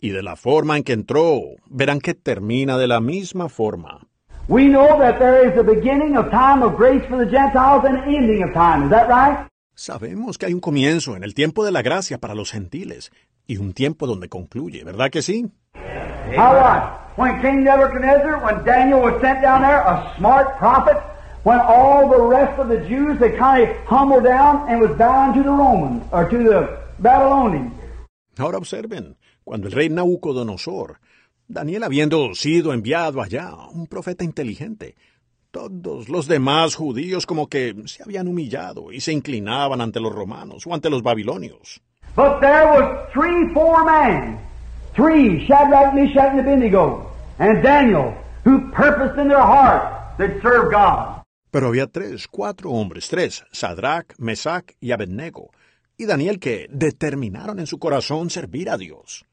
Y de la forma en que entró, verán que termina de la misma forma. We know that there is a beginning of time of grace for the Gentiles and an ending of time. Is that right? Sabemos que hay un comienzo en el tiempo de la gracia para los gentiles y un tiempo donde concluye, ¿verdad que sí? How what? When King Nebuchadnezzar, when Daniel was sent down there, a smart prophet, when all the rest of the Jews, they kind of humbled down and was bound to the Romans, or to the Babylonians. Ahora observen, cuando el rey Nabucodonosor, Daniel habiendo sido enviado allá, un profeta inteligente, todos los demás judíos como que se habían humillado y se inclinaban ante los romanos o ante los babilonios. But there was three, four men, three, Shadrach, Meshach, and Abednego, and Daniel, who purposed in their heart that serve God. Pero había tres, cuatro hombres, tres, Sadrach, Mesach y Abednego, y Daniel que determinaron en su corazón servir a Dios.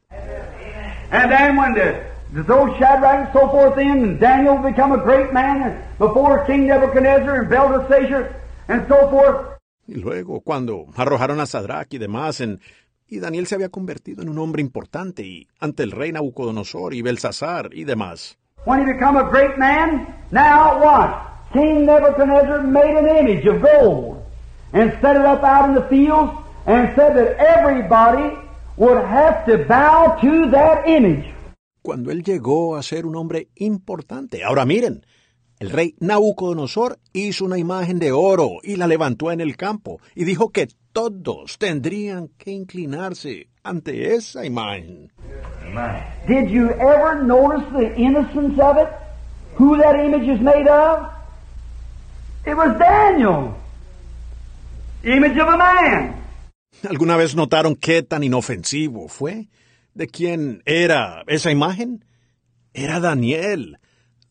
And then when the, the those Shadrach and so forth in, and Daniel become a great man before King Nebuchadnezzar and Belteshazzar and so forth, Y luego, cuando arrojaron a Sadrach y demás, en, y Daniel se había convertido en un hombre importante y ante el rey Nabucodonosor y Belsasar y demás. when he become a great man, now what? King Nebuchadnezzar made an image of gold and set it up out in the fields and said that everybody would have to bow to that image. Cuando él llegó a ser un hombre importante. Ahora miren, el rey Nabucodonosor hizo una imagen de oro y la levantó en el campo y dijo que todos tendrían que inclinarse ante esa imagen. Did you ever notice the innocence of it? Who that image is made of? It was Daniel. Image of a man. ¿Alguna vez notaron qué tan inofensivo fue? ¿De quién era esa imagen? Era Daniel,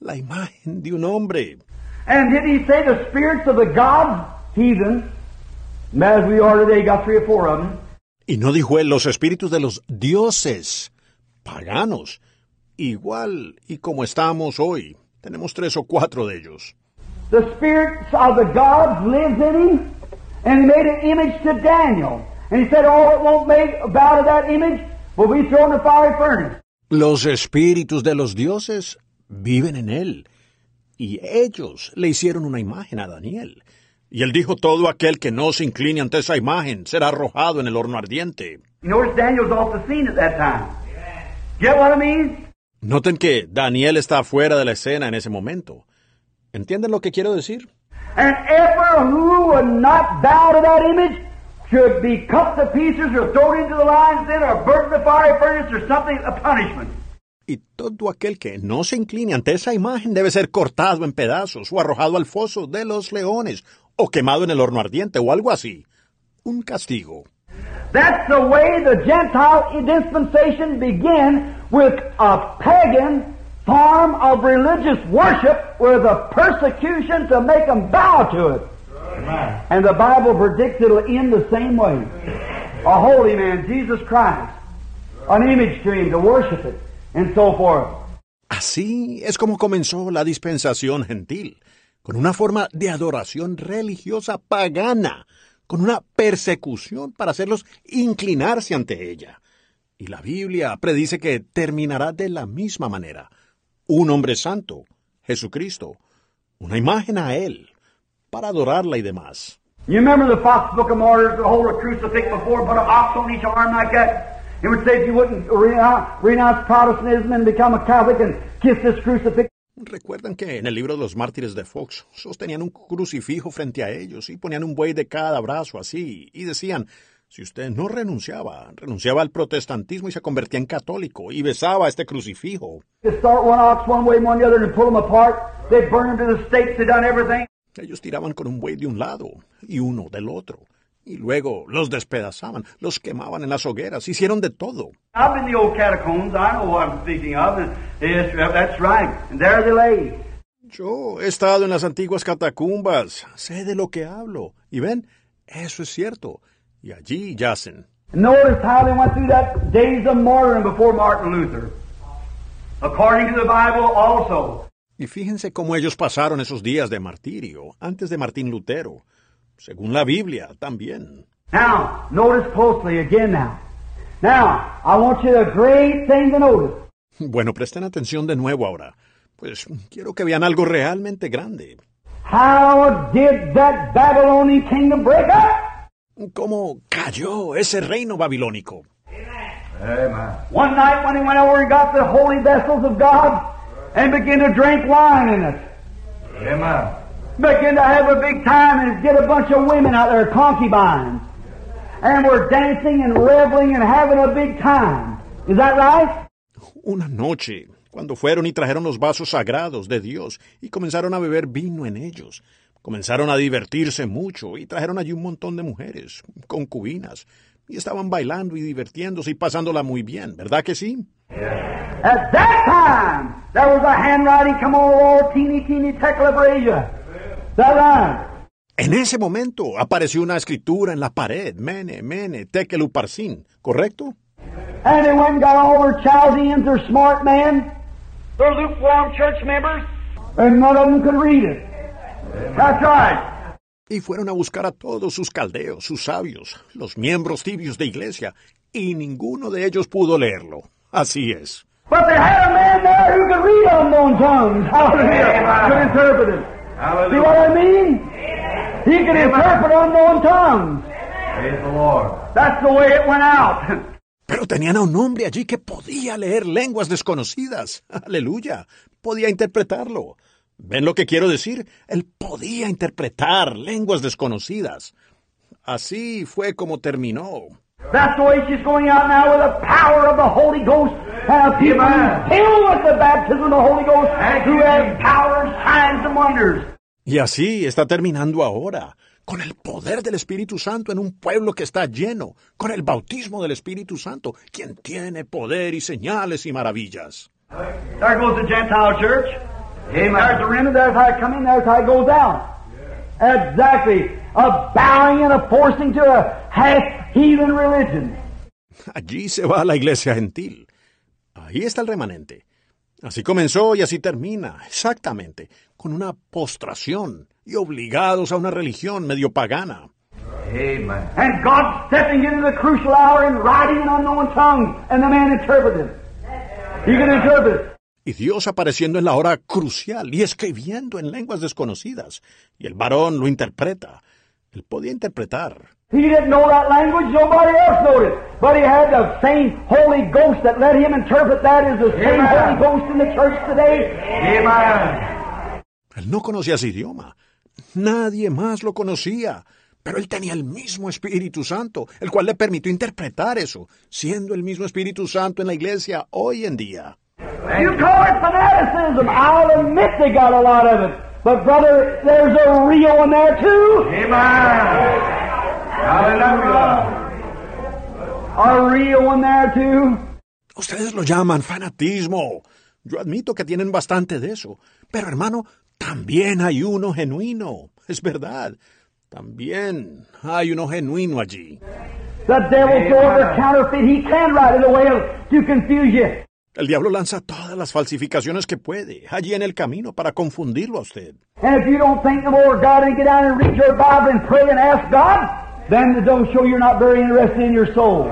la imagen de un hombre. And did he say the spirits of the gods, heathen, as we are today, got three or four of them, Y no dijo él los espíritus de los dioses paganos, igual y como estamos hoy. Tenemos tres o cuatro de ellos. The spirits of the gods lives in him, and he made an image to Daniel. And he said, all that won't make bow to that image will be thrown in the fiery furnace. Los espíritus de los dioses viven en él. Y ellos le hicieron una imagen a Daniel. Y él dijo, todo aquel que no se incline ante esa imagen será arrojado en el horno ardiente. You notice Daniel's off the scene at that time. Get what I mean? Noten que Daniel está fuera de la escena en ese momento. ¿Entienden lo que quiero decir? And every who would not bow to that image should be cut to pieces or thrown into the lion's den or burnt in the fiery furnace or something, a punishment. Y todo aquel que no se incline ante esa imagen debe ser cortado en pedazos o arrojado al foso de los leones o quemado en el horno ardiente o algo así. Un castigo. That's the way the Gentile dispensation began with a pagan form of religious worship with a persecution to make them bow to it. Amen. And the Bible predicts it'll end the same way. A holy man, Jesus Christ, an image to him to worship it, and so forth. Así es como comenzó la dispensación gentil, con una forma de adoración religiosa pagana, con una persecución para hacerlos inclinarse ante ella. Y la Biblia predice que terminará de la misma manera. Un hombre santo, Jesucristo, una imagen a Él, para adorarla y demás. You remember the Fox Book of Martyrs, hold a crucifix before, put an ox on each arm like that? It would say if you wouldn't renounce, renounce Protestantism and become a Catholic and kiss this crucifix, Recuerdan que en el libro de los mártires de Fox sostenían un crucifijo frente a ellos y ponían un buey de cada brazo así y decían, si usted no renunciaba, renunciaba al protestantismo y se convertía en católico y besaba este crucifijo. done everything. Ellos tiraban con un buey de un lado y uno del otro. Y luego los despedazaban, los quemaban en las hogueras, hicieron de todo. Yo he estado en las antiguas catacumbas, sé de lo que hablo. Y ven, eso es cierto. Y allí yacen. Notice how they went through that days of martyrdom before Martin Luther. According to the Bible also. Y fíjense cómo ellos pasaron esos días de martirio antes de Martín Lutero. Según la Biblia, también. Now, notice closely again now. Now, I want you a great thing to notice. Bueno, presten atención de nuevo ahora. Pues quiero que vean algo realmente grande. How did that Babylonian kingdom break up? ¿Cómo cayó ese reino babilónico? Amen. One night when he went over and got the holy vessels of God and began to drink wine in it. Amen. Began to have a big time and get a bunch of women out there, concubines. And were dancing and reveling and having a big time. Is that right? Una noche, cuando fueron y trajeron los vasos sagrados de Dios y comenzaron a beber vino en ellos. Comenzaron a divertirse mucho y trajeron allí un montón de mujeres, concubinas, y estaban bailando y divirtiéndose y pasándola muy bien, ¿verdad que sí? At that time, there was a handwriting come on the wall, teeny, teeny, Teclabrasia. Is that right? En ese momento apareció una escritura en la pared, Mene, Mene, Tekel Uparsin, ¿correcto? And they went and got all their Chaldeans, their smart men, their lukewarm church members, and none of them could read it. That's right. Y fueron a buscar a todos sus caldeos, sus sabios, los miembros tibios de iglesia, y ninguno de ellos pudo leerlo. Así es. But they had a man there who could read unknown tongues. Hallelujah. Could interpret it. See what I mean? He could interpret unknown tongues. Praise the Lord. That's the way it went out. Pero tenían a un hombre allí que podía leer lenguas desconocidas. Aleluya. Podía interpretarlo. ¿Ven lo que quiero decir? Él podía interpretar lenguas desconocidas. Así fue como terminó. That's the way she's going out now with the power of the Holy Ghost and a people Amen. filled with the baptism of the Holy Ghost Thank who you, have Jesus. powers, signs, and wonders. Y así está terminando ahora, con el poder del Espíritu Santo en un pueblo que está lleno, con el bautismo del Espíritu Santo, quien tiene poder y señales y maravillas. There goes the Gentile church. Amen. There's the remnant, there's how it comes in, there's how it goes out. Exactly. A bowing and a forcing to a half heathen religion. Allí se va la iglesia gentil. Ahí está el remanente. Así comenzó y así termina, exactamente, con una postración y obligados a una religión medio pagana. Amen. And God stepping into the crucial hour and writing in unknown tongues, and the man interpreted. He can interpret it. Y Dios apareciendo en la hora crucial y escribiendo en lenguas desconocidas. Y el varón lo interpreta. Él podía interpretar. He didn't know that language, nobody else knowed it. But he had the same Holy Ghost that let him interpret that is the same Amen. Holy Ghost in the church today. Amen. Él no conocía ese idioma. Nadie más lo conocía. Pero él tenía el mismo Espíritu Santo, el cual le permitió interpretar eso, siendo el mismo Espíritu Santo en la iglesia hoy en día. You call it fanaticism. I'll admit they got a lot of it. But brother, there's a real one there too. Amen. Hallelujah. A real one there too. Ustedes lo llaman fanatismo. Yo admito que tienen bastante de eso. Pero hermano, también hay uno genuino. Es verdad. También hay uno genuino allí. The devil throws a counterfeit. He can write it away to confuse you. El diablo lanza todas las falsificaciones que puede allí en el camino para confundirlo a usted. And if you don't think no more of God and get down and read your Bible and pray and ask God, then it don't show you're not very interested in your soul.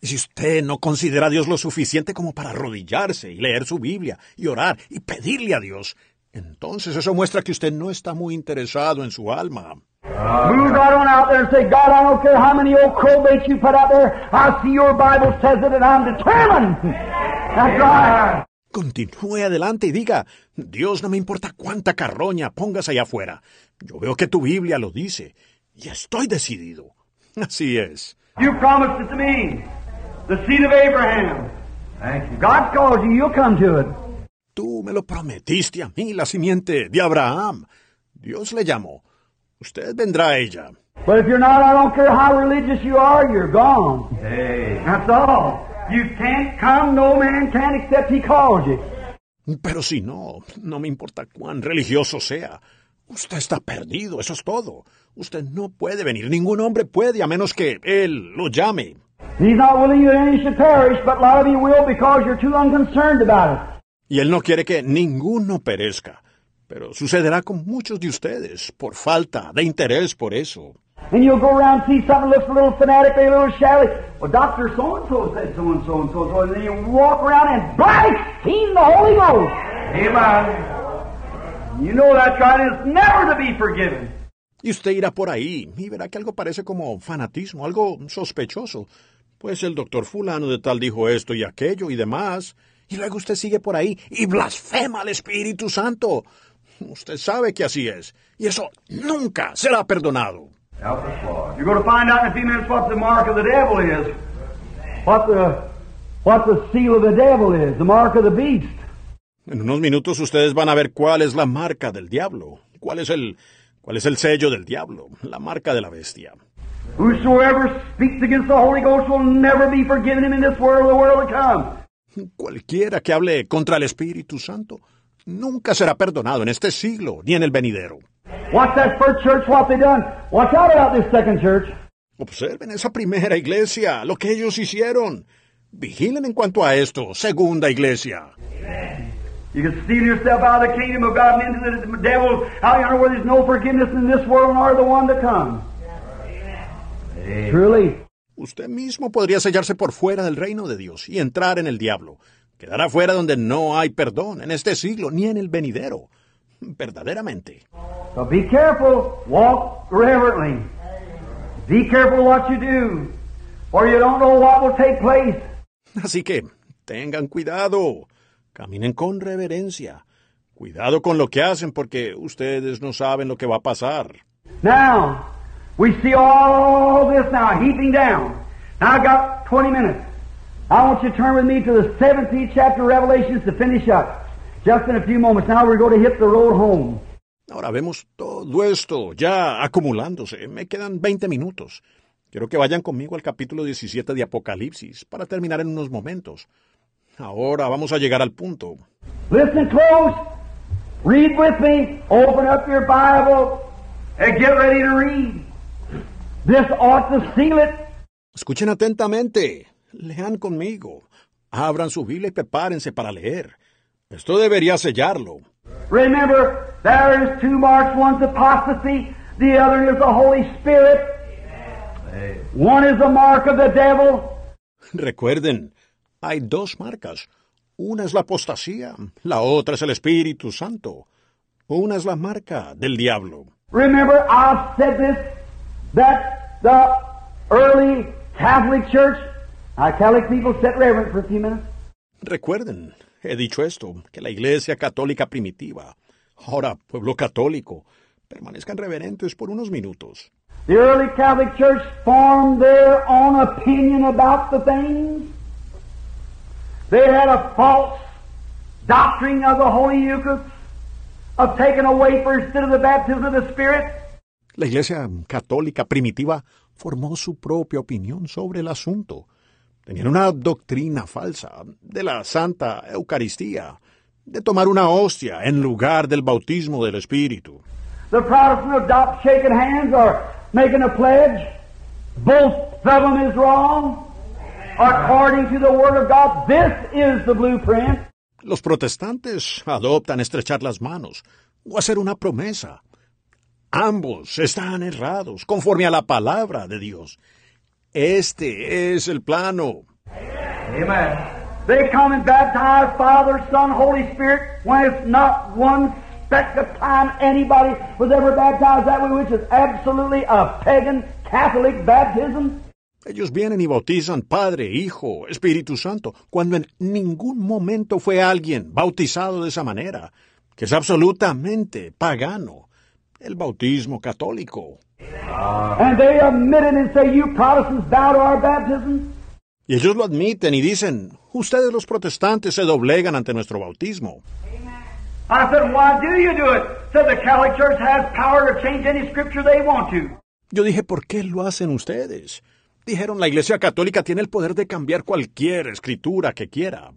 Y si usted no considera a Dios lo suficiente como para arrodillarse y leer su Biblia y orar y pedirle a Dios, entonces eso muestra que usted no está muy interesado en su alma. Move right on out there and say, God, I don't care how many old crowbaits you put out there. I see your Bible says it and I'm determined. That's right. Continúe adelante y diga, Dios no me importa cuánta carroña pongas allá afuera. Yo veo que tu Biblia lo dice y estoy decidido. Así es. You promised it to me. The seed of Abraham. Thank you. God calls you, you'll come to it. Tú me lo prometiste a mí, la simiente de Abraham. Dios le llamó. Usted vendrá a ella. But if you're not, I don't care how religious you are, you're gone. Hey. That's all. You can't come, no man can except he calls you. Pero si no, no me importa cuán religioso sea. Usted está perdido, eso es todo. Usted no puede venir, ningún hombre puede a menos que Él lo llame. He's not willing that any should perish, but a lot of you will because you're too unconcerned about it. Y Él no quiere que ninguno perezca. Pero sucederá con muchos de ustedes por falta de interés por eso. And you'll go around and see something looks a little fanatic, a little shabby. Well, Dr. So-and-so said so-and-so and so-and-so. And then you walk around and blaspheme the Holy Ghost. Amen. You know that's right. It's never to be forgiven. Y usted irá por ahí y verá que algo parece como fanatismo, algo sospechoso. Pues el doctor fulano de tal dijo esto y aquello y demás. Y luego usted sigue por ahí y blasfema al Espíritu Santo. Usted sabe que así es. Y eso nunca será perdonado. You're going to find out in a few minutes what the mark of the devil is. What the, what the seal of the devil is. The mark of the beast. En unos minutos ustedes van a ver cuál es la marca del diablo, cuál es el, cuál es el sello del diablo, la marca de la bestia. Whosoever speaks against the Holy Ghost will never be forgiven him in this world or the world to come. Cualquiera que hable contra el Espíritu Santo nunca será perdonado en este siglo ni en el venidero. Watch that first church, what they done. Watch out about this second church. Observen esa primera iglesia, lo que ellos hicieron. Vigilen en cuanto a esto, segunda iglesia. You can steal yourself out of the kingdom of God and into the devil out yonder where there's no forgiveness in this world nor the one to come. Truly. Usted mismo podría sellarse por fuera del reino de Dios y entrar en el diablo. Quedará fuera donde no hay perdón en este siglo ni en el venidero. Verdaderamente. So be careful. Walk reverently. Be careful what you do, or you don't know what will take place. Así que tengan cuidado. Caminen con reverencia. Cuidado con lo que hacen porque ustedes no saben lo que va a pasar. Now, we see all this now heaping down. Now I got 20 minutes. I want you to turn with me to the 17th chapter of Revelations to finish up. Just in a few moments. Now we're going to hit the road home. Ahora vemos todo esto ya acumulándose. Me quedan 20 minutos. Quiero que vayan conmigo al capítulo 17 de Apocalipsis para terminar en unos momentos. Ahora vamos a llegar al punto. Listen close. Read with me. Open up your Bible and get ready to read. This ought to seal it. Escuchen atentamente. Lean conmigo. Abran su Biblia y prepárense para leer. Esto debería sellarlo. Remember, there is two marks. One's apostasy. The other is the Holy Spirit. One is the mark of the devil. Recuerden, hay dos marcas. Una es la apostasía, la otra es el Espíritu Santo. Una es la marca del diablo. Remember, I've said this, that the early Catholic Church, Recuerden, he dicho esto, que la Iglesia Católica primitiva, ahora pueblo católico, permanezcan reverentes por unos minutos. The early Catholic Church formed their own opinion about the things. They had a false doctrine of the Holy Eucharist, of taking a wafer instead of the baptism of the Spirit. La Iglesia Católica primitiva formó su propia opinión sobre el asunto. Tenían una doctrina falsa de la Santa Eucaristía, de tomar una hostia en lugar del bautismo del Espíritu. The Protestant adopt shaking hands or making a pledge. Both of them is wrong. According to the Word of God, this is the blueprint. Los protestantes adoptan estrechar las manos o hacer una promesa. Ambos están errados conforme a la palabra de Dios. Este es el plano. Amen. They come and baptize Father, Son, Holy Spirit when it's not one speck of time anybody was ever baptized that way, which is absolutely a pagan Catholic baptism. Ellos vienen y bautizan Padre, Hijo, Espíritu Santo, cuando en ningún momento fue alguien bautizado de esa manera, que es absolutamente pagano, el bautismo católico. And they admit it and say, You Protestants bow to our baptism. Y ellos lo admiten y dicen, ustedes los protestantes se doblegan ante nuestro bautismo. I said, why do you do it? Said the Catholic Church has power to change any scripture they want to. Yo dije, ¿por qué lo hacen ustedes? Dijeron, la Iglesia Católica tiene el poder de cambiar cualquier escritura que quiera.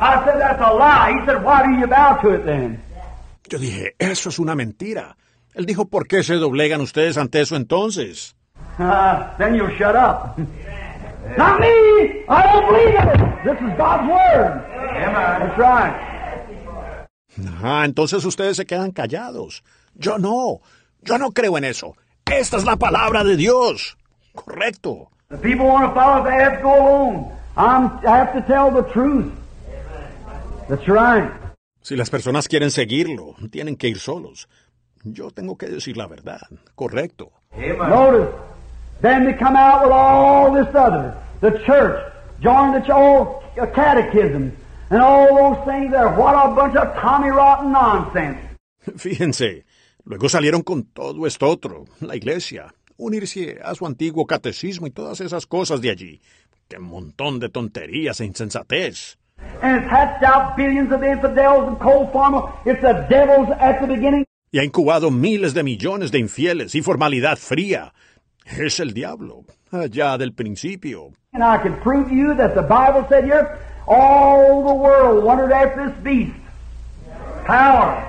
I said, that's a lie. He said, why do you bow to it then? Yo dije, eso es una mentira. Él dijo, ¿por qué se doblegan ustedes ante eso entonces? Uh, then you'll shut up. Not me! I don't believe it! This is God's Word. That's right. Ah, entonces ustedes se quedan callados. Yo no. Yo no creo en eso. Esta es la palabra de Dios. Correcto. The people want to follow, they have to go alone. I'm, I have to tell the truth. That's right. Si las personas quieren seguirlo, tienen que ir solos. Yo tengo que decir la verdad. Correcto. Notice, then they come out with all this other. The church, join the uh, catechism, and all those things there. What a bunch of Tommy Rotten nonsense. Fíjense, luego salieron con todo esto otro, la iglesia, unirse a su antiguo catecismo y todas esas cosas de allí. Qué montón de tonterías e insensatez. And it's hatched out billions of infidels and cold pharma. It's the devils at the beginning. Y ha incubado miles de millones de infieles y formalidad fría. Es el diablo, allá del principio. And I can prove to you that the Bible said here, all the world after this beast. Power,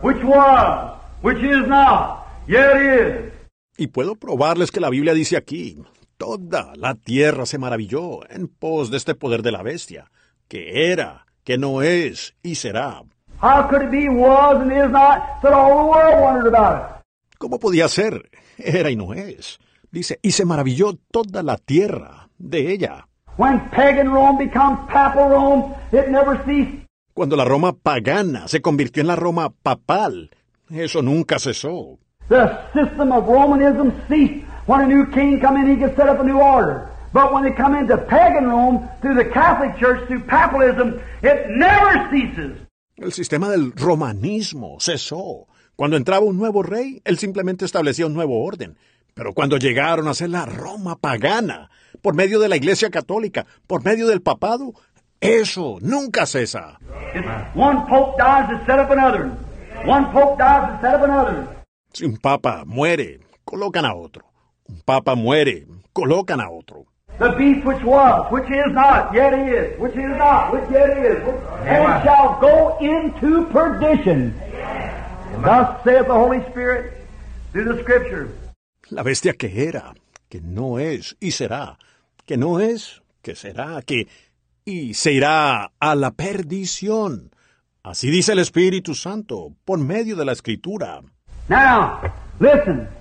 which was, which is not, yet is. Y puedo probarles que la Biblia dice aquí, toda la tierra se maravilló en pos de este poder de la bestia, que era, que no es y será. How could it be, was, and is not, that all the world wondered about it? ¿Cómo podía ser? Era y no es. Dice, y se maravilló toda la tierra de ella. When pagan Rome becomes papal Rome, it never ceased. Cuando la Roma pagana se convirtió en la Roma papal, eso nunca cesó. The system of Romanism ceased. When a new king come in, he could set up a new order. But when they come into pagan Rome, through the Catholic Church, through papalism, it never ceases. El sistema del romanismo cesó. Cuando entraba un nuevo rey, él simplemente establecía un nuevo orden. Pero cuando llegaron a ser la Roma pagana, por medio de la Iglesia Católica, por medio del papado, eso nunca cesa. It's one pope dies to set up another. One pope dies to set up another. Si un papa muere, colocan a otro. Un papa muere, colocan a otro. The beast which was, which is not, yet is, which is not, which yet is, which, and shall go into perdition. Thus saith the Holy Spirit through the Scripture. La bestia que era, que no es y será, que no es, que será, que y se irá a la perdición. Así dice el Espíritu Santo por medio de la Escritura. Now, listen.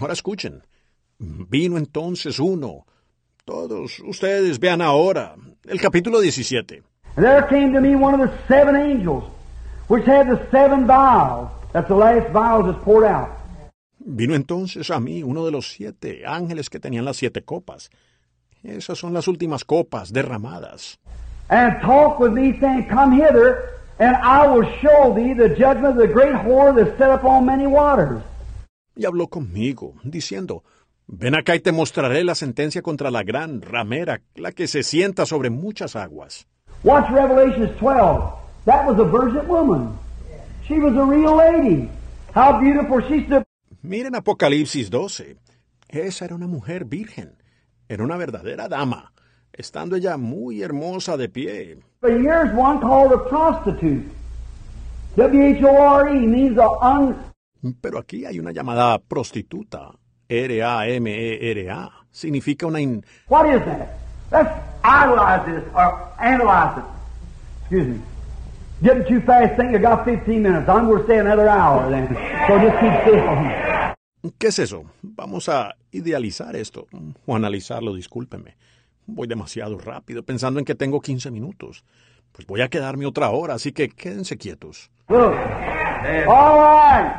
Ahora escuchen. Vino entonces uno. Todos ustedes vean ahora el capítulo 17. And there came to me one of the seven angels, which had the seven vials. That's the last vial that's poured out. Vino entonces a mí uno de los siete ángeles que tenían las siete copas. Esas son las últimas copas derramadas. and talk with me, saying, Come hither, and I will show thee the judgment of the great whore that's set upon many waters. Y habló conmigo, diciendo, Ven acá y te mostraré la sentencia contra la gran ramera, la que se sienta sobre muchas aguas. Watch Revelations 12. That was a virgin woman. She was a real lady. How beautiful she stood. Miren Apocalipsis 12. Esa era una mujer virgen. Era una verdadera dama, estando ella muy hermosa de pie. Here's one called a prostitute. W-H-O-R-E means a un... Pero aquí hay una llamada prostituta. R-A-M-E-R-A. Significa una in- What is that? Let's idolize this or analyze it. Excuse me. Getting too fast, think you got 15 minutes. I'm going to stay another hour then. So just keep still. ¿Qué es eso? Vamos a idealizar esto, o analizarlo, discúlpeme. Voy demasiado rápido, pensando en que tengo 15 minutos. Pues voy a quedarme otra hora, así que quédense quietos. Look. All right.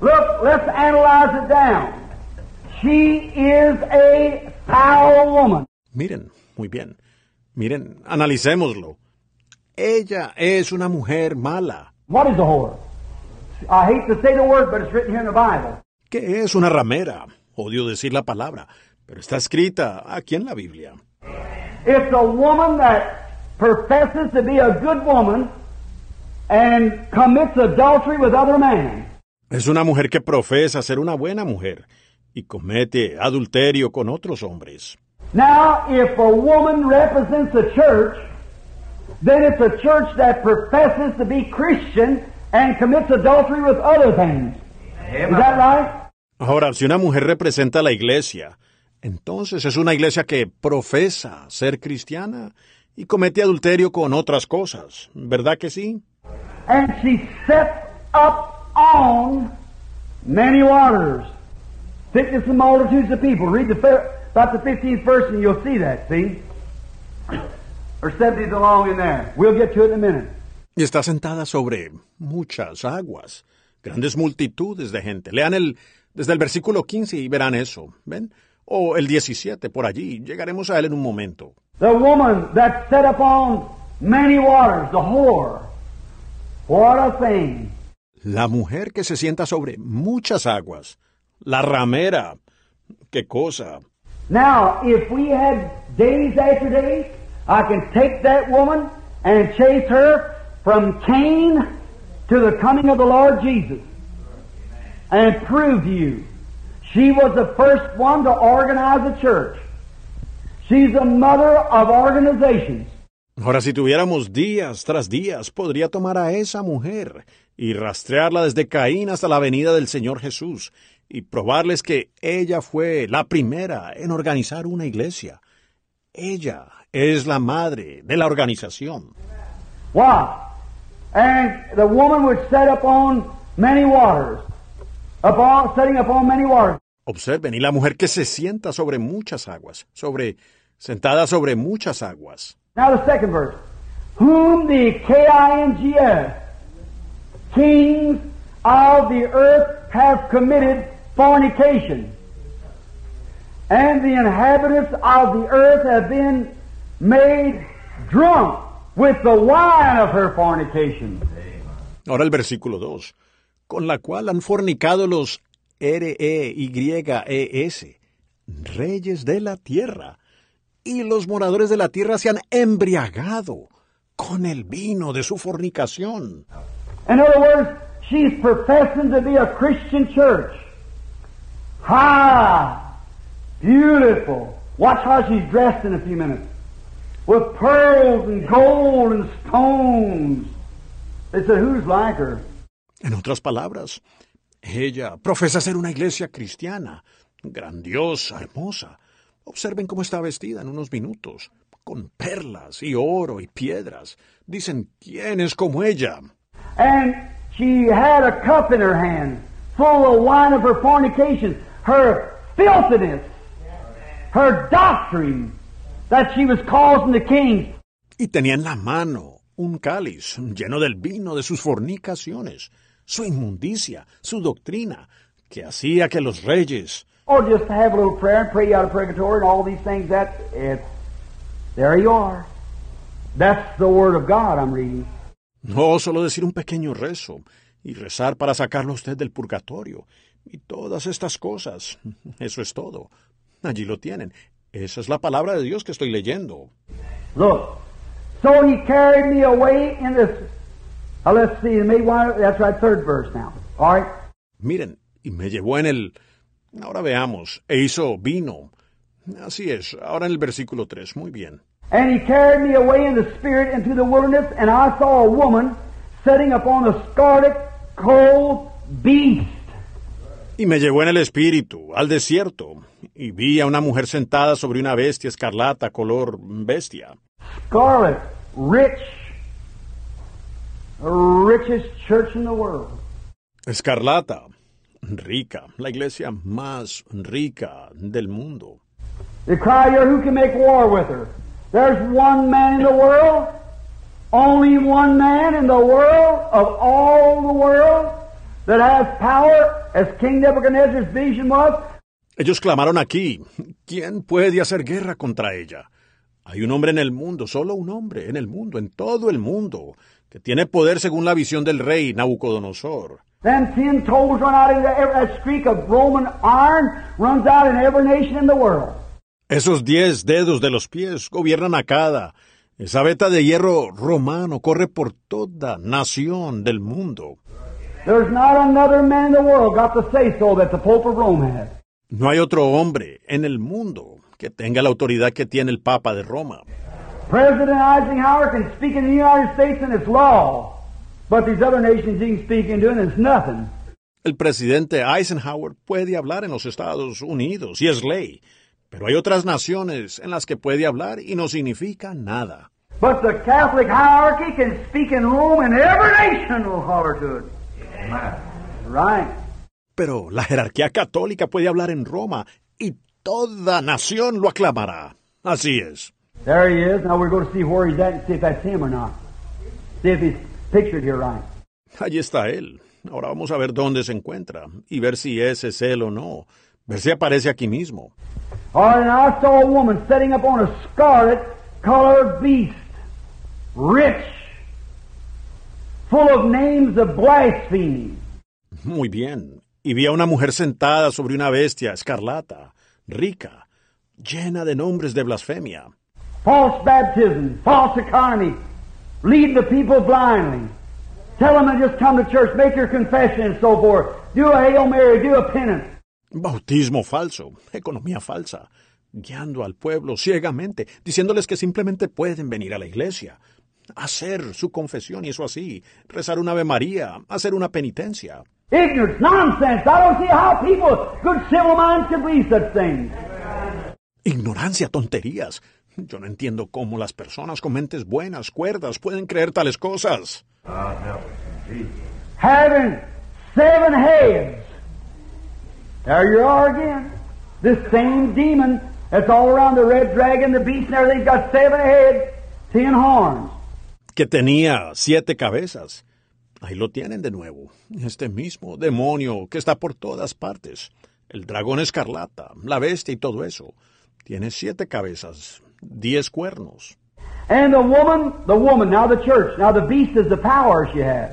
Look, let's analyze it down. She is a foul woman. Miren, muy bien. Miren, analicémoslo. Ella es una mujer mala. What is a whore? I hate to say the word, but it's written here in the Bible. ¿Qué es una ramera? Odio decir la palabra, pero está escrita aquí en la Biblia. It's a woman that professes to be a good woman and commits adultery with other men. Es una mujer que profesa ser una buena mujer y comete adulterio con otros hombres. Now, if a woman represents a church, then it's a church that professes to be Christian and commits adultery with other things. Is that right? Ahora, si una mujer representa a la iglesia, entonces es una iglesia que profesa ser cristiana y comete adulterio con otras cosas, ¿verdad que sí? And she sets up on many waters, and multitudes of people. Read the about the 15th verse and you'll see that, see? Or 70th along in there. We'll get to it in a minute. Y está sentada sobre muchas aguas, grandes multitudes de gente. Lean el desde el versículo 15 y verán eso, ¿ven? O el 17 por allí, llegaremos a él en un momento. The woman that set upon many waters, the whore. What a thing. La mujer que se sienta sobre muchas aguas, la ramera. Qué cosa. Now, if we had days after days, I can take that woman and chase her from Cain to the coming of the Lord Jesus and prove to you she was the first one to organize a church. She's the mother of organizations. Ahora, si tuviéramos días tras días, podría tomar a esa mujer y rastrearla desde Caín hasta la venida del Señor Jesús y probarles que ella fue la primera en organizar una iglesia. Ella es la madre de la organización. Why? And the woman would set upon many waters, upon, setting upon many waters. Observen, y la mujer que se sienta sobre muchas aguas, sobre, sentada sobre muchas aguas. Now the second verse. Whom the K-I-N-G-S, kings of the earth have committed fornication. And the inhabitants of the earth have been made drunk with the wine of her fornication. Ahora el versículo 2. Con la cual han fornicado los R-E-Y-E-S, reyes de la tierra, y los moradores de la tierra se han embriagado con el vino de su fornicación. In other words, she's professing to be a Christian church. High, beautiful. Watch how she's dressed in a few minutes. With pearls and gold and stones. They said, who's like her? En otras palabras, ella profesa ser una iglesia cristiana, grandiosa, hermosa. Observen cómo está vestida en unos minutos, con perlas y oro y piedras. Dicen, ¿quién es como ella? And she had a cup in her hand, full of wine of her fornication, her filthiness, her doctrine, that she was causing the kings. Y tenía en la mano un cáliz lleno del vino de sus fornicaciones, su inmundicia, su doctrina, que hacía que los reyes, Or just to have a little prayer and pray out of purgatory and all these things. That it's there you are. That's the word of God I'm reading. no solo decir un pequeño rezo y rezar para sacarlo a usted del purgatorio, y todas estas cosas. Eso es todo. Allí lo tienen. Esa es la palabra de Dios que estoy leyendo. Look. So he carried me away in this. Miren, y me llevó en el... Ahora veamos, e hizo vino. Así es, ahora en el versículo 3, muy bien. And he carried me away in the spirit into the wilderness, and I saw a woman sitting upon a scarlet cold beast. Y me llevó en el espíritu al desierto, y vi a una mujer sentada sobre una bestia escarlata color bestia. Scarlet, rich, richest church in the world. Escarlata, rica, la iglesia más rica del mundo. They cry here, who can make war with her? There's one man in the world, only one man in the world of all the world that has power, as King Nebuchadnezzar's vision was. Ellos clamaron aquí, ¿quién puede hacer guerra contra ella? Hay un hombre en el mundo, solo un hombre en el mundo, en todo el mundo, que tiene poder según la visión del rey Nabucodonosor. Them ten toes run out into every, that streak of Roman iron runs out in every nation in the world. Esos diez dedos de los pies gobiernan a cada Esa veta de hierro romano corre por toda nación del mundo. There's not another man in the world got the say so that the Pope of Rome has. No hay otro hombre en el mundo que tenga la autoridad que tiene el Papa de Roma. President Eisenhower can speak in the United States and it's law, but these other nations he can speak into and it's nothing. El presidente Eisenhower puede hablar en los Estados Unidos y es ley, pero hay otras naciones en las que puede hablar y no significa nada. But the Catholic hierarchy can speak in Rome and every nation will holler to it. Right. Pero la jerarquía católica puede hablar en Roma y toda nación lo aclamará. Así es. There he is. Now we're going to see where he's at and see if that's him or not. See if he's pictured here right. Allí está él. Ahora vamos a ver dónde se encuentra y ver si ese es él o no. Ver si aparece aquí mismo. All right, and I saw a woman sitting up on a scarlet colored beast, rich, full of names of blasphemy. Muy bien. Y vi a una mujer sentada sobre una bestia escarlata, rica, llena de nombres de blasfemia. False baptism, false economy, lead the people blindly. Tell them to just come to church, make your confession and so forth. Do a Hail Mary, do a penance. Bautismo falso, economía falsa, guiando al pueblo ciegamente, diciéndoles que simplemente pueden venir a la iglesia, hacer su confesión y eso así, rezar una Ave María, hacer una penitencia. Ignorance, nonsense. I don't see how people, good civil minds, can believe such things. Ignorancia, tonterías. Yo no entiendo cómo las personas con mentes buenas, cuerdas, pueden creer tales cosas. Having seven heads. There you are again. This same demon that's all around the red dragon, the beast, and everything's got seven heads, ten horns. que tenía siete cabezas. Ahí lo tienen de nuevo, este mismo demonio que está por todas partes. El dragón escarlata, la bestia y todo eso. Tiene siete cabezas, diez cuernos. And the woman, the woman, now the church. Now the beast is the power she has.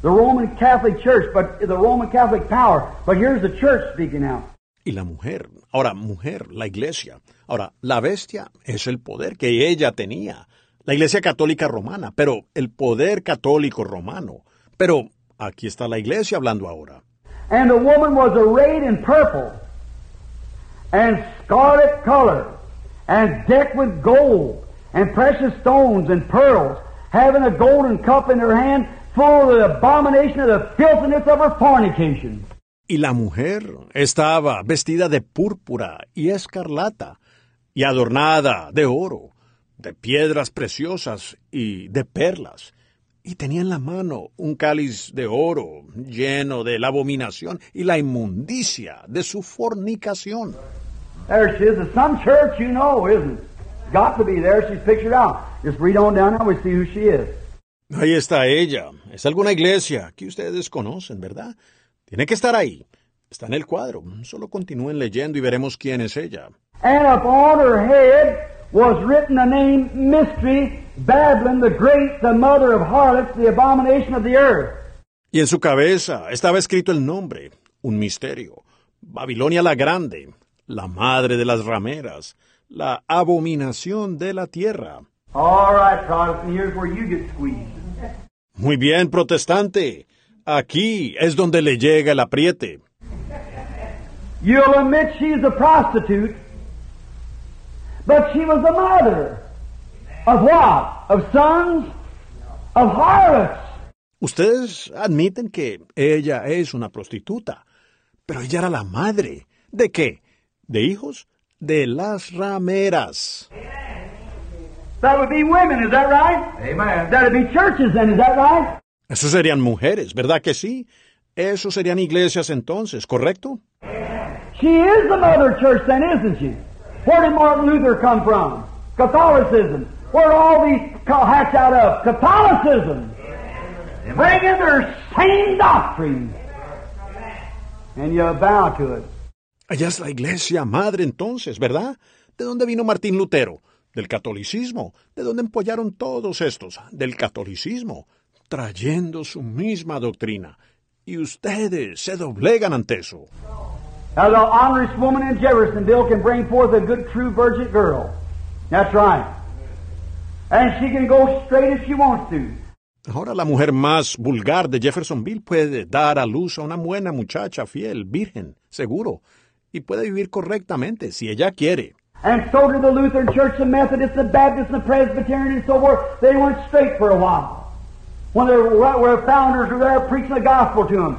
The Roman Catholic Church, but the Roman Catholic power. But here's the church speaking now. Y la mujer, ahora mujer, la iglesia. Ahora, la bestia es el poder que ella tenía. La iglesia católica romana, pero el poder católico romano. Pero aquí está la iglesia hablando ahora. And the woman was arrayed in purple and scarlet color and decked with gold and precious stones and pearls, having a golden cup in her hand full of the abomination of the filthiness of her fornication. Y la mujer estaba vestida de púrpura y escarlata, y adornada de oro, de piedras preciosas y de perlas, y tenía en la mano un cáliz de oro lleno de la abominación y la inmundicia de su fornicación. There she is. It's some church you know, isn't it? Got to be there. She's pictured out. Just read on down now. We see who she is. Ahí está ella. Es alguna iglesia que ustedes conocen, ¿verdad? Tiene que estar ahí. Está en el cuadro. Solo continúen leyendo y veremos quién es ella. And upon her head was written the name Mystery, Babylon the Great, the mother of harlots, the abomination of the earth. Y en su cabeza estaba escrito el nombre, un misterio. Babilonia la Grande, la madre de las rameras, la abominación de la tierra. All right, Protestant, here's where you get squeezed. Muy bien, protestante. Aquí es donde le llega el apriete. You'll admit she's a prostitute, but she was the mother of what? Of sons? Of harlots. Ustedes admiten que ella es una prostituta, pero ella era la madre. ¿De qué? ¿De hijos? De las rameras. That would be women, is that right? Amen. That'd be churches then, is that right? Eso serían mujeres, ¿verdad que sí? Eso serían iglesias entonces, ¿correcto? She is the mother church then, isn't she? Where did Martin Luther come from? Catholicism. Where are all these hatch out of? Catholicism. Bringing their same doctrine. And you bow to it. Allá es la iglesia madre entonces, ¿verdad? ¿De dónde vino Martín Lutero? Del catolicismo. ¿De dónde empollaron todos estos? Del catolicismo. Trayendo su misma doctrina. Y ustedes se doblegan ante eso. Now the honorest woman in Jeffersonville can bring forth a good true virgin girl. That's right. And she can go straight if she wants to. Ahora la mujer más vulgar de Jeffersonville puede dar a luz a una buena muchacha fiel, virgen, seguro, y puede vivir correctamente si ella quiere. And so did the Lutheran Church, the Methodist, the Baptist, the Presbyterian, and so forth. They went straight for a while. When their, where founders were there preaching the gospel to them.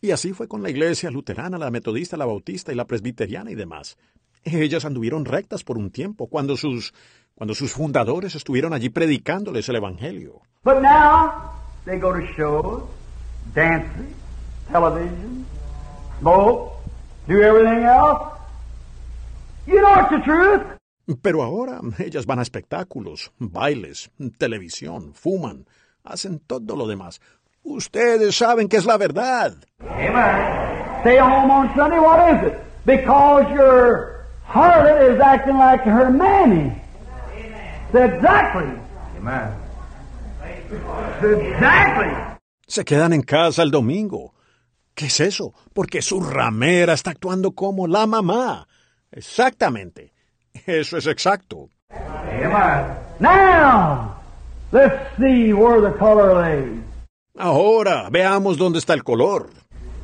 Y así fue con la iglesia luterana, la metodista, la bautista y la presbiteriana y demás. Ellas anduvieron rectas por un tiempo cuando sus cuando sus fundadores estuvieron allí predicándoles el evangelio. But now they go to shows, dances, television, smoke, do everything else. You know it's the truth. Pero ahora ellas van a espectáculos, bailes, televisión, fuman, hacen todo lo demás. Ustedes saben que es la verdad. Amen. Stay home on Sunday, what is it? Because your harlot is acting like her mammy. Exactly. Amen. Exactly. Se quedan en casa el domingo. ¿Qué es eso? Porque su ramera está actuando como la mamá. Exactamente. Eso es exacto. Amen. Now, let's see where the color lays. Ahora, veamos dónde está el color.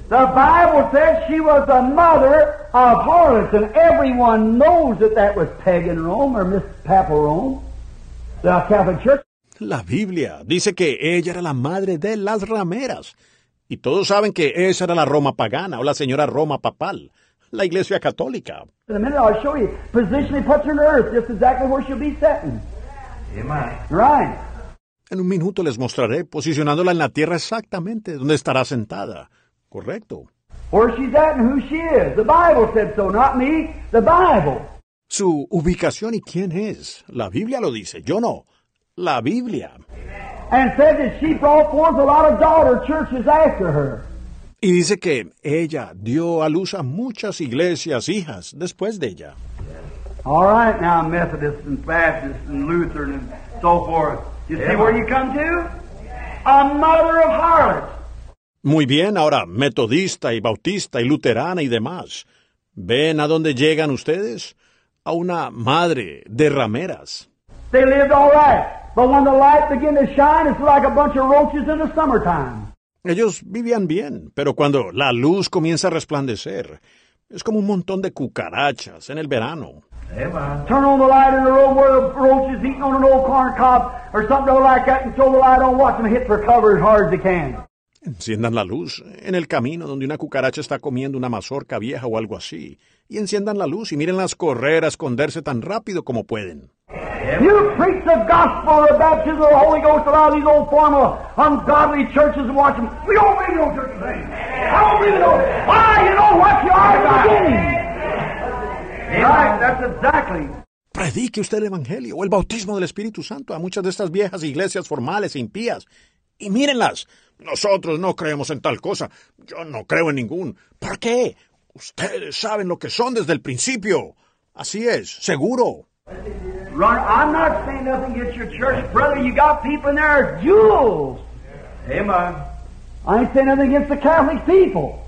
The Bible says she was the mother of harlots, and everyone knows that that was pagan Rome or Miss Papal Rome, the Catholic Church. La Biblia dice que ella era la madre de las rameras. Y todos saben que esa era la Roma pagana o la señora Roma papal, la iglesia católica. In a minute, I'll show you. Positionally puts her in earth, just exactly where she'll be sitting. Amen. Right. En un minuto les mostraré posicionándola en la tierra exactamente donde estará sentada. Correcto. Where she's at and who she is. The Bible said so, not me. The Bible. Su ubicación y quién es. La Biblia lo dice, yo no. La Biblia. And said that she brought forth a lot of daughter churches after her. Y dice que ella dio a luz a muchas iglesias hijas después de ella. All right, now Methodists and Baptists and Lutheran and so forth. You see where you come to? A mother of harlots. Muy bien, ahora metodista y bautista y luterana y demás. ¿Ven a dónde llegan ustedes? A una madre de rameras. They lived all right, but when the light began to shine, it's like a bunch of roaches in the summertime. Ellos vivían bien, pero cuando la luz comienza a resplandecer, es como un montón de cucarachas en el verano. Amen. Turn on the light in the road where the roaches eating on an old corn cob or something like that and throw the light on, watch them hit for cover as hard as they can. Enciendan la luz en el camino donde una cucaracha está comiendo una mazorca vieja o algo así. Y enciendan la luz y mírenlas correr a esconderse tan rápido como pueden. You preach the gospel of the baptism of the Holy Ghost these old formal ungodly churches and watch them. We don't believe in no church thing. I don't believe in no. Why? You know what you are at the beginning. Right, that's exactly. Predique usted el Evangelio o el bautismo del Espíritu Santo a muchas de estas viejas iglesias formales e impías. Y mírenlas. Nosotros no creemos en tal cosa. Yo no creo en ningún. ¿Por qué? Ustedes saben lo que son desde el principio. Así es, seguro. Run, I'm not saying nothing against your church, brother. You got people in there, jewels. Amen. I ain't saying nothing against the Catholic people.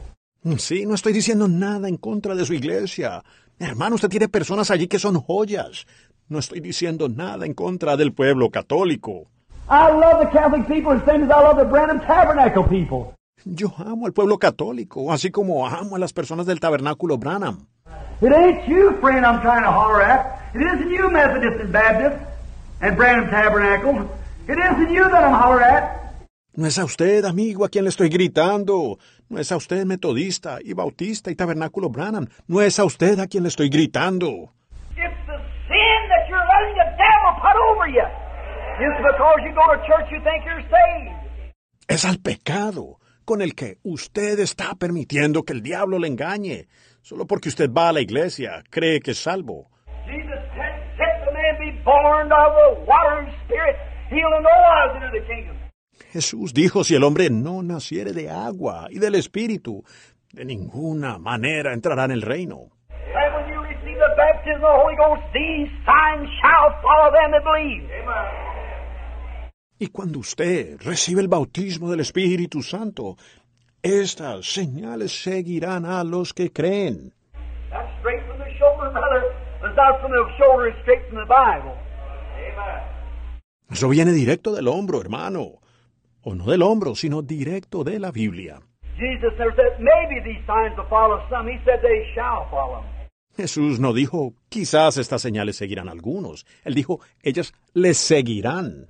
Sí, no estoy diciendo nada en contra de su iglesia. Hermano, usted tiene personas allí que son joyas. No estoy diciendo nada en contra del pueblo católico. I love the Catholic people as same as I love the Branham Tabernacle people. Yo amo al pueblo católico, así como amo a las personas del tabernáculo Branham. It ain't you, friend, I'm trying to holler at. It isn't you, Methodist and Baptist and Branham Tabernacle. It isn't you that I'm holler at. No es a usted, amigo, a quien le estoy gritando. No es a usted, metodista y bautista y tabernáculo Branham. No es a usted a quien le estoy gritando. It's the sin that you're letting the devil put over you. It's because you go to church you think you're saved. Es al pecado con el que usted está permitiendo que el diablo le engañe. Solo porque usted va a la iglesia, cree que es salvo. Jesus said, Let the man be born of the water and spirit. He'll in no wise enter the kingdom. Jesús dijo, si el hombre no naciere de agua y del Espíritu, de ninguna manera entrará en el reino. And Y cuando usted recibe el bautismo del Espíritu Santo, estas señales seguirán a los que creen. Eso viene directo del hombro, hermano. O no del hombro, sino directo de la Biblia. Jesus never said, maybe these signs will follow some. He said they shall follow. Jesús no dijo, quizás estas señales seguirán a algunos. Él dijo, ellas les seguirán.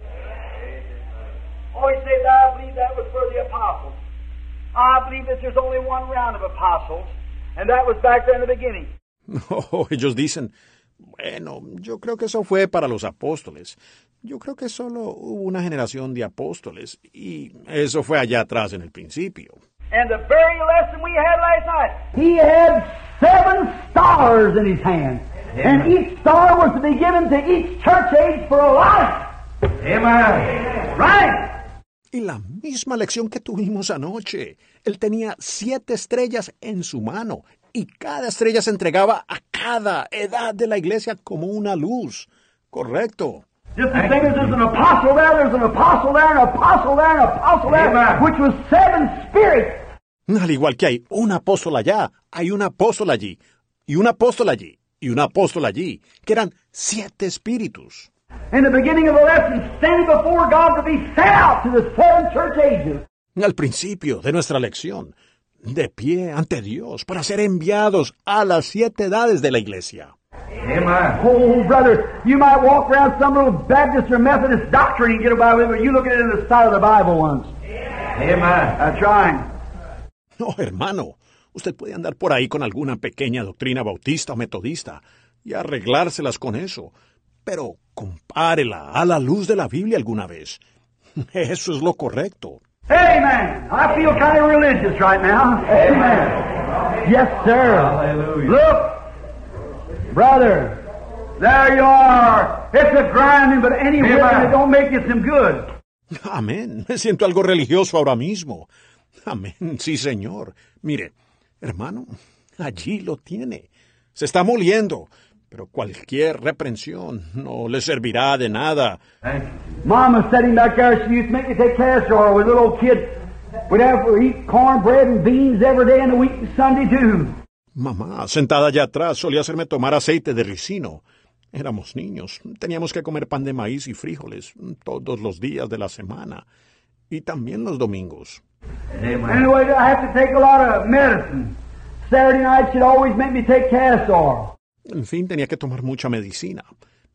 He I believe that was for the apostles. I believe that there's only one round of apostles, and that was back there in the beginning. No, ellos dicen, bueno, yo creo que eso fue para los apóstoles. Yo creo que solo hubo una generación de apóstoles, y eso fue allá atrás en el principio. And the very lesson we had last night, he had seven stars in his hand. And each star was to be given to each church age for a life. Amen. Right? Y la misma lección que tuvimos anoche. Él tenía siete estrellas en su mano, y cada estrella se entregaba a cada edad de la iglesia como una luz. Correcto. Just the same as there's an apostle there, there's an apostle there, an apostle there, an apostle there, Amen. which was seven spirits. Al igual que hay un apóstol allá, hay un apóstol allí, y un apóstol allí, y un apóstol allí, que eran siete espíritus. In the beginning of the lesson, standing before God to be sent out to the seven church ages. Al principio de nuestra lección, de pie ante Dios para ser enviados a las siete edades de la iglesia. Amen. Oh, brother, you might walk around some little Baptist or Methodist doctrine and get away with it, but you look at it in the side of the Bible once. Amen. That's right. No, hermano, usted puede andar por ahí con alguna pequeña doctrina bautista o metodista y arreglárselas con eso, pero compárela a la luz de la Biblia alguna vez. Eso es lo correcto. Amen. I feel kind of religious right now. Amen. Yes, sir. Hallelujah. Look, brother, there you are. It's a grinding, but any whipping Amen. it don't make you some good. Amén. Me siento algo religioso ahora mismo. Amén. Sí, señor. Mire, hermano, allí lo tiene. Se está moliendo, pero cualquier reprensión no le servirá de nada. Thank you. Mama sitting back there, she used to make me take castor oil with little old kids. We'd have to eat cornbread and beans every day in the week and Sunday too. Mamá, sentada allá atrás, solía hacerme tomar aceite de ricino. Éramos niños. Teníamos que comer pan de maíz y frijoles todos los días de la semana. Y también los domingos. Anyway, I have to take a lot of medicine. Saturday night, she'd always make me take castor. En fin, tenía que tomar mucha medicina.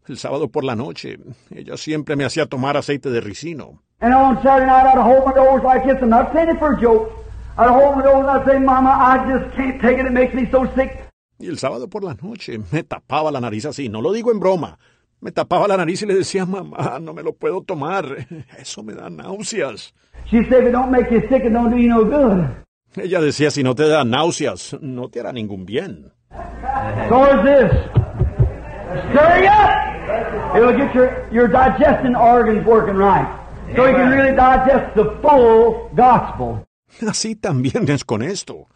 El sábado por la noche, ella siempre me hacía tomar aceite de ricino. And on Saturday night, I'd hold my nose like this. I'm not saying it for a joke. I'd hold my nose and I'd say, Mama, I just can't take it. It makes me so sick. Y el sábado por la noche me tapaba la nariz así, no lo digo en broma. Me tapaba la nariz y le decía, mamá, no me lo puedo tomar. Eso me da náuseas. She said, if it don't make you sick, it don't do you no good. Ella decía, si no te da náuseas, no te hará ningún bien. So is this. Stir you up. It'll get your, your digesting organs working right. So you can really digest the full gospel. Así también es con esto.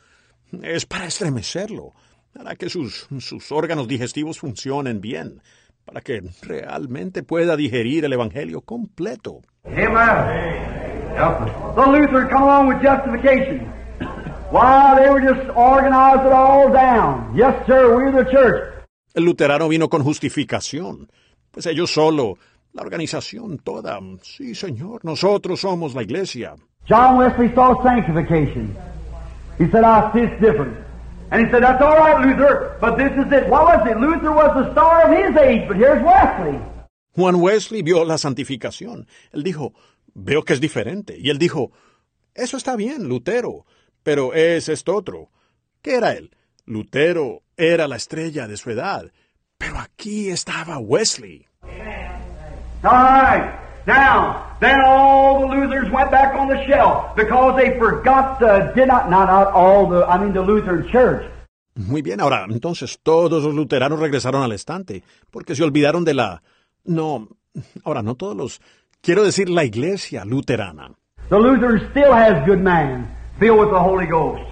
Es para estremecerlo, para que sus, sus órganos digestivos funcionen bien, para que realmente pueda digerir el Evangelio completo. Amen. The Luther come along with justification. Why, they were just organized it all down. Yes, sir, we're the church. El luterano vino con justificación. Pues ellos solo, la organización toda. Sí, señor, nosotros somos la iglesia. John Wesley saw sanctification. He said, I see it's different. And he said, that's all right, Luther, but this is it. What was it? Luther was the star of his age, but here's Wesley. Juan Wesley vio la santificación. Él dijo, veo que es diferente. Y él dijo, eso está bien, Lutero, pero es esto otro. ¿Qué era él? Lutero era la estrella de su edad. Pero aquí estaba Wesley. All right. Now, then all the Luthers went back on the shelf because they forgot the, did not, not, not all the, I mean the Lutheran church. Muy bien, ahora, entonces todos los luteranos regresaron al estante, porque se olvidaron de la... No, ahora no todos los... Quiero decir la iglesia luterana. The Lutheran still has good man, filled with the Holy Ghost.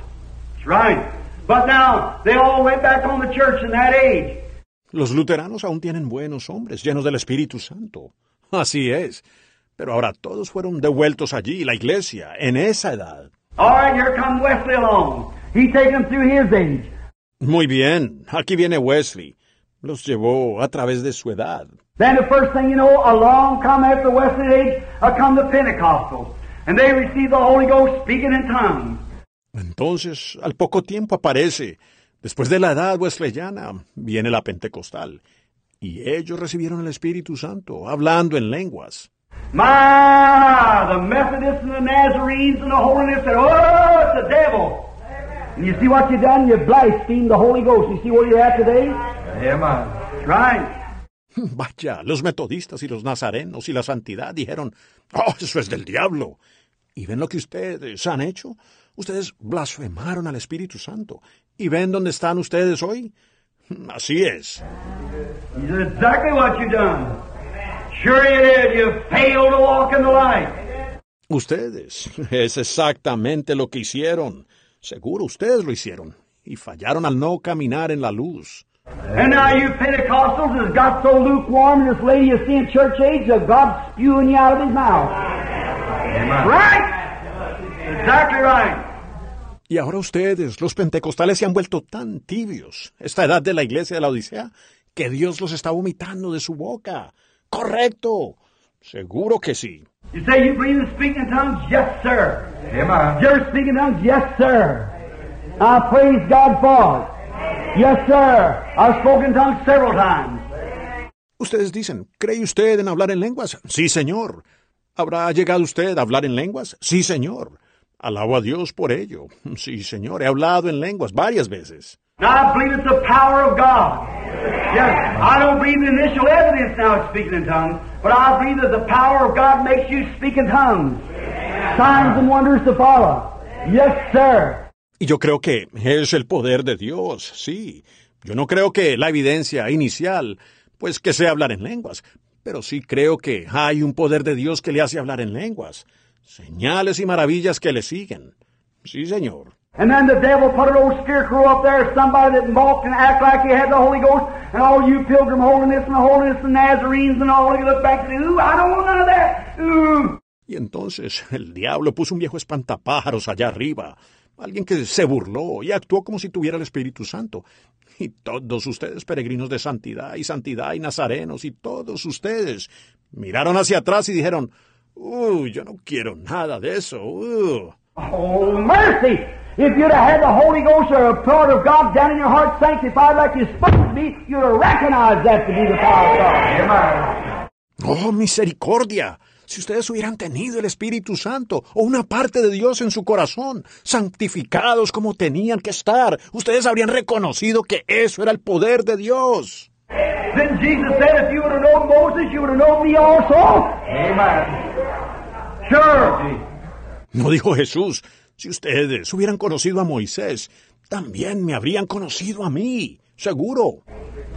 That's right. But now, they all went back on the church in that age. Los luteranos aún tienen buenos hombres, llenos del Espíritu Santo. Así es. Pero ahora todos fueron devueltos allí, la iglesia, en esa edad. All right, here comes Wesley along. He taken them through his age. Muy bien, aquí viene Wesley. Los llevó a través de su edad. Then the first thing you know, along come after the Western Age, uh, come the Pentecostals. And they receive the Holy Ghost speaking in tongues. Entonces, al poco tiempo aparece, después de la edad wesleyana, viene la pentecostal, y ellos recibieron el Espíritu Santo, hablando en lenguas. My, the Methodists and the Nazarenes and the Holiness said, oh, it's the devil. And you see what you done? You blasphemed the Holy Ghost. You see where you're at today? Amen. That's right. Vaya, los metodistas y los nazarenos y la santidad dijeron, oh, eso es del diablo. ¿Y ven lo que ustedes han hecho? Ustedes blasfemaron al Espíritu Santo. ¿Y ven dónde están ustedes hoy? Así es. Ustedes. Es exactamente lo que hicieron. Seguro ustedes lo hicieron. Y fallaron al no caminar en la luz. And now you Pentecostals has got so lukewarm this lady you see in church age that God's spewing you out of his mouth. Amen. Right? Exactly right. Y ahora ustedes, los pentecostales, se han vuelto tan tibios, esta edad de la iglesia de la Odisea, que Dios los está vomitando de su boca. Correcto. Seguro que sí. You say you believe in speaking in tongues? Yes, sir. Amen. You ever speak in tongues? Yes, sir. I praise God for it. Yes, sir. I've spoken in tongues several times. Ustedes dicen, ¿cree usted en hablar en lenguas? Sí, señor. ¿Habrá llegado usted a hablar en lenguas? Sí, señor. Alabo a Dios por ello. Sí, señor, he hablado en lenguas varias veces. Now I believe it's the power of God. Yes, I don't believe the initial evidence now of speaking in tongues, but I believe that the power of God makes you speak in tongues. Signs and wonders to follow. Yes, sir. Y yo creo que es el poder de Dios, sí. Yo no creo que la evidencia inicial, pues que sea hablar en lenguas, pero sí creo que hay un poder de Dios que le hace hablar en lenguas. Señales y maravillas que le siguen. Sí, señor. And then the devil put an old scarecrow up there, somebody that walked and act like he had the Holy Ghost, and all you pilgrim holiness and holiness and Nazarenes and all, you look back and say, ooh, I don't want none of that. Ooh. Y entonces el diablo puso un viejo espantapájaros allá arriba, alguien que se burló y actuó como si tuviera el Espíritu Santo. Y todos ustedes, peregrinos de santidad y santidad y nazarenos, y todos ustedes, miraron hacia atrás y dijeron, Uy, yo no quiero nada de eso. Uh. Oh, mercy! If you'd have had the Holy Ghost or a part of God down in your heart sanctified like you're supposed to be, you'd have recognized that to be the power of God. Oh, misericordia. Si ustedes hubieran tenido el Espíritu Santo o una parte de Dios en su corazón, santificados como tenían que estar, ustedes habrían reconocido que eso era el poder de Dios. Then Jesus said, if you would have known Moses, you would have known me also. Amen. Sure. No dijo Jesús, si ustedes hubieran conocido a Moisés, también me habrían conocido a mí, seguro.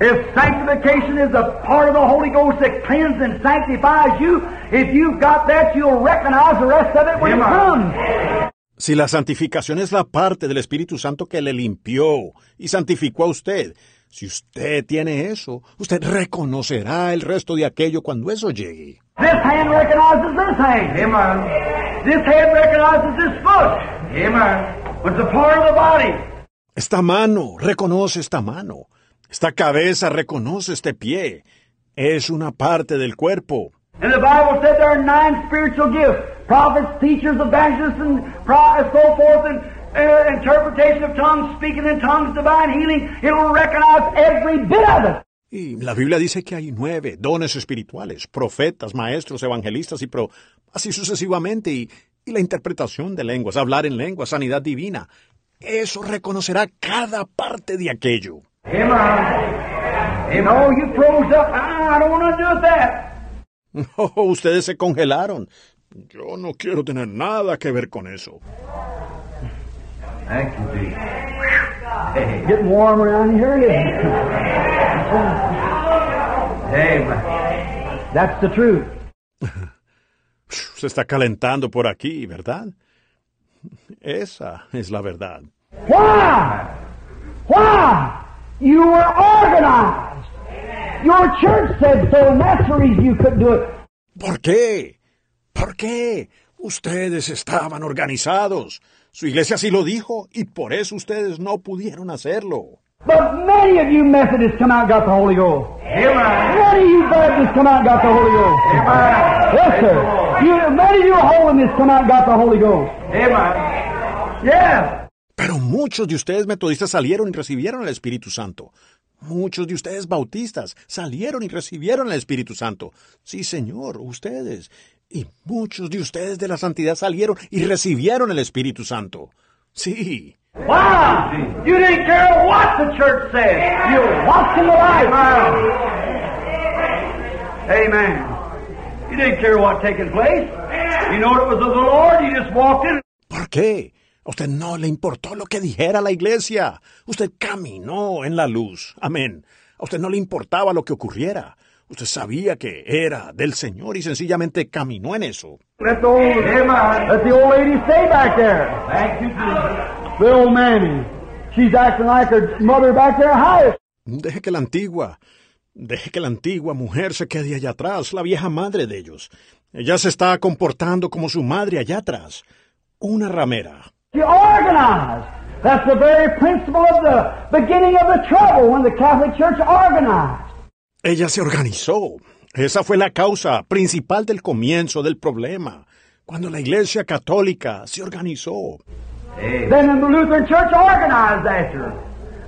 If sanctification is a part of the Holy Ghost that cleanses and sanctifies you, if you've got that, you'll recognize the rest of it when it comes. Si la santificación es la parte del Espíritu Santo que le limpió y santificó a usted, si usted tiene eso, usted reconocerá el resto de aquello cuando eso llegue. This hand recognizes this hand. Amen. This head recognizes this foot. Amen. It's a part of the body. Esta mano reconoce esta mano. Esta cabeza reconoce este pie. Es una parte del cuerpo. And the Bible said there are nine spiritual gifts prophets, teachers, evangelists, and so forth, and uh, interpretation of tongues, speaking in tongues, divine healing. It'll recognize every bit of it. Y la Biblia dice que hay nueve dones espirituales, profetas, maestros, evangelistas y pro, así sucesivamente, y, y la interpretación de lenguas, hablar en lenguas, sanidad divina. Eso reconocerá cada parte de aquello. Oh, ustedes se congelaron. Yo no quiero tener nada que ver con eso. Se está calentando por aquí, ¿verdad? Esa es la verdad. Why? Why? You were organized. Your church said so, and that's the reason you couldn't do it. ¿Por qué? ¿Por qué? Ustedes estaban organizados. Su iglesia sí lo dijo y por eso ustedes no pudieron hacerlo. But many of you Methodists come out and got the Holy Ghost. Amen. Many of you Baptists come out and got the Holy Ghost. Amen. Yes, sir. You, many of you holiness come out and got the Holy Ghost. Amen. Yes. Pero muchos de ustedes metodistas salieron y recibieron el Espíritu Santo. Muchos de ustedes bautistas salieron y recibieron el Espíritu Santo. Sí, Señor, ustedes. Y muchos de ustedes de la santidad salieron y recibieron el Espíritu Santo. Sí. Wow! You didn't care what the church said. You walked in the light. Amen. You didn't care what taking place. You know it was of the Lord. You just walked in. ¿Por qué? A usted no le importó lo que dijera la iglesia. Usted caminó en la luz. Amén. A usted no le importaba lo que ocurriera. Usted sabía que era del Señor y sencillamente caminó en eso. Let the old, let the old lady stay back there. Thank you, Jesus. The old mammy. She's acting like her mother back there. Hi. Deje que la antigua, deje que la antigua mujer se quede allá atrás, la vieja madre de ellos. Ella se está comportando como su madre allá atrás. Una ramera. She organized. That's the very principle of the beginning of the trouble when the Catholic Church organized. Ella se organizó. Esa fue la causa principal del comienzo del problema, cuando la Iglesia Católica se organizó. Then the Lutheran Church organized after.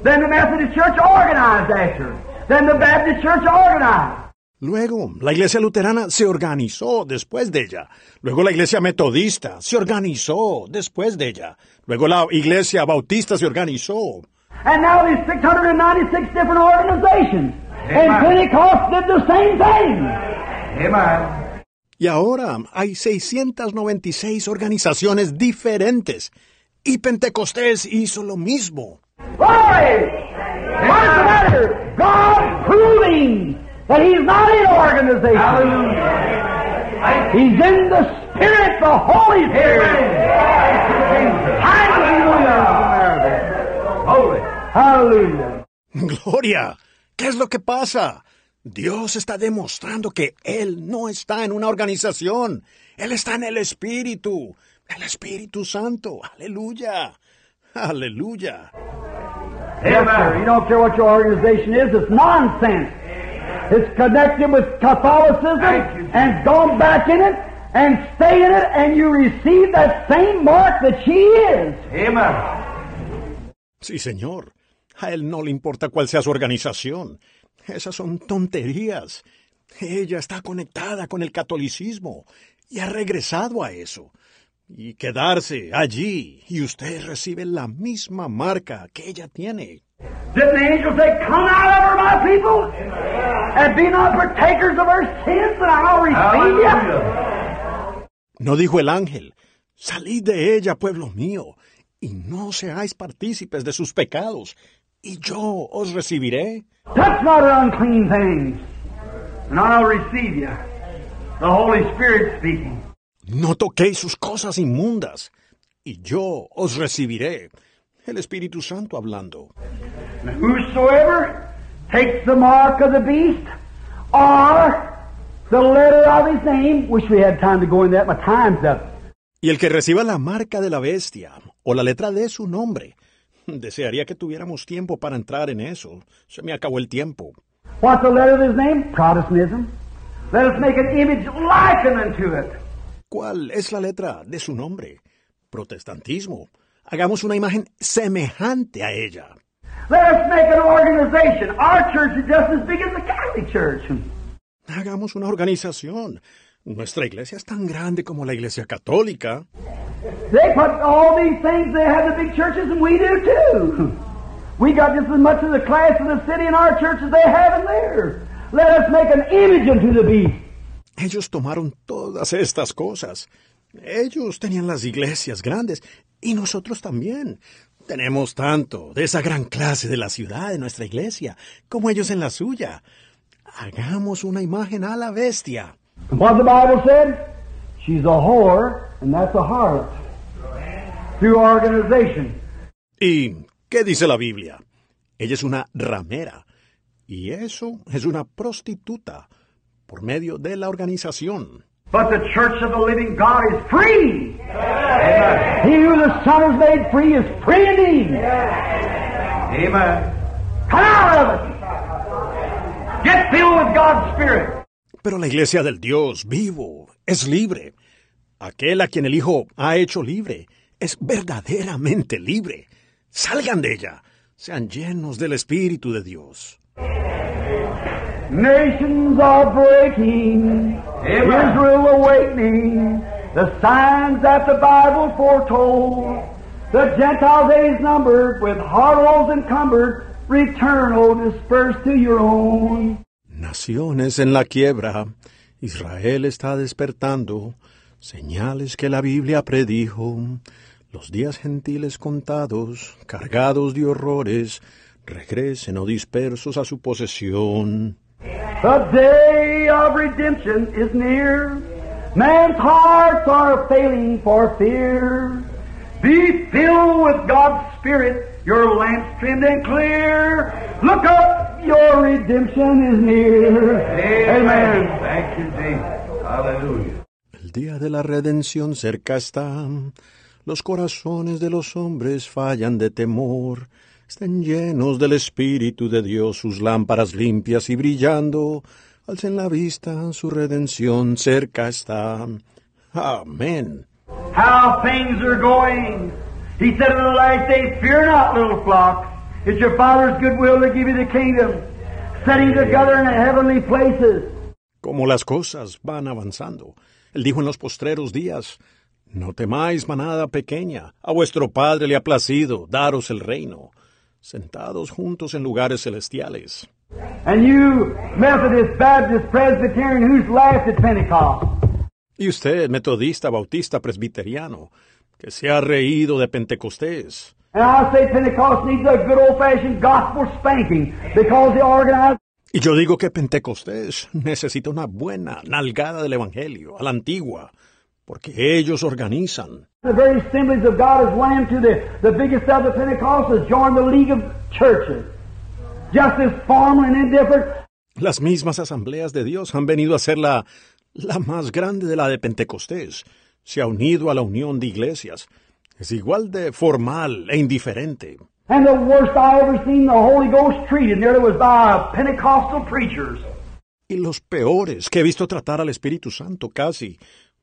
Then the Methodist Church organized after. Then the Baptist Church organized. Luego, la Iglesia Luterana se organizó después de ella. Luego, la Iglesia Metodista se organizó después de ella. Luego, la Iglesia Bautista se organizó. And now these 696 different organizations. And Amen. Pentecost did the same thing. Amen. Y ahora hay 696 organizaciones diferentes. Y Pentecostés hizo lo mismo. Glory! What's the matter? God proving that He's not in organization. Hallelujah. He's in the Spirit, the Holy Spirit. Hallelujah. Holy. Hallelujah. Gloria, ¿qué es lo que pasa? Dios está demostrando que Él no está en una organización. Él está en el Espíritu, el Espíritu Santo. Aleluya. Aleluya. Sir. You don't care what your organization is, it's nonsense. It's connected with Catholicism and gone back in it and stay in it and you receive that same mark that she is. Amen. Sí, señor. A Él no le importa cuál sea su organización. Esas son tonterías. Ella está conectada con el catolicismo y ha regresado a eso. Y quedarse allí y usted recibe la misma marca que ella tiene. Didn't the angel say, Come out of her, my people, and be not partakers of her sins, and I'll receive you? ¿No dijo el ángel? Salid de ella, pueblo mío, y no seáis partícipes de sus pecados, y yo os recibiré. Touch not her unclean things, and I'll receive you. The Holy Spirit speaking. No toquéis sus cosas inmundas, y yo os recibiré. El Espíritu Santo hablando. And whosoever takes the mark of the beast or the letter of his name, wish we had time to go into that, my time's up. Y el que reciba la marca de la bestia, o la letra de su nombre, desearía que tuviéramos tiempo para entrar en eso. Se me acabó el tiempo. What's the letter of his name? Protestantism. Let us make an image likened unto it. ¿Cuál es la letra de su nombre? Protestantismo. Hagamos una imagen semejante a ella. Let us make an organization. Our church is just as big as the Catholic Church. Hagamos una organización. Nuestra iglesia es tan grande como la iglesia católica. They put all these things, they have the big churches, and we do too. We got just as much of the class of the city in our church as they have in theirs. Let us make an image unto the beast. Ellos tomaron todas estas cosas. Ellos tenían las iglesias grandes y nosotros también. Tenemos tanto de esa gran clase de la ciudad, de nuestra iglesia, como ellos en la suya. Hagamos una imagen a la bestia. What the Bible said? She's a whore, and that's a harlot. Through organization. ¿Y qué dice la Biblia? Ella es una ramera. Y eso es una prostituta por medio de la organización. But the church of the living God is free. He who the Son has made free is free indeed. Amen. Come out of it. Get filled with God's Spirit. Pero la iglesia del Dios vivo es libre. Aquel a quien el Hijo ha hecho libre es verdaderamente libre. Salgan de ella. Sean llenos del Espíritu de Dios. Nations are breaking, Israel awakening, the signs that the Bible foretold. The Gentiles days numbered, with heart encumbered, return, O dispersed to your own. Naciones en la quiebra, Israel está despertando, señales que la Biblia predijo, los días gentiles contados, cargados de horrores, regresen o dispersos a su posesión. The day of redemption is near. Man's hearts are failing for fear. Be filled with God's Spirit, your lamps trimmed and clear. Look up, your redemption is near. Amen. Thank you, Jesus. Hallelujah. El día de la redención cerca está. Los corazones de los hombres fallan de temor. Estén llenos del Espíritu de Dios sus lámparas limpias y brillando. Alcen la vista, su redención cerca está. Amén. How things are going. He said in the last day, Fear not, little flock. It's your Father's good will to give you the kingdom, setting together in heavenly places. Como las cosas van avanzando. Él dijo en los postreros días, No temáis, manada pequeña, a vuestro Padre le ha placido daros el reino, sentados juntos en lugares celestiales. And you, Methodist, Baptist, Presbyterian, who's laughed at Pentecost? Y usted, metodista, bautista, presbiteriano, que se ha reído de Pentecostés. And I say Pentecost needs a good old-fashioned gospel spanking because the organized Y yo digo que Pentecostés necesita una buena nalgada del Evangelio, a la antigua, porque ellos organizan. The very assemblies of God has to the, the biggest of the Pentecostals, joined the League of Churches. Just as formal and indifferent, Las mismas asambleas de Dios han venido a ser la, la más grande de la de Pentecostés. Se ha unido a la unión de iglesias. Es igual de formal e indiferente. and the worst I ever seen the Holy Ghost treated nearly was by Pentecostal preachers. Y los peores que he visto tratar al Espíritu Santo casi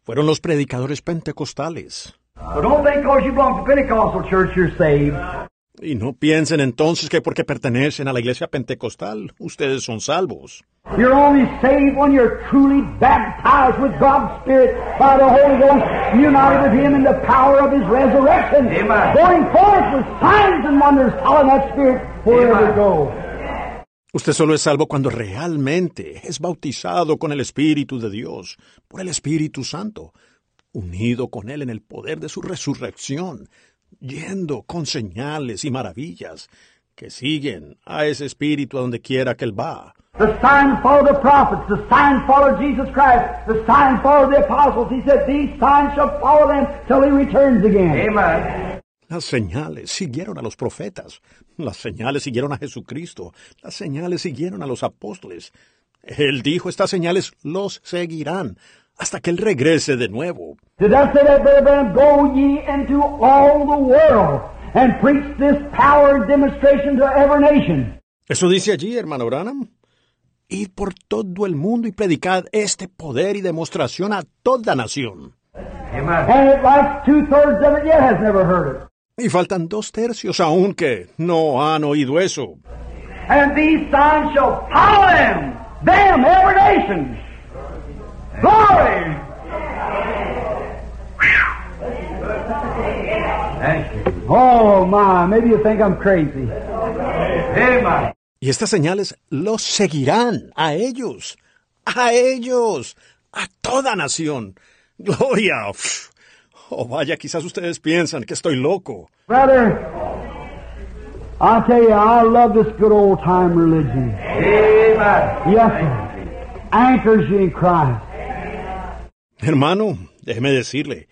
fueron los predicadores pentecostales. So don't think because you belong to Pentecostal church you're saved. Y no piensen entonces que porque pertenecen a la iglesia pentecostal, ustedes son salvos. Usted solo es salvo cuando realmente es bautizado con el Espíritu de Dios, por el Espíritu Santo, unido con Él en el poder de su resurrección, yendo con señales y maravillas que siguen a ese Espíritu a donde quiera que Él va. The signs follow the prophets. The signs follow Jesus Christ. The signs follow the apostles. He said, These signs shall follow them till He returns again. Amen. Las señales siguieron a los profetas, las señales siguieron a Jesucristo, las señales siguieron a los apóstoles. Él dijo, estas señales los seguirán hasta que Él regrese de nuevo. Eso dice allí, hermano Branham. Id por todo el mundo y predicad este poder y demostración a toda nación. Amen. And it like two thirds of it yet has never heard it. Y faltan dos tercios aún que no han oído eso. And these signs shall follow them, them, every nation. Glory! Oh my, maybe you think I'm crazy. Amen. Y estas señales los seguirán a ellos, a ellos, a toda nación. Gloria. Uf. Oh, vaya, quizás ustedes piensan que estoy loco. Brother, I'll tell you, I love this good old time religion. Amen. Yes, sir. Anchors you in Christ. Hermano, déjeme decirle,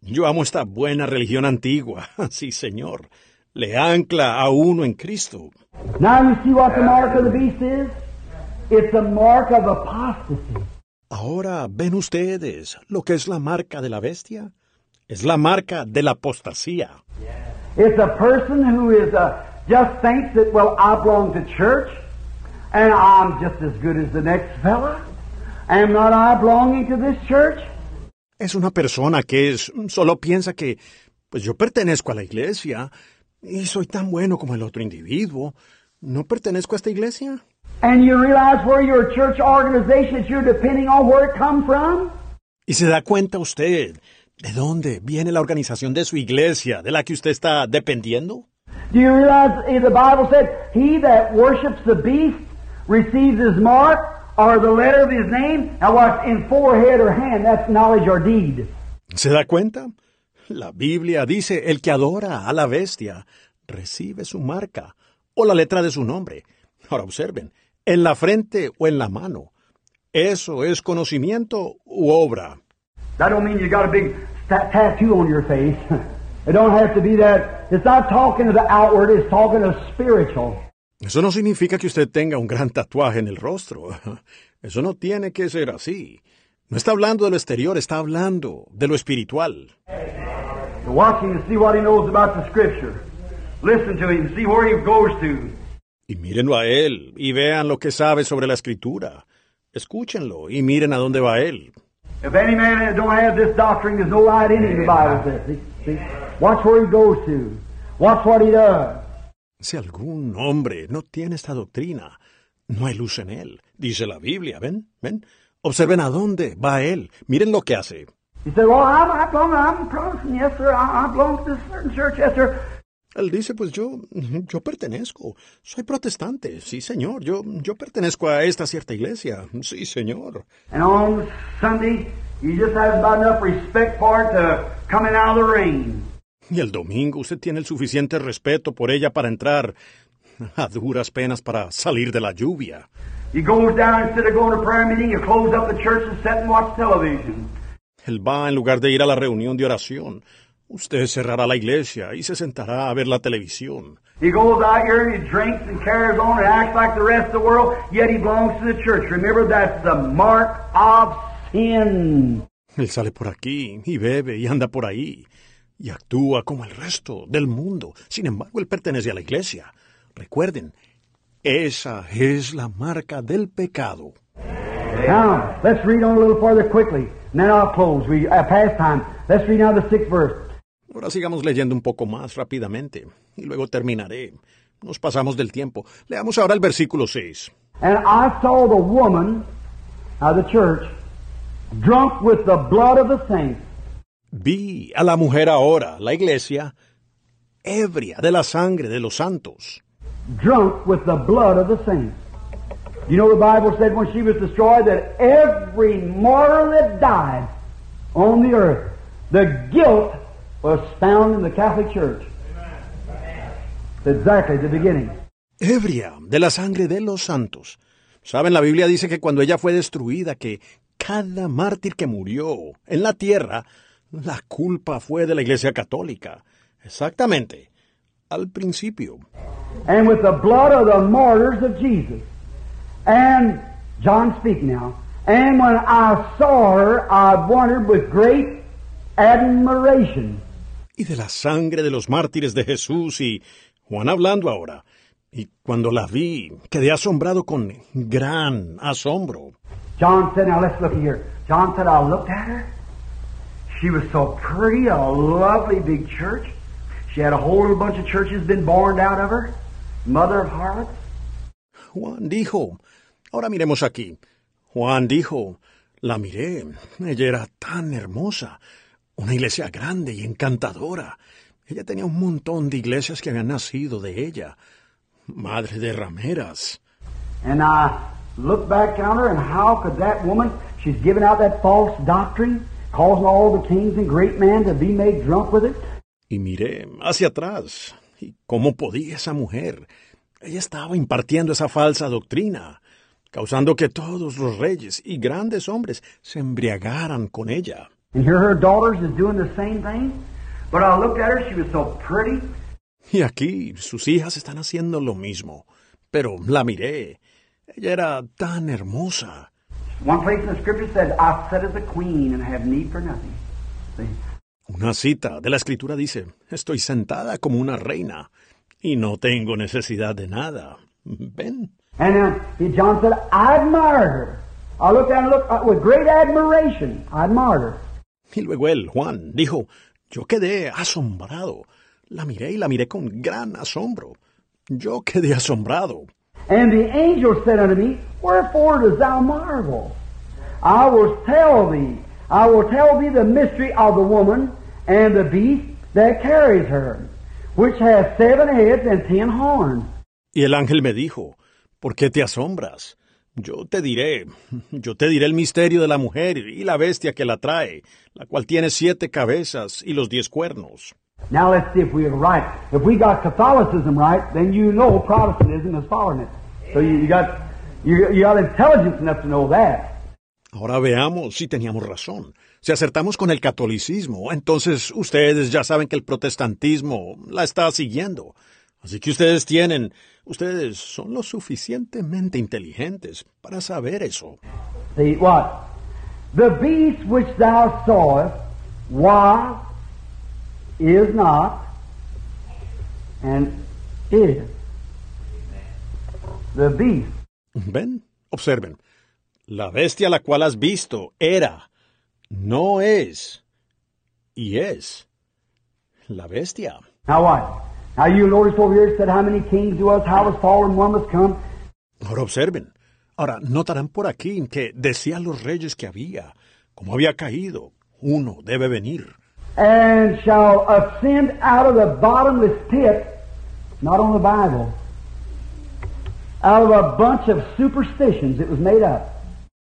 yo amo esta buena religión antigua. Sí, señor. Le ancla a uno en Cristo. Now you see what the mark of the beast is? It's the mark of apostasy. Ahora, ¿ven ustedes lo que es la marca de la bestia? Es la marca de la apostasía. It's a person who is uh, just thinks that, well, I belong to church. And I'm just as good as the next fella. Am not I belonging to this church? Es una persona que es, solo piensa que, pues yo pertenezco a la iglesia y soy tan bueno como el otro individuo. ¿No pertenezco a esta iglesia? And you realize where your church organization that you're depending on, where it come from? ¿Y se da cuenta usted de dónde viene la organización de su iglesia, de la que usted está dependiendo? Do you realize eh, the Bible said, He that worships the beast receives his mark or the letter of his name, and what's in forehead or hand, that's knowledge or deed. ¿Se da cuenta? La Biblia dice, el que adora a la bestia recibe su marca o la letra de su nombre. Ahora observen, en la frente o en la mano. Eso es conocimiento u obra. That don't mean you got a big sta- tattoo on your face. it don't have to be that. It's not talking of the outward, it's talking of spiritual. Eso no significa que usted tenga un gran tatuaje en el rostro. Eso no tiene que ser así. No está hablando de lo exterior, está hablando de lo espiritual. You're watching to see what he knows about the Scripture. Listen to him, see where he goes to. Y mírenlo a él y vean lo que sabe sobre la escritura. Escúchenlo y miren a dónde va él. If any man don't have this doctrine, there's no light in him, the Bible says. See? See? Watch where he goes to. Watch what he does. Si algún hombre no tiene esta doctrina, no hay luz en él, dice la Biblia. ¿Ven? ¿Ven? Observen a dónde va él. Miren lo que hace. He said, Well, I'm, I belong, I'm Protestant, yes, sir. I, I belong to this certain church, yes, sir. Él dice, pues yo, yo pertenezco. Soy protestante. Sí, señor. Yo, yo pertenezco a esta cierta iglesia. Sí, señor. And on Sunday, you just have about enough respect for it to coming out of the rain. Y el domingo usted tiene el suficiente respeto por ella para entrar a duras penas para salir de la lluvia. He goes down instead of going to prayer meeting, you close up the church and sit and watch television. Él va en lugar de ir a la reunión de oración. Usted cerrará la iglesia y se sentará a ver la televisión. He goes out here and he drinks and carries on and acts like the rest of the world, yet he belongs to the church. Remember, that's the mark of sin. Él sale por aquí y bebe y anda por ahí y actúa como el resto del mundo. Sin embargo, él pertenece a la iglesia. Recuerden, esa es la marca del pecado. Now, let's read on a little further quickly, and then I'll close. We uh, past time. Let's read now the sixth verse. Ahora sigamos leyendo un poco más rápidamente y luego terminaré. Nos pasamos del tiempo. Leamos ahora el versículo 6. And I saw the woman of the church drunk with the blood of the saints, Vi a la mujer ahora, la iglesia, ebria de la sangre de los santos. drunk with the blood of the saints. You know, the Bible said when she was destroyed that every mortal that died on the earth, the guilt was found in the Catholic Church. Exactly the beginning. ebria de la sangre de los santos. Saben, la Biblia dice que cuando ella fue destruida, que cada mártir que murió en la tierra, la culpa fue de la Iglesia Católica. Exactamente. Al principio. And with the blood of the martyrs of Jesus. And, John speak now. And when I saw her, I wondered with great admiration. Y de la sangre de los mártires de Jesús y Juan hablando ahora. Y cuando la vi, quedé asombrado con gran asombro. John said, now let's look here. John said, I looked at her. She was so pretty, a lovely big church. She had a whole little bunch of churches been born out of her. Mother of harlots. Juan dijo, ahora miremos aquí. Juan dijo, la miré, ella era tan hermosa, una iglesia grande y encantadora. Ella tenía un montón de iglesias que habían nacido de ella. Madre de rameras. And I looked back on her, and how could that woman, she's giving out that false doctrine, causing all the kings and great men to be made drunk with it. Y miré hacia atrás. ¿Y cómo podía esa mujer? Ella estaba impartiendo esa falsa doctrina, causando que todos los reyes y grandes hombres se embriagaran con ella. And here her daughters is doing the same thing. But I looked at her, she was so pretty. Y aquí sus hijas están haciendo lo mismo. Pero la miré. Ella era tan hermosa. One place in the scripture said, I sit as a queen and have need for nothing. See? Una cita de la escritura dice, estoy sentada como una reina y no tengo necesidad de nada. ¿Ven? John Y luego él, Juan, dijo, yo quedé asombrado. La miré y la miré con gran asombro. Yo quedé asombrado. And the angel said unto me, Wherefore dost thou marvel? I will tell thee, I will tell thee the mystery of the woman and the beast that carries her, which has seven heads and ten horns. Y el ángel me dijo, ¿por qué te asombras? Yo te diré, yo te diré el misterio de la mujer y la bestia que la trae, la cual tiene siete cabezas y los diez cuernos. Now let's see if we're right. If we got Catholicism right, then you know Protestantism is following it. So you, you got you, you got intelligence enough to know that. Ahora veamos si teníamos razón. Si acertamos con el catolicismo, entonces ustedes ya saben que el protestantismo la está siguiendo. Así que ustedes tienen, ustedes son lo suficientemente inteligentes para saber eso. See what? The beast which thou sawest was, is not, and is. The beast. ¿Ven? Observen. La bestia la cual has visto era, no es, y es. La bestia. Now what? Now you notice over here it said how many kings there was, how was fallen, one was come. Ahora observen. Ahora notarán por aquí que decían los reyes que había, como había caído, uno debe venir. and shall ascend out of the bottomless pit, not on the Bible, out of a bunch of superstitions it was made up.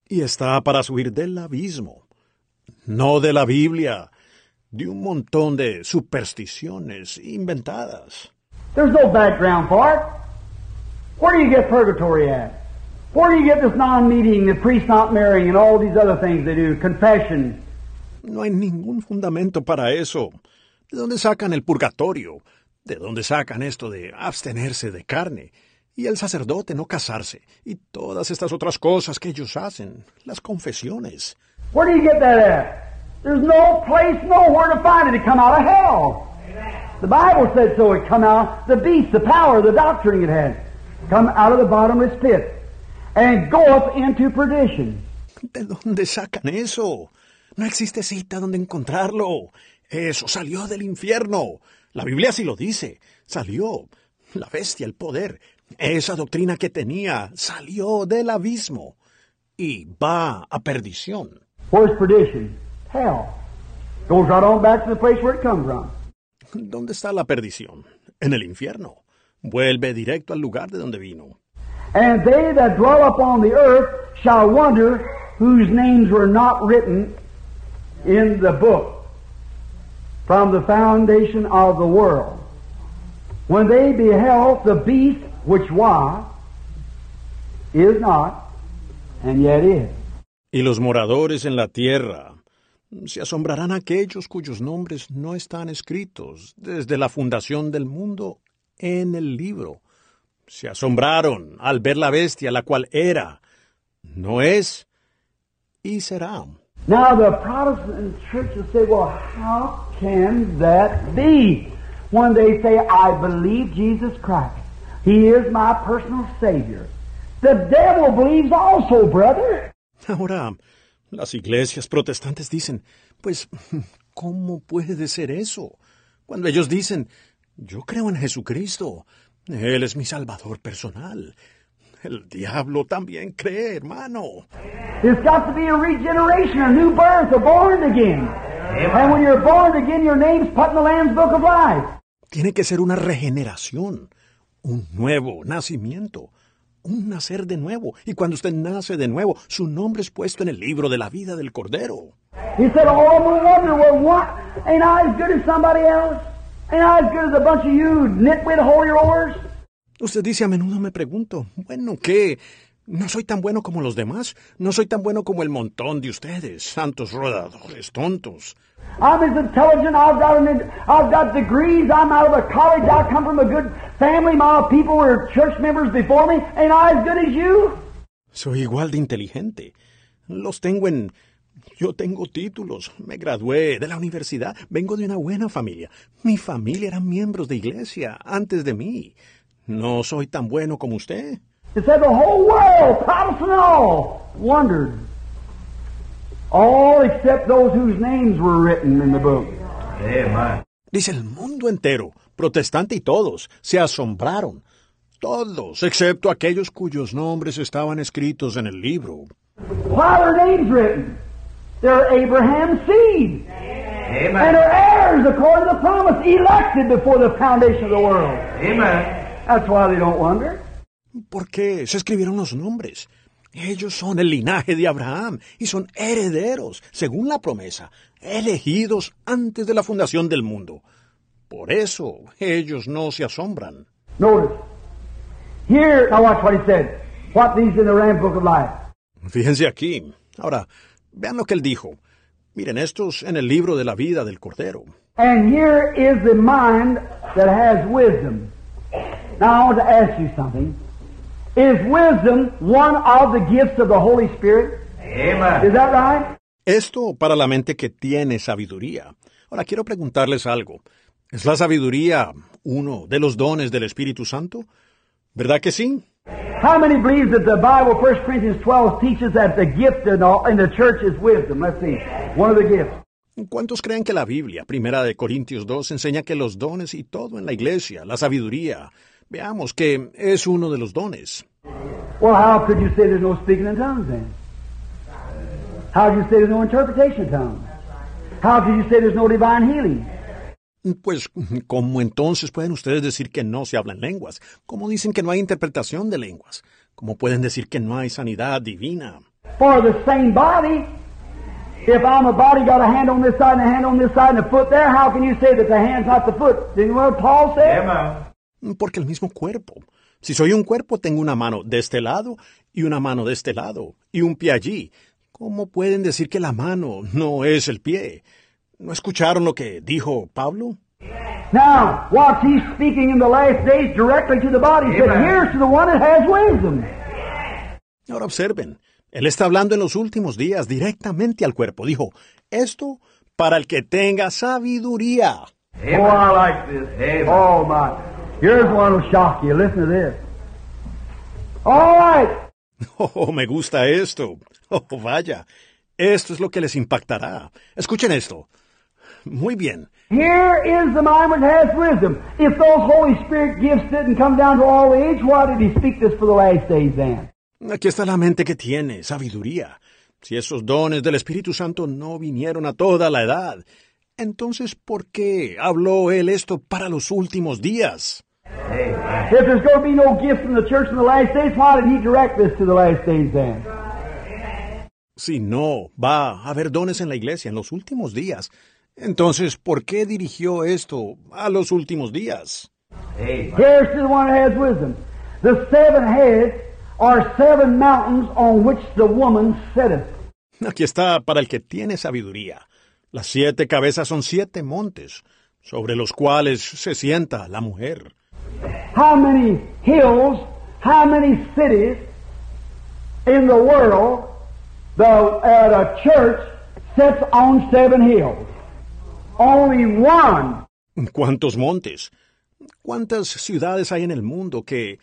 Y está para subir del abismo, no de la Biblia, de un montón de supersticiones inventadas. There's no background for it. Where do you get purgatory at? Where do you get this non-meeting, the priest not marrying, and all these other things they do, confession? No hay ningún fundamento para eso. ¿De dónde sacan el purgatorio? ¿De dónde sacan esto de abstenerse de carne? Y el sacerdote no casarse. Y todas estas otras cosas que ellos hacen. Las confesiones. Where do you get that at? There's no place nowhere to find it. It come out of hell. The Bible said so. It come out, the beast, the power, the doctrine it had, come out of the bottomless pit and goeth into perdition. ¿De dónde sacan eso? No existe cita donde encontrarlo. Eso salió del infierno. La Biblia sí lo dice. Salió. La bestia, el poder. Esa doctrina que tenía salió del abismo. Y va a perdición. Where's perdition? Hell. Goes right on back to the place where it come from. ¿Dónde está la perdición? En el infierno. Vuelve directo al lugar de donde vino. And they that dwell upon the earth shall wonder whose names were not written in the book from the foundation of the world. When they beheld the beast which was, is not, and yet is. Y los moradores en la tierra se asombrarán aquellos cuyos nombres no están escritos desde la fundación del mundo en el libro. Se asombraron al ver la bestia, la cual era, no es y será. Now the Protestant church will say, well, how can that be? When they say, I believe Jesus Christ. He is my personal Savior. The devil believes also, brother. Ahora, las iglesias protestantes dicen, pues, ¿cómo puede ser eso? Cuando ellos dicen, yo creo en Jesucristo, Él es mi Salvador personal. El diablo también cree, hermano. There's got to be a regeneration, a new birth, a born again. And when you're born again, your name's put in the Lamb's Book of Life. Tiene que ser una regeneración, un nuevo nacimiento, un nacer de nuevo. Y cuando usted nace de nuevo, su nombre es puesto en el libro de la vida del Cordero. He said, oh, no wonder, well, what? Ain't I as good as somebody else? Ain't I as good as a bunch of you nitwit holy rollers? Usted dice a menudo me pregunto, bueno, ¿qué? No soy tan bueno como los demás, no soy tan bueno como el montón de ustedes, santos rodadores tontos. I'm as intelligent. I've got an, I've got degrees. I'm out of a college. I come from a good family. My people were church members before me. Ain't I as good as you? Soy igual de inteligente. Los tengo en... Yo tengo títulos. Me gradué de la universidad. Vengo de una buena familia. Mi familia eran miembros de iglesia antes de mí. No soy tan bueno como usted. It said the whole world, Protestant and all, wondered. All except those whose names were written in the book. Amen. Dice el mundo entero, protestante y todos, se asombraron. Todos, excepto aquellos cuyos nombres estaban escritos en el libro. Why are their names written? They're Abraham's seed. And Amen. are heirs according to the promise, elected before the foundation of the world. Amen. That's why they don't wonder. ¿Por qué se escribieron los nombres? Ellos son el linaje de Abraham y son herederos, según la promesa, elegidos antes de la fundación del mundo. Por eso ellos no se asombran. Notice. Here, now watch what he said. What these in the Ram Book of Life. Fíjense aquí. Ahora, vean lo que él dijo. Miren, estos en el libro de la vida del Cordero. And here is the mind that has wisdom. Now I want to ask you something. Is wisdom one of the gifts of the Holy Spirit? Is Amen. that right? Esto para la mente que tiene sabiduría. Ahora quiero preguntarles algo. ¿Es la sabiduría uno de los dones del Espíritu Santo? ¿Verdad que sí? How many believe that the Bible, 1 Corinthians 12, teaches that the gift in, all, in the church is wisdom? Let's see. One of the gifts. ¿Cuántos creen que la Biblia, primera de Corintios 2, enseña que los dones y todo en la iglesia, la sabiduría, veamos que es uno de los dones? Well, how could you say there's no speaking in tongues then? How could you say there's no interpretation of tongues? How could you say there's no divine healing? Pues, ¿cómo entonces pueden ustedes decir que no se hablan lenguas? ¿Cómo dicen que no hay interpretación de lenguas? ¿Cómo pueden decir que no hay sanidad divina? For the same body, if I'm a body, got a hand on this side and a hand on this side and a foot there, how can you say that the hand's not the foot? Didn't what Paul said? Amen. Porque el mismo cuerpo. Si soy un cuerpo, tengo una mano de este lado y una mano de este lado y un pie allí. ¿Cómo pueden decir que la mano no es el pie? ¿No escucharon lo que dijo Pablo? Now, watch, he's speaking in the last days directly to the body. He said, here's to the one that has wisdom. Ahora observen, él está hablando en los últimos días directamente al cuerpo. Dijo, esto para el que tenga sabiduría. Oh, I like this. Amen. Oh, my. Here's one shock you. Listen to this. All right. Oh, me gusta esto. Oh, vaya. Esto es lo que les impactará. Escuchen esto. Muy bien. Here is the mind which has wisdom. If those Holy Spirit gifts didn't come down to all age, why did he speak this for the last days then? Aquí está la mente que tiene, sabiduría. Si esos dones del Espíritu Santo no vinieron a toda la edad, entonces ¿por qué habló él esto para los últimos días? If there's going to be no gifts in the church in the last days, why did he direct this to the last days then? Si no va a haber dones en la iglesia en los últimos días, entonces ¿por qué dirigió esto a los últimos días? Amen. Here's to the one that has wisdom. The seven heads are seven mountains on which the woman sitteth. Aquí está para el que tiene sabiduría. Las siete cabezas son siete montes, sobre los cuales se sienta la mujer. How many hills, how many cities in the world the, uh, the church sits on seven hills? Only one. ¿Cuántos montes? ¿Cuántas ciudades hay en el mundo que,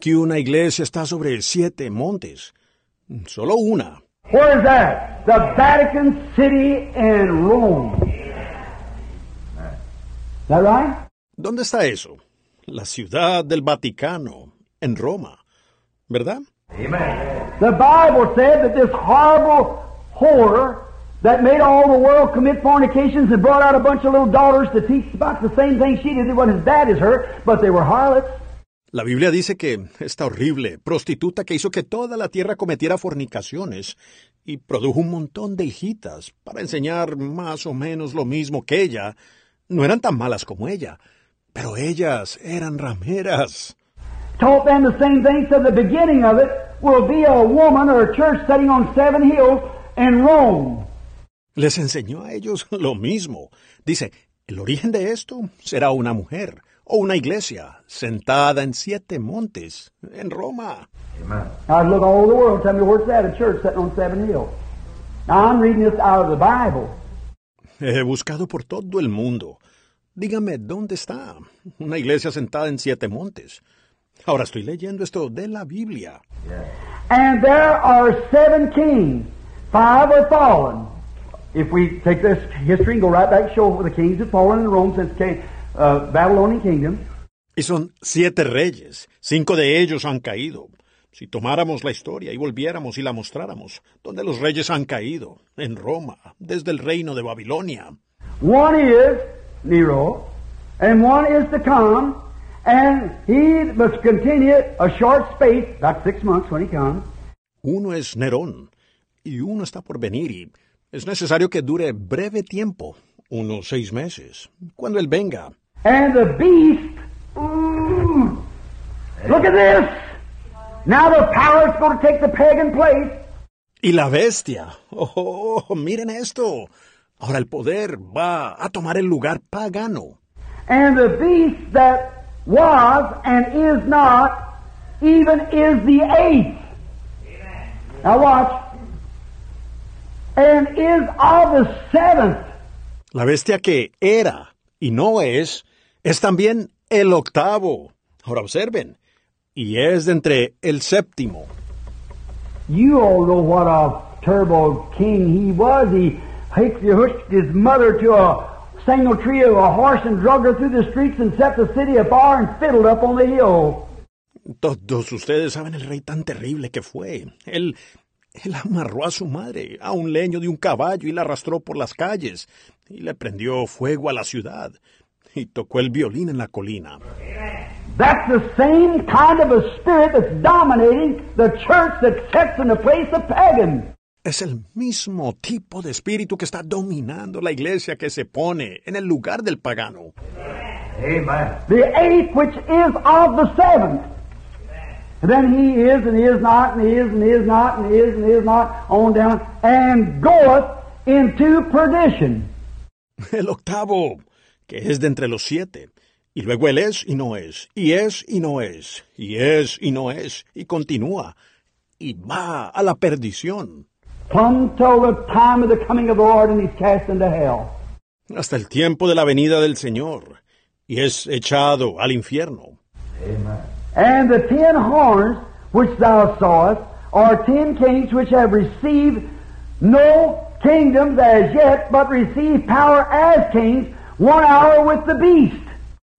que una iglesia está sobre siete montes? Solo una. Where is that? The Vatican City in Rome. Is that right? ¿Dónde está eso? La ciudad del Vaticano, en Roma. ¿Verdad? Amen. The Bible said that this horrible whore that made all the world commit fornications and brought out a bunch of little daughters to teach about the same thing she did. It wasn't as bad as her, but they were harlots. La Biblia dice que esta horrible prostituta que hizo que toda la tierra cometiera fornicaciones y produjo un montón de hijitas para enseñar más o menos lo mismo que ella, no eran tan malas como ella, pero ellas eran rameras. Taught them the same thing, so the beginning of it will be a woman or a church sitting on seven hills in Rome. Les enseñó a ellos lo mismo. Dice, el origen de esto será una mujer o una iglesia sentada en siete montes en Roma. Amen. Now look all over the world, tell me where's that, a church sitting on seven hills. Now I'm reading this out of the Bible. He buscado por todo el mundo. Dígame, ¿dónde está? Una iglesia sentada en siete montes. Ahora estoy leyendo esto de la Biblia. And there are seven kings. Five are fallen. If we take this history and go right back, show the kings have fallen in Rome since the uh, Babylonian kingdom. Y son siete reyes. Cinco de ellos han caído. Si tomáramos la historia y volviéramos y la mostráramos, donde los reyes han caído, en Roma, desde el reino de Babilonia. One is Nero, and one is to come, and he must continue a short space, about six months when he comes. Uno es Nerón, y uno está por venir, y es necesario que dure breve tiempo, unos seis meses, cuando él venga. And the beast, ooh, look at this. Now the power is going to take the pagan place. Y la bestia, oh, miren esto. Ahora el poder va a tomar el lugar pagano. And the beast that was and is not, even is the eighth. Now watch. And is of the seventh. La bestia que era y no es, es también el octavo. Ahora observen, y es de entre el séptimo. You all know what a terrible king he was. He hitched his mother to a single tree of a horse and drug her through the streets and set the city afire and fiddled up on the hill. Todos ustedes saben el rey tan terrible que fue. Él, él amarró a su madre a un leño de un caballo y la arrastró por las calles y le prendió fuego a la ciudad y tocó el violín en la colina. That's the same kind of a spirit that's dominating the church that sits in the place of pagan. Es el mismo tipo de espíritu que está dominando la iglesia que se pone en el lugar del pagano. Amen. The eighth, which is of the seventh. And then he is and he is not and he is and he is not and he is and he is not on down and goeth into perdition. El octavo, que es de entre los siete. Y luego él es y no es, y es y no es, y es y no es, y continúa, y va a la perdición, Come till the time of the coming of the Lord and he's cast into hell. hasta el tiempo de la venida del Señor, y es echado al infierno. Amen. And the ten horns which thou sawest are ten kings which have received no kingdoms as yet, but receive power as kings one hour with the beast.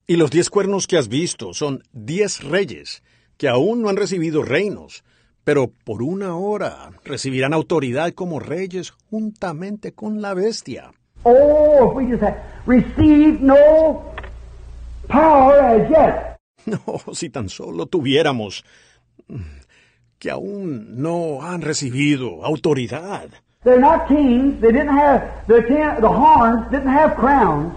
Y los diez cuernos que has visto son diez reyes, que aún no han recibido reinos, pero por una hora recibirán autoridad como reyes juntamente con la bestia. Oh, if we just received no power as yet. No, si tan solo tuviéramos que aún no han recibido autoridad. They're not kings. They didn't have the ten, the horns didn't have crowns.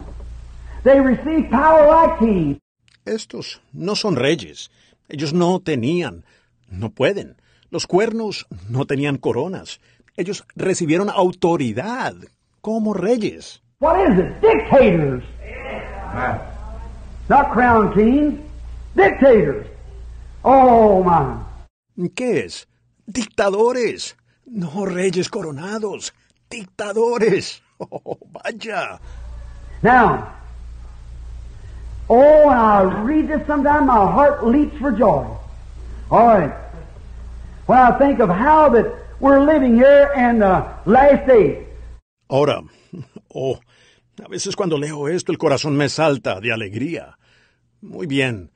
They received power like kings. Estos no son reyes. Ellos no tenían, no pueden. Los cuernos no tenían coronas. Ellos recibieron autoridad como reyes. What is it? Dictators, not crown kings. Dictators. Oh my. ¿Qué es? Dictadores. No reyes coronados. Dictadores. Oh, vaya. Now, oh, when I read this sometime, my heart leaps for joy. All right. Ahora, oh, a veces cuando leo esto el corazón me salta de alegría. Muy bien.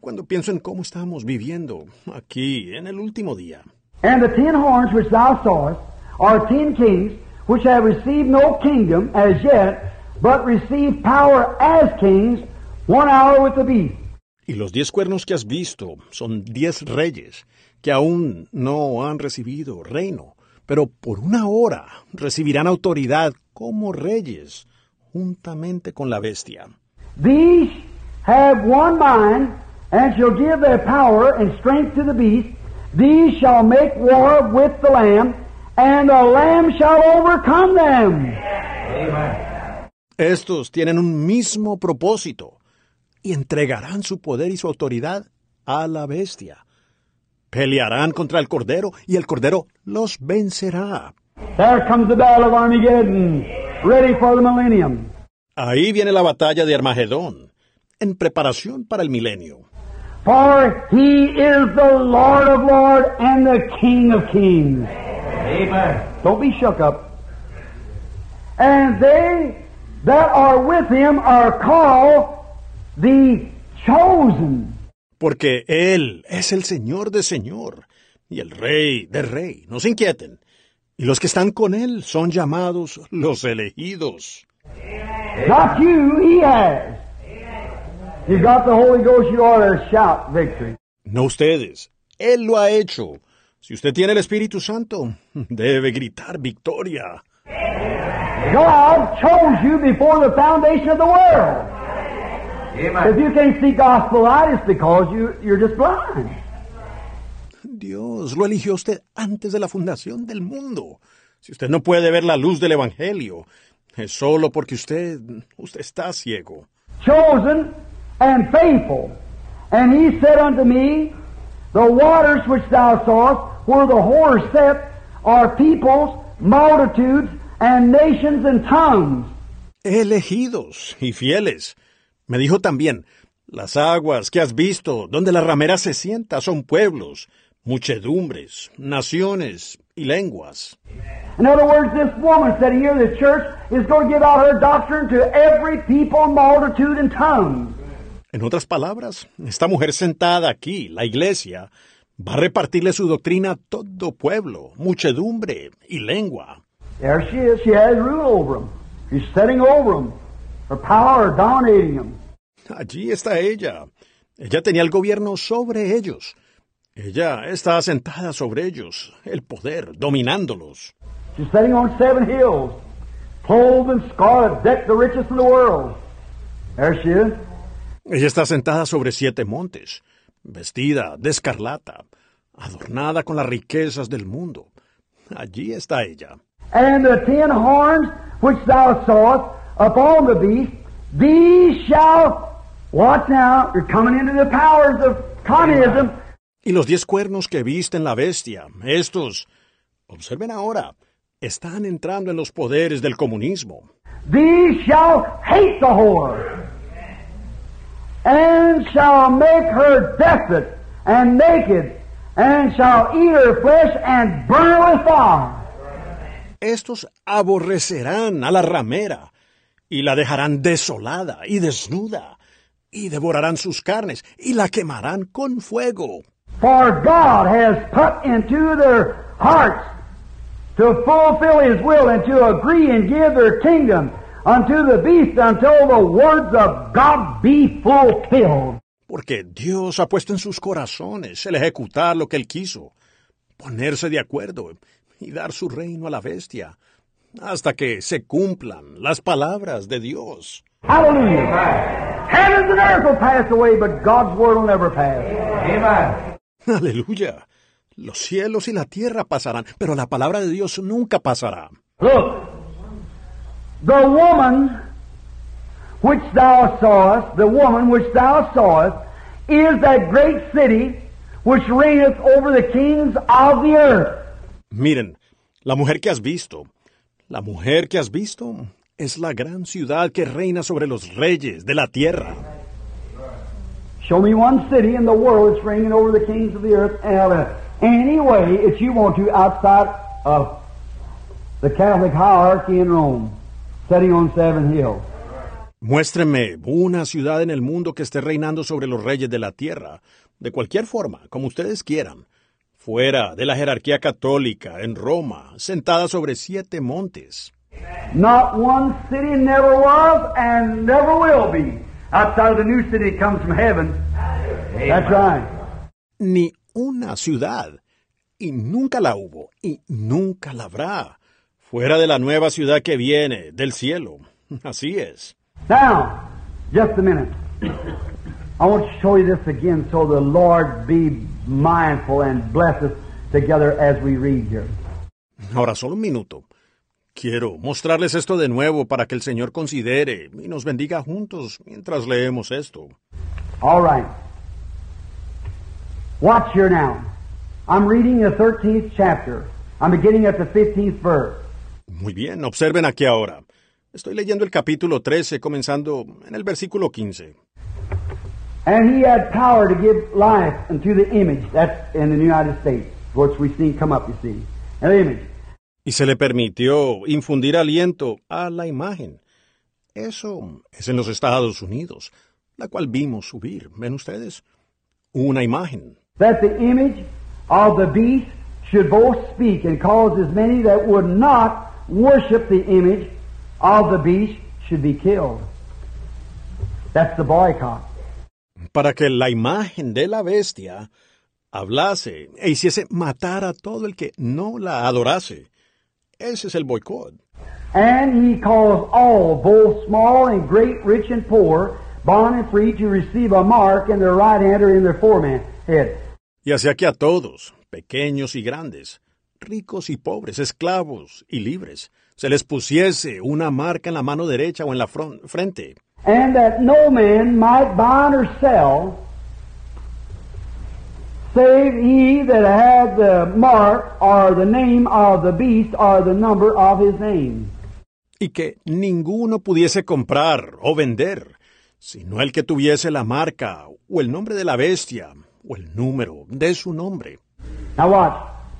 Cuando pienso en cómo estamos viviendo aquí en el último día. And the ten horns which thou sawest are ten kings which have received no kingdom as yet, but receive power as kings one hour with the beast. Y los diez cuernos que has visto son diez reyes que aún no han recibido reino, pero por una hora recibirán autoridad como reyes, juntamente con la bestia. These have one mind, and shall give their power and strength to the beast. These shall make war with the Lamb, and the Lamb shall overcome them. Amen. Estos tienen un mismo propósito y entregarán su poder y su autoridad a la bestia. Pelearán contra el cordero y el cordero los vencerá. There comes the battle of Armageddon, ready for the millennium. Ahí viene la batalla de Armagedón, en preparación para el milenio. For he is the Lord of lords and the King of kings. Amen. Don't be shook up. And they that are with him are called the chosen. Porque Él es el Señor de Señor y el Rey de Rey. No se inquieten. Y los que están con Él son llamados los elegidos. Not you, he has. You got the Holy Ghost, you ought to shout victory. No ustedes. Él lo ha hecho. Si usted tiene el Espíritu Santo, debe gritar victoria. God chose you before the foundation of the world. If you can't see gospel light, it's because you, you're just blind. Dios lo eligió a usted antes de la fundación del mundo. Si usted no puede ver la luz del Evangelio, es solo porque usted, usted está ciego. chosen and faithful. And he said unto me, The waters which thou sawest, where the whore sat, are peoples, multitudes, and nations and tongues. Elegidos y fieles. Me dijo también, las aguas que has visto, donde la ramera se sienta, son pueblos, muchedumbres, naciones y lenguas. In other words, this woman sitting here in the church is going to give out her doctrine to every people, multitude, and tongue. En otras palabras, esta mujer sentada aquí, la iglesia, va a repartirle su doctrina a todo pueblo, muchedumbre y lengua. There she is. She has rule over them. She's setting over them. Her power dominating them. Allí está ella. Ella tenía el gobierno sobre ellos. Ella está sentada sobre ellos, el poder, dominándolos. She's sitting on seven hills, clothed in scarlet, decked the richest in the world. There she is. Ella está sentada sobre siete montes, vestida de escarlata, adornada con las riquezas del mundo. Allí está ella. And the ten horns which thou sawest upon the beast, these shall, watch now, you're coming into the powers of communism. Y los diez cuernos que viste en la bestia, estos, observen ahora, están entrando en los poderes del comunismo. These shall hate the whore, and shall make her desolate and naked, and shall eat her flesh and burn her with fire. Estos aborrecerán a la ramera y la dejarán desolada y desnuda, y devorarán sus carnes y la quemarán con fuego. For God has put into their hearts to fulfill His will and to agree and give their kingdom unto the beast until the words of God be fulfilled. Porque Dios ha puesto en sus corazones el ejecutar lo que Él quiso, ponerse de acuerdo y dar su reino a la bestia, hasta que se cumplan las palabras de Dios. Hallelujah. Heavens and earth will pass away, but God's word will never pass. Amen. Aleluya. Los cielos y la tierra pasarán, pero la palabra de Dios nunca pasará. Look, the woman which thou sawest, the woman which thou sawest, is that great city which reigneth over the kings of the earth. Miren, la mujer que has visto, la mujer que has visto es la gran ciudad que reina sobre los reyes de la tierra. Show me one city in the world that's reigning over the kings of the earth any way if you want to outside of the Catholic hierarchy in Rome, sitting on seven hills. Muéstreme una ciudad en el mundo que esté reinando sobre los reyes de la tierra, de cualquier forma, como ustedes quieran, fuera de la jerarquía católica en Roma, sentada sobre siete montes. Not one city never was and never will be outside of the new city that comes from heaven. That's right. Ni una ciudad, y nunca la hubo, y nunca la habrá, fuera de la nueva ciudad que viene del cielo. Así es. Now, just a minute. I want to show you this again so the Lord be mindful and bless us together as we read here. Ahora solo un minuto. Quiero mostrarles esto de nuevo para que el Señor considere y nos bendiga juntos mientras leemos esto. All right. Watch here now. I'm reading the 13th chapter. I'm beginning at the 15th verse. Muy bien, observen aquí ahora. Estoy leyendo el capítulo 13, comenzando en el versículo 15. And he had power to give life unto the image. That's in the United States, which we've seen come up, you see. An image. Y se le permitió infundir aliento a la imagen. Eso es en los Estados Unidos, la cual vimos subir, ¿ven ustedes? Una imagen. That the image of the beast should both speak and cause as many that would not worship the image of the beast should be killed. That's the boycott. Para que la imagen de la bestia hablase e hiciese matar a todo el que no la adorase. Ese es el boicot. And he calls all, both small and great, rich and poor, bond and free, to receive a mark in their right hand or in their forehead. Y hacia que a todos, pequeños y grandes, ricos y pobres, esclavos y libres, se les pusiese una marca en la mano derecha o en la frente, And that no man might buy or sell, save he that had the mark or the name of the beast or the number of his name. y que ninguno pudiese comprar o vender, sino el que tuviese la marca o el nombre de la bestia o el número de su nombre. Now watch.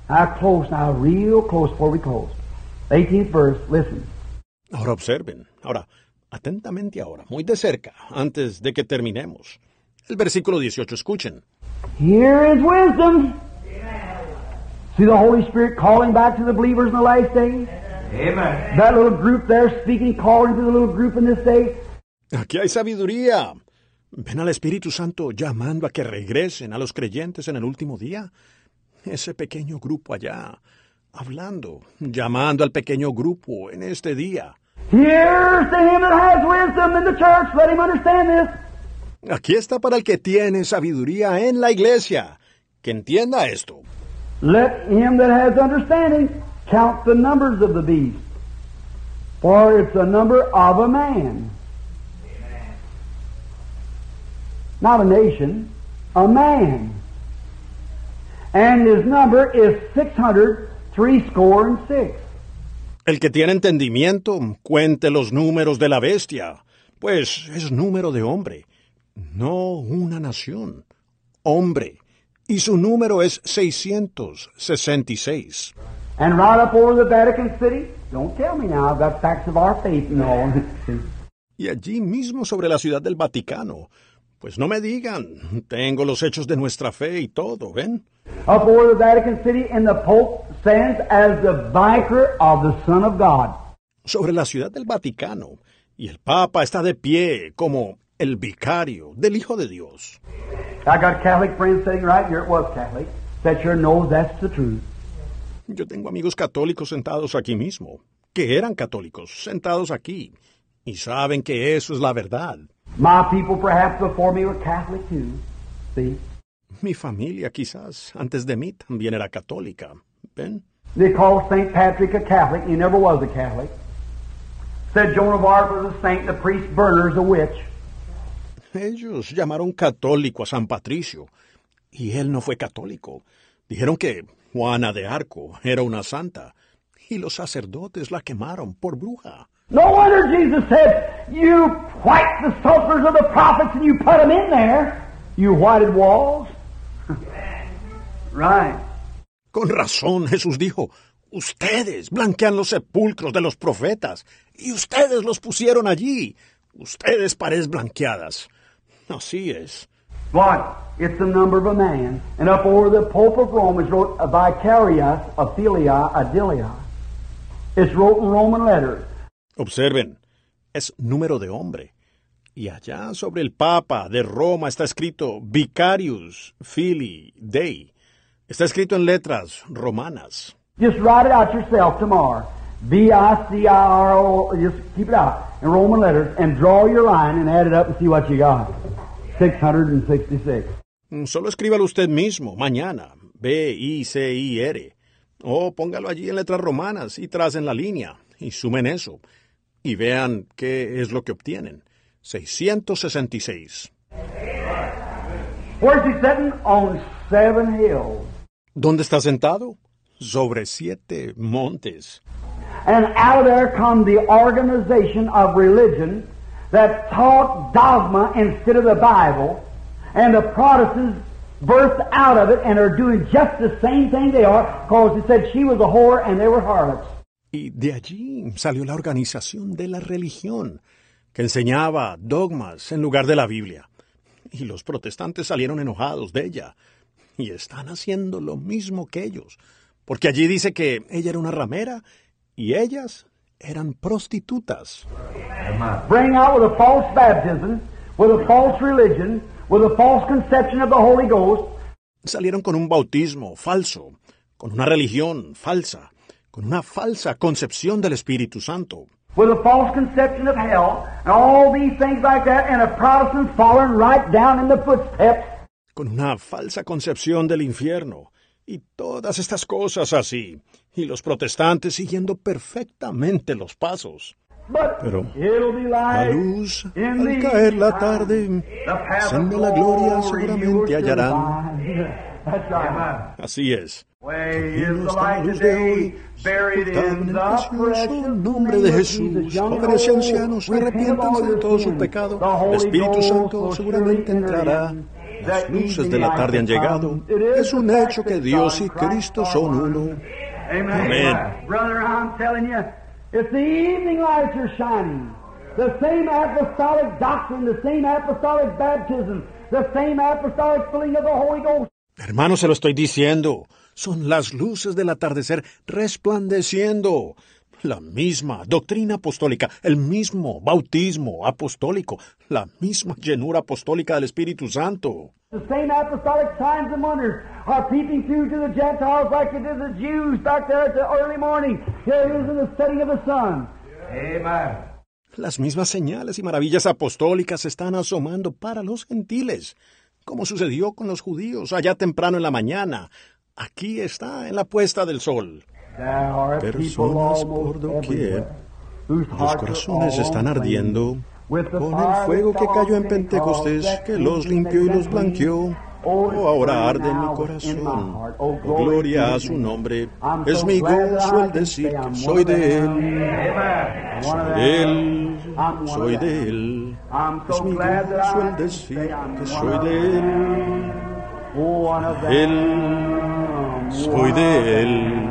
Now close now, real close before we close. 18th verse, listen. Ahora observen, ahora, atentamente ahora, muy de cerca, antes de que terminemos. El versículo 18, escuchen. Here is wisdom. See the Holy Spirit calling back to the believers in the last days? Amen. That little group there speaking, calling to the little group in this day. Aquí hay sabiduría. ¿Ven al Espíritu Santo llamando a que regresen a los creyentes en el último día? Ese pequeño grupo allá, hablando, llamando al pequeño grupo en este día. Here's to him that has wisdom in the church. Let him understand this. Aquí está para el que tiene sabiduría en la iglesia. Que entienda esto. Let him that has understanding count the numbers of the beast. For it's the number of a man. Not a nation, a man. And his number is six hundred three score and six. El que tiene entendimiento, cuente los números de la bestia, pues es número de hombre, no una nación. Hombre. Y su número es 666. And right up over the Vatican City, don't tell me now, I've got facts of our faith and all. Y allí mismo sobre la ciudad del Vaticano. Pues no me digan, tengo los hechos de nuestra fe y todo, ¿ven? up over the Vatican City, and the Pope stands as the vicar of the Son of God. Sobre la ciudad del Vaticano. Y el Papa está de pie como el vicario del Hijo de Dios. I got Catholic friends sitting right here, it was Catholic, that sure knows that's the truth. Yo tengo amigos católicos sentados aquí mismo, que eran católicos, sentados aquí, y saben que eso es la verdad. My people perhaps before me were Catholic too. See? Mi familia quizás antes de mí también era católica. ¿Ven? They called St. Patrick a Catholic, he never was a Catholic. Said Joan of Arc was a saint, the priest Burner's a witch. Ellos llamaron católico a San Patricio, y él no fue católico. Dijeron que Juana de Arco era una santa, y los sacerdotes la quemaron por bruja. No wonder Jesus said, You white the sepulchres of the prophets and you put them in there, you whited walls. right. Con razón Jesús dijo, ustedes blanquean los sepulcros de los profetas, y ustedes los pusieron allí. Ustedes paredes blanqueadas. Así es. What? It's the number of a man. And up over the Pope of Rome is wrote a vicarious, Ophelia, Adelia. It's wrote in Roman letters. Observen, es número de hombre. Y allá sobre el Papa de Roma está escrito Vicarius Filii Dei. Está escrito en letras romanas. Just write it out yourself tomorrow. B-I-C-I-R-O, just keep it out in Roman letters and draw your line and add it up and see what you got. 666. Mm, Solo escríbalo usted mismo, mañana. B-I-C-I-R. O póngalo allí en letras romanas y tracen la línea. Y sumen eso. Y vean qué es lo que obtienen. 666. Where's he sitting? On seven hills. ¿Dónde está sentado? Sobre siete montes. And out of there come the organization of religion that taught dogma instead of the Bible And the Protestants burst out of it and are doing just the same thing they are because it said she was a whore and they were harlots. Y de allí salió la organización de la religión, que enseñaba dogmas en lugar de la Biblia. Y los protestantes salieron enojados de ella. Y están haciendo lo mismo que ellos. Porque allí dice que ella era una ramera y ellas eran prostitutas. Bring out with a false baptism, with a false religion, with a false conception of the Holy Ghost, Salieron con un bautismo falso, con una religión falsa, con una falsa concepción del Espíritu Santo, with a false conception of hell, and all these things like that, and a Protestant following right down in the footsteps. con una falsa concepción del infierno, y todas estas cosas así, y los protestantes siguiendo perfectamente los pasos. Pero La luz, al caer la tarde, of la gloria seguramente hallarán. Así es. The está luz de hoy, en el precioso nombre de Jesús. Jóvenes y ancianos, arrepiéntanse de todo su pecado. El Espíritu Santo seguramente entrará. Las luces de la tarde han llegado. Es un hecho que Dios y Cristo son uno. Amen. Amen. Brother, I'm telling you, if the evening lights are shining, the same apostolic doctrine, the same apostolic baptism, the same apostolic filling of the Holy Ghost, Hermano, se lo estoy diciendo. Son las luces del atardecer resplandeciendo. La misma doctrina apostólica, el mismo bautismo apostólico, la misma llenura apostólica del Espíritu Santo. The same apostolic signs and wonders are peeping through to the Gentiles like it did the Jews back there at the early morning. Here it is in the setting of the sun. Amen. Las mismas señales y maravillas apostólicas están asomando para los gentiles, como sucedió con los judíos allá temprano en la mañana. Aquí está en la puesta del sol. There are people Personas por doquier, Los hearts are corazones están ardiendo con el fuego que cayó en Pentecostés, Pentecost, que los limpió y los blanqueó. Oh, ahora arde en mi corazón. Oh, Gloria a su nombre. Es mi gozo el decir que soy de. Él. Them. De Él, soy de. Él. Es mi gozo el decir que soy de. Él. Él, soy de Él.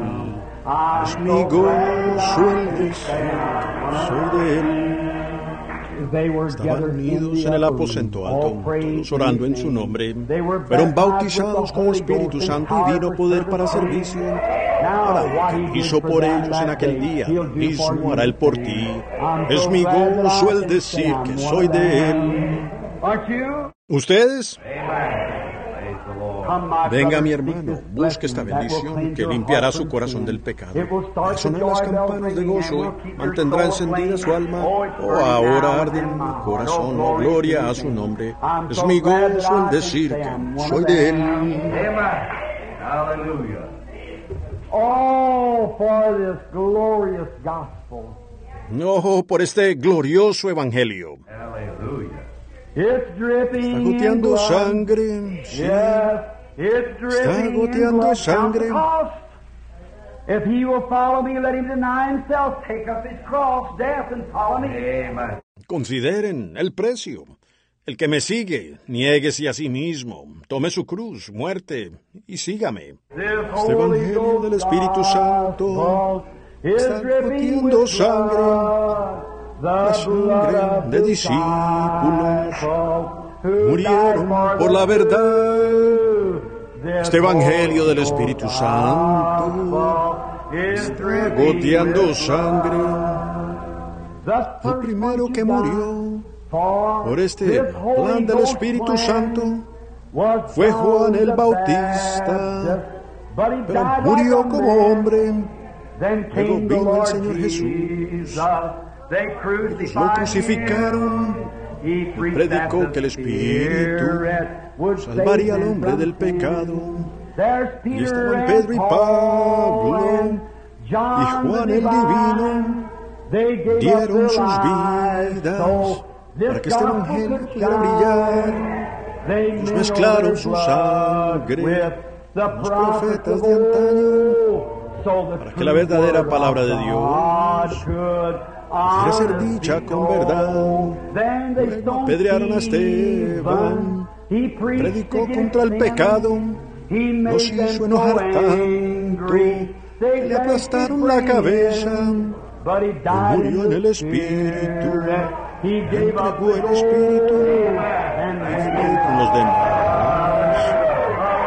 Es mi gozo el decir que soy de. Él. They were Estaban unidos en el aposento alto, todos orando en su nombre. Fueron bautizados the con el Espíritu Santo y vino poder para servicio. Ahora, hizo por ellos en aquel día, mismo hará él por ti. Es mi gozo el decir que soy de. Él. ¿Ustedes? Praise the Lord. Come, my Venga, mi hermano, busque esta bendición que limpiará su corazón del pecado. The Sonar las campanas de gozo mantendrá encendida su alma. Oh, Oh, ahora arde en mi corazón. Oh, Oh, gloria a su nombre. Es mi gozo el decir que soy de. Él. Amen. Hallelujah. All for this glorious gospel. No, por este glorioso evangelio. Está goteando sangre. Sí. Dripping goteando sangre. Count the cost. If he will follow me, let him deny himself, take up his cross, death, and follow me. Amen. Consideren el precio. El que me sigue, niéguese a sí mismo, tome su cruz, muerte, y sígame. Este evangelio del Espíritu Santo está goteando sangre, la sangre de discípulos murieron por la verdad. Este evangelio del Espíritu Santo está goteando sangre. El primero que murió por este plan del Espíritu Santo fue Juan el Bautista, pero murió como hombre. Luego vino el Señor Jesús. Lo crucificaron. Predicó que el Espíritu salvaría al hombre del pecado. Y estaban Pedro y Pablo y Juan el. Divino dieron sus vidas para que este evangelio pudiera brillar. mezclaron su sangre los profetas of de antaño para que la verdadera palabra de Dios could pudiera ser dicha con verdad. Luego apedrearon a Esteban, predicó contra el pecado, them hizo enojar tanto, le aplastaron la cabeza, murió en el espíritu, entregó el espíritu y con los demás.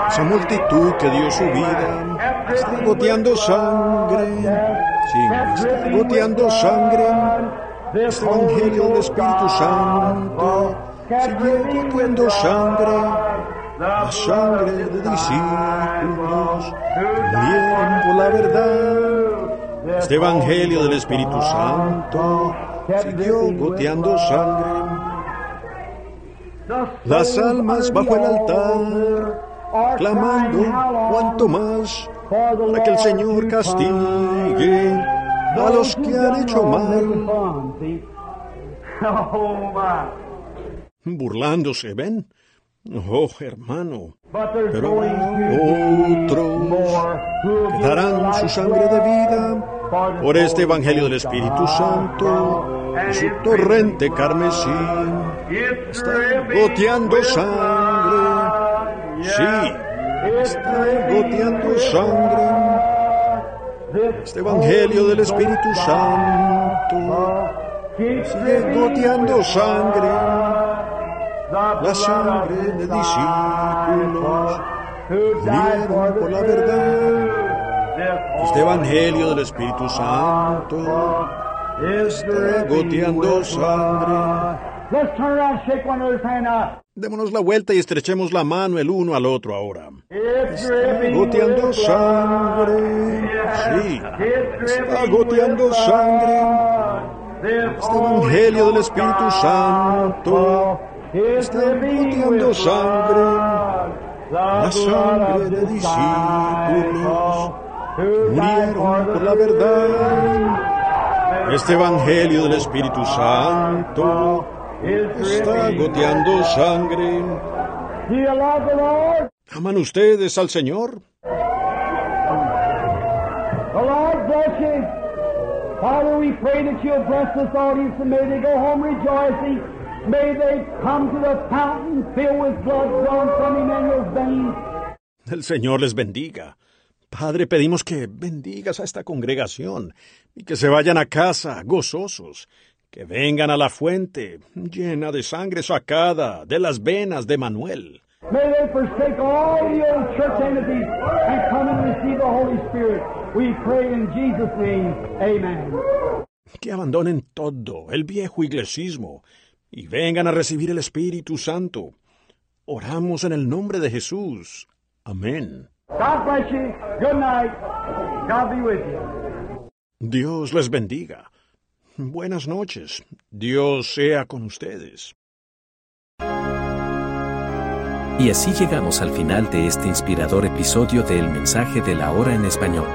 Esa multitud que dio su vida está goteando sangre. Está goteando sangre. Este Evangelio del Espíritu Santo sigue goteando sangre. La sangre de discípulos por la verdad. Este Evangelio del Espíritu Santo siguió goteando sangre. Las almas bajo el altar, clamando cuanto más para que el Señor castigue a los que han hecho mal, burlándose, ¿ven? Oh, hermano, pero otros que darán su sangre de vida por este Evangelio del Espíritu Santo y su torrente carmesí. Está goteando sangre. Sí, está goteando sangre. Este Evangelio del Espíritu Santo sigue goteando sangre. La sangre de discípulos murieron por la verdad. Este Evangelio del Espíritu Santo está goteando sangre. Let's turn around shake one another's hand. Démonos la vuelta y estrechemos la mano el uno al otro ahora. Dripping Goteando sangre. Sí, It's está dripping goteando sangre. Este Evangelio del Espíritu Santo está goteando sangre. La sangre de discípulos murieron por la verdad. Este Evangelio del Espíritu Santo está goteando sangre. ¿Aman ustedes al Señor? The Lord bless you. Father, we pray that you'll bless this audience and may they go home rejoicing. May they come to the fountain filled with blood drawn from Emmanuel's veins. El Señor les bendiga. Padre, pedimos que bendigas a esta congregación y que se vayan a casa gozosos, que vengan a la fuente llena de sangre sacada de las venas de Manuel. May they forsake all the old church entities and come and receive the Holy Spirit. We pray in Jesus' name. Amen. Que abandonen todo el viejo iglesismo y vengan a recibir el Espíritu Santo. Oramos en el nombre de Jesús. Amén. God bless you. Good night. God be with you. Dios les bendiga. Buenas noches. Dios sea con ustedes. Y así llegamos al final de este inspirador episodio de El mensaje de la hora en español.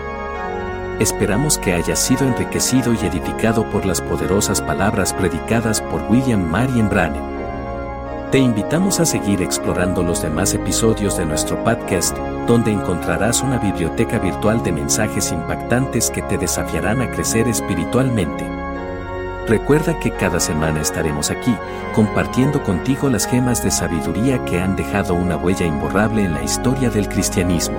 Esperamos que haya sido enriquecido y edificado por las poderosas palabras predicadas por William Marion Branham. Te invitamos a seguir explorando los demás episodios de nuestro podcast, donde encontrarás una biblioteca virtual de mensajes impactantes que te desafiarán a crecer espiritualmente. Recuerda que cada semana estaremos aquí, compartiendo contigo las gemas de sabiduría que han dejado una huella imborrable en la historia del cristianismo.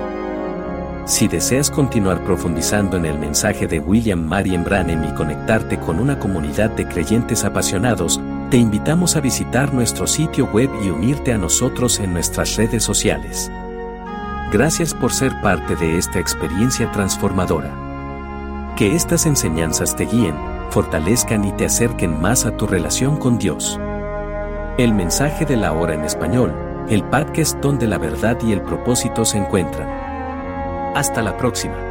Si deseas continuar profundizando en el mensaje de William Marion Branham y conectarte con una comunidad de creyentes apasionados, te invitamos a visitar nuestro sitio web y unirte a nosotros en nuestras redes sociales. Gracias por ser parte de esta experiencia transformadora. Que estas enseñanzas te guíen, fortalezcan y te acerquen más a tu relación con Dios. El mensaje de la hora en español, el podcast donde la verdad y el propósito se encuentran. Hasta la próxima.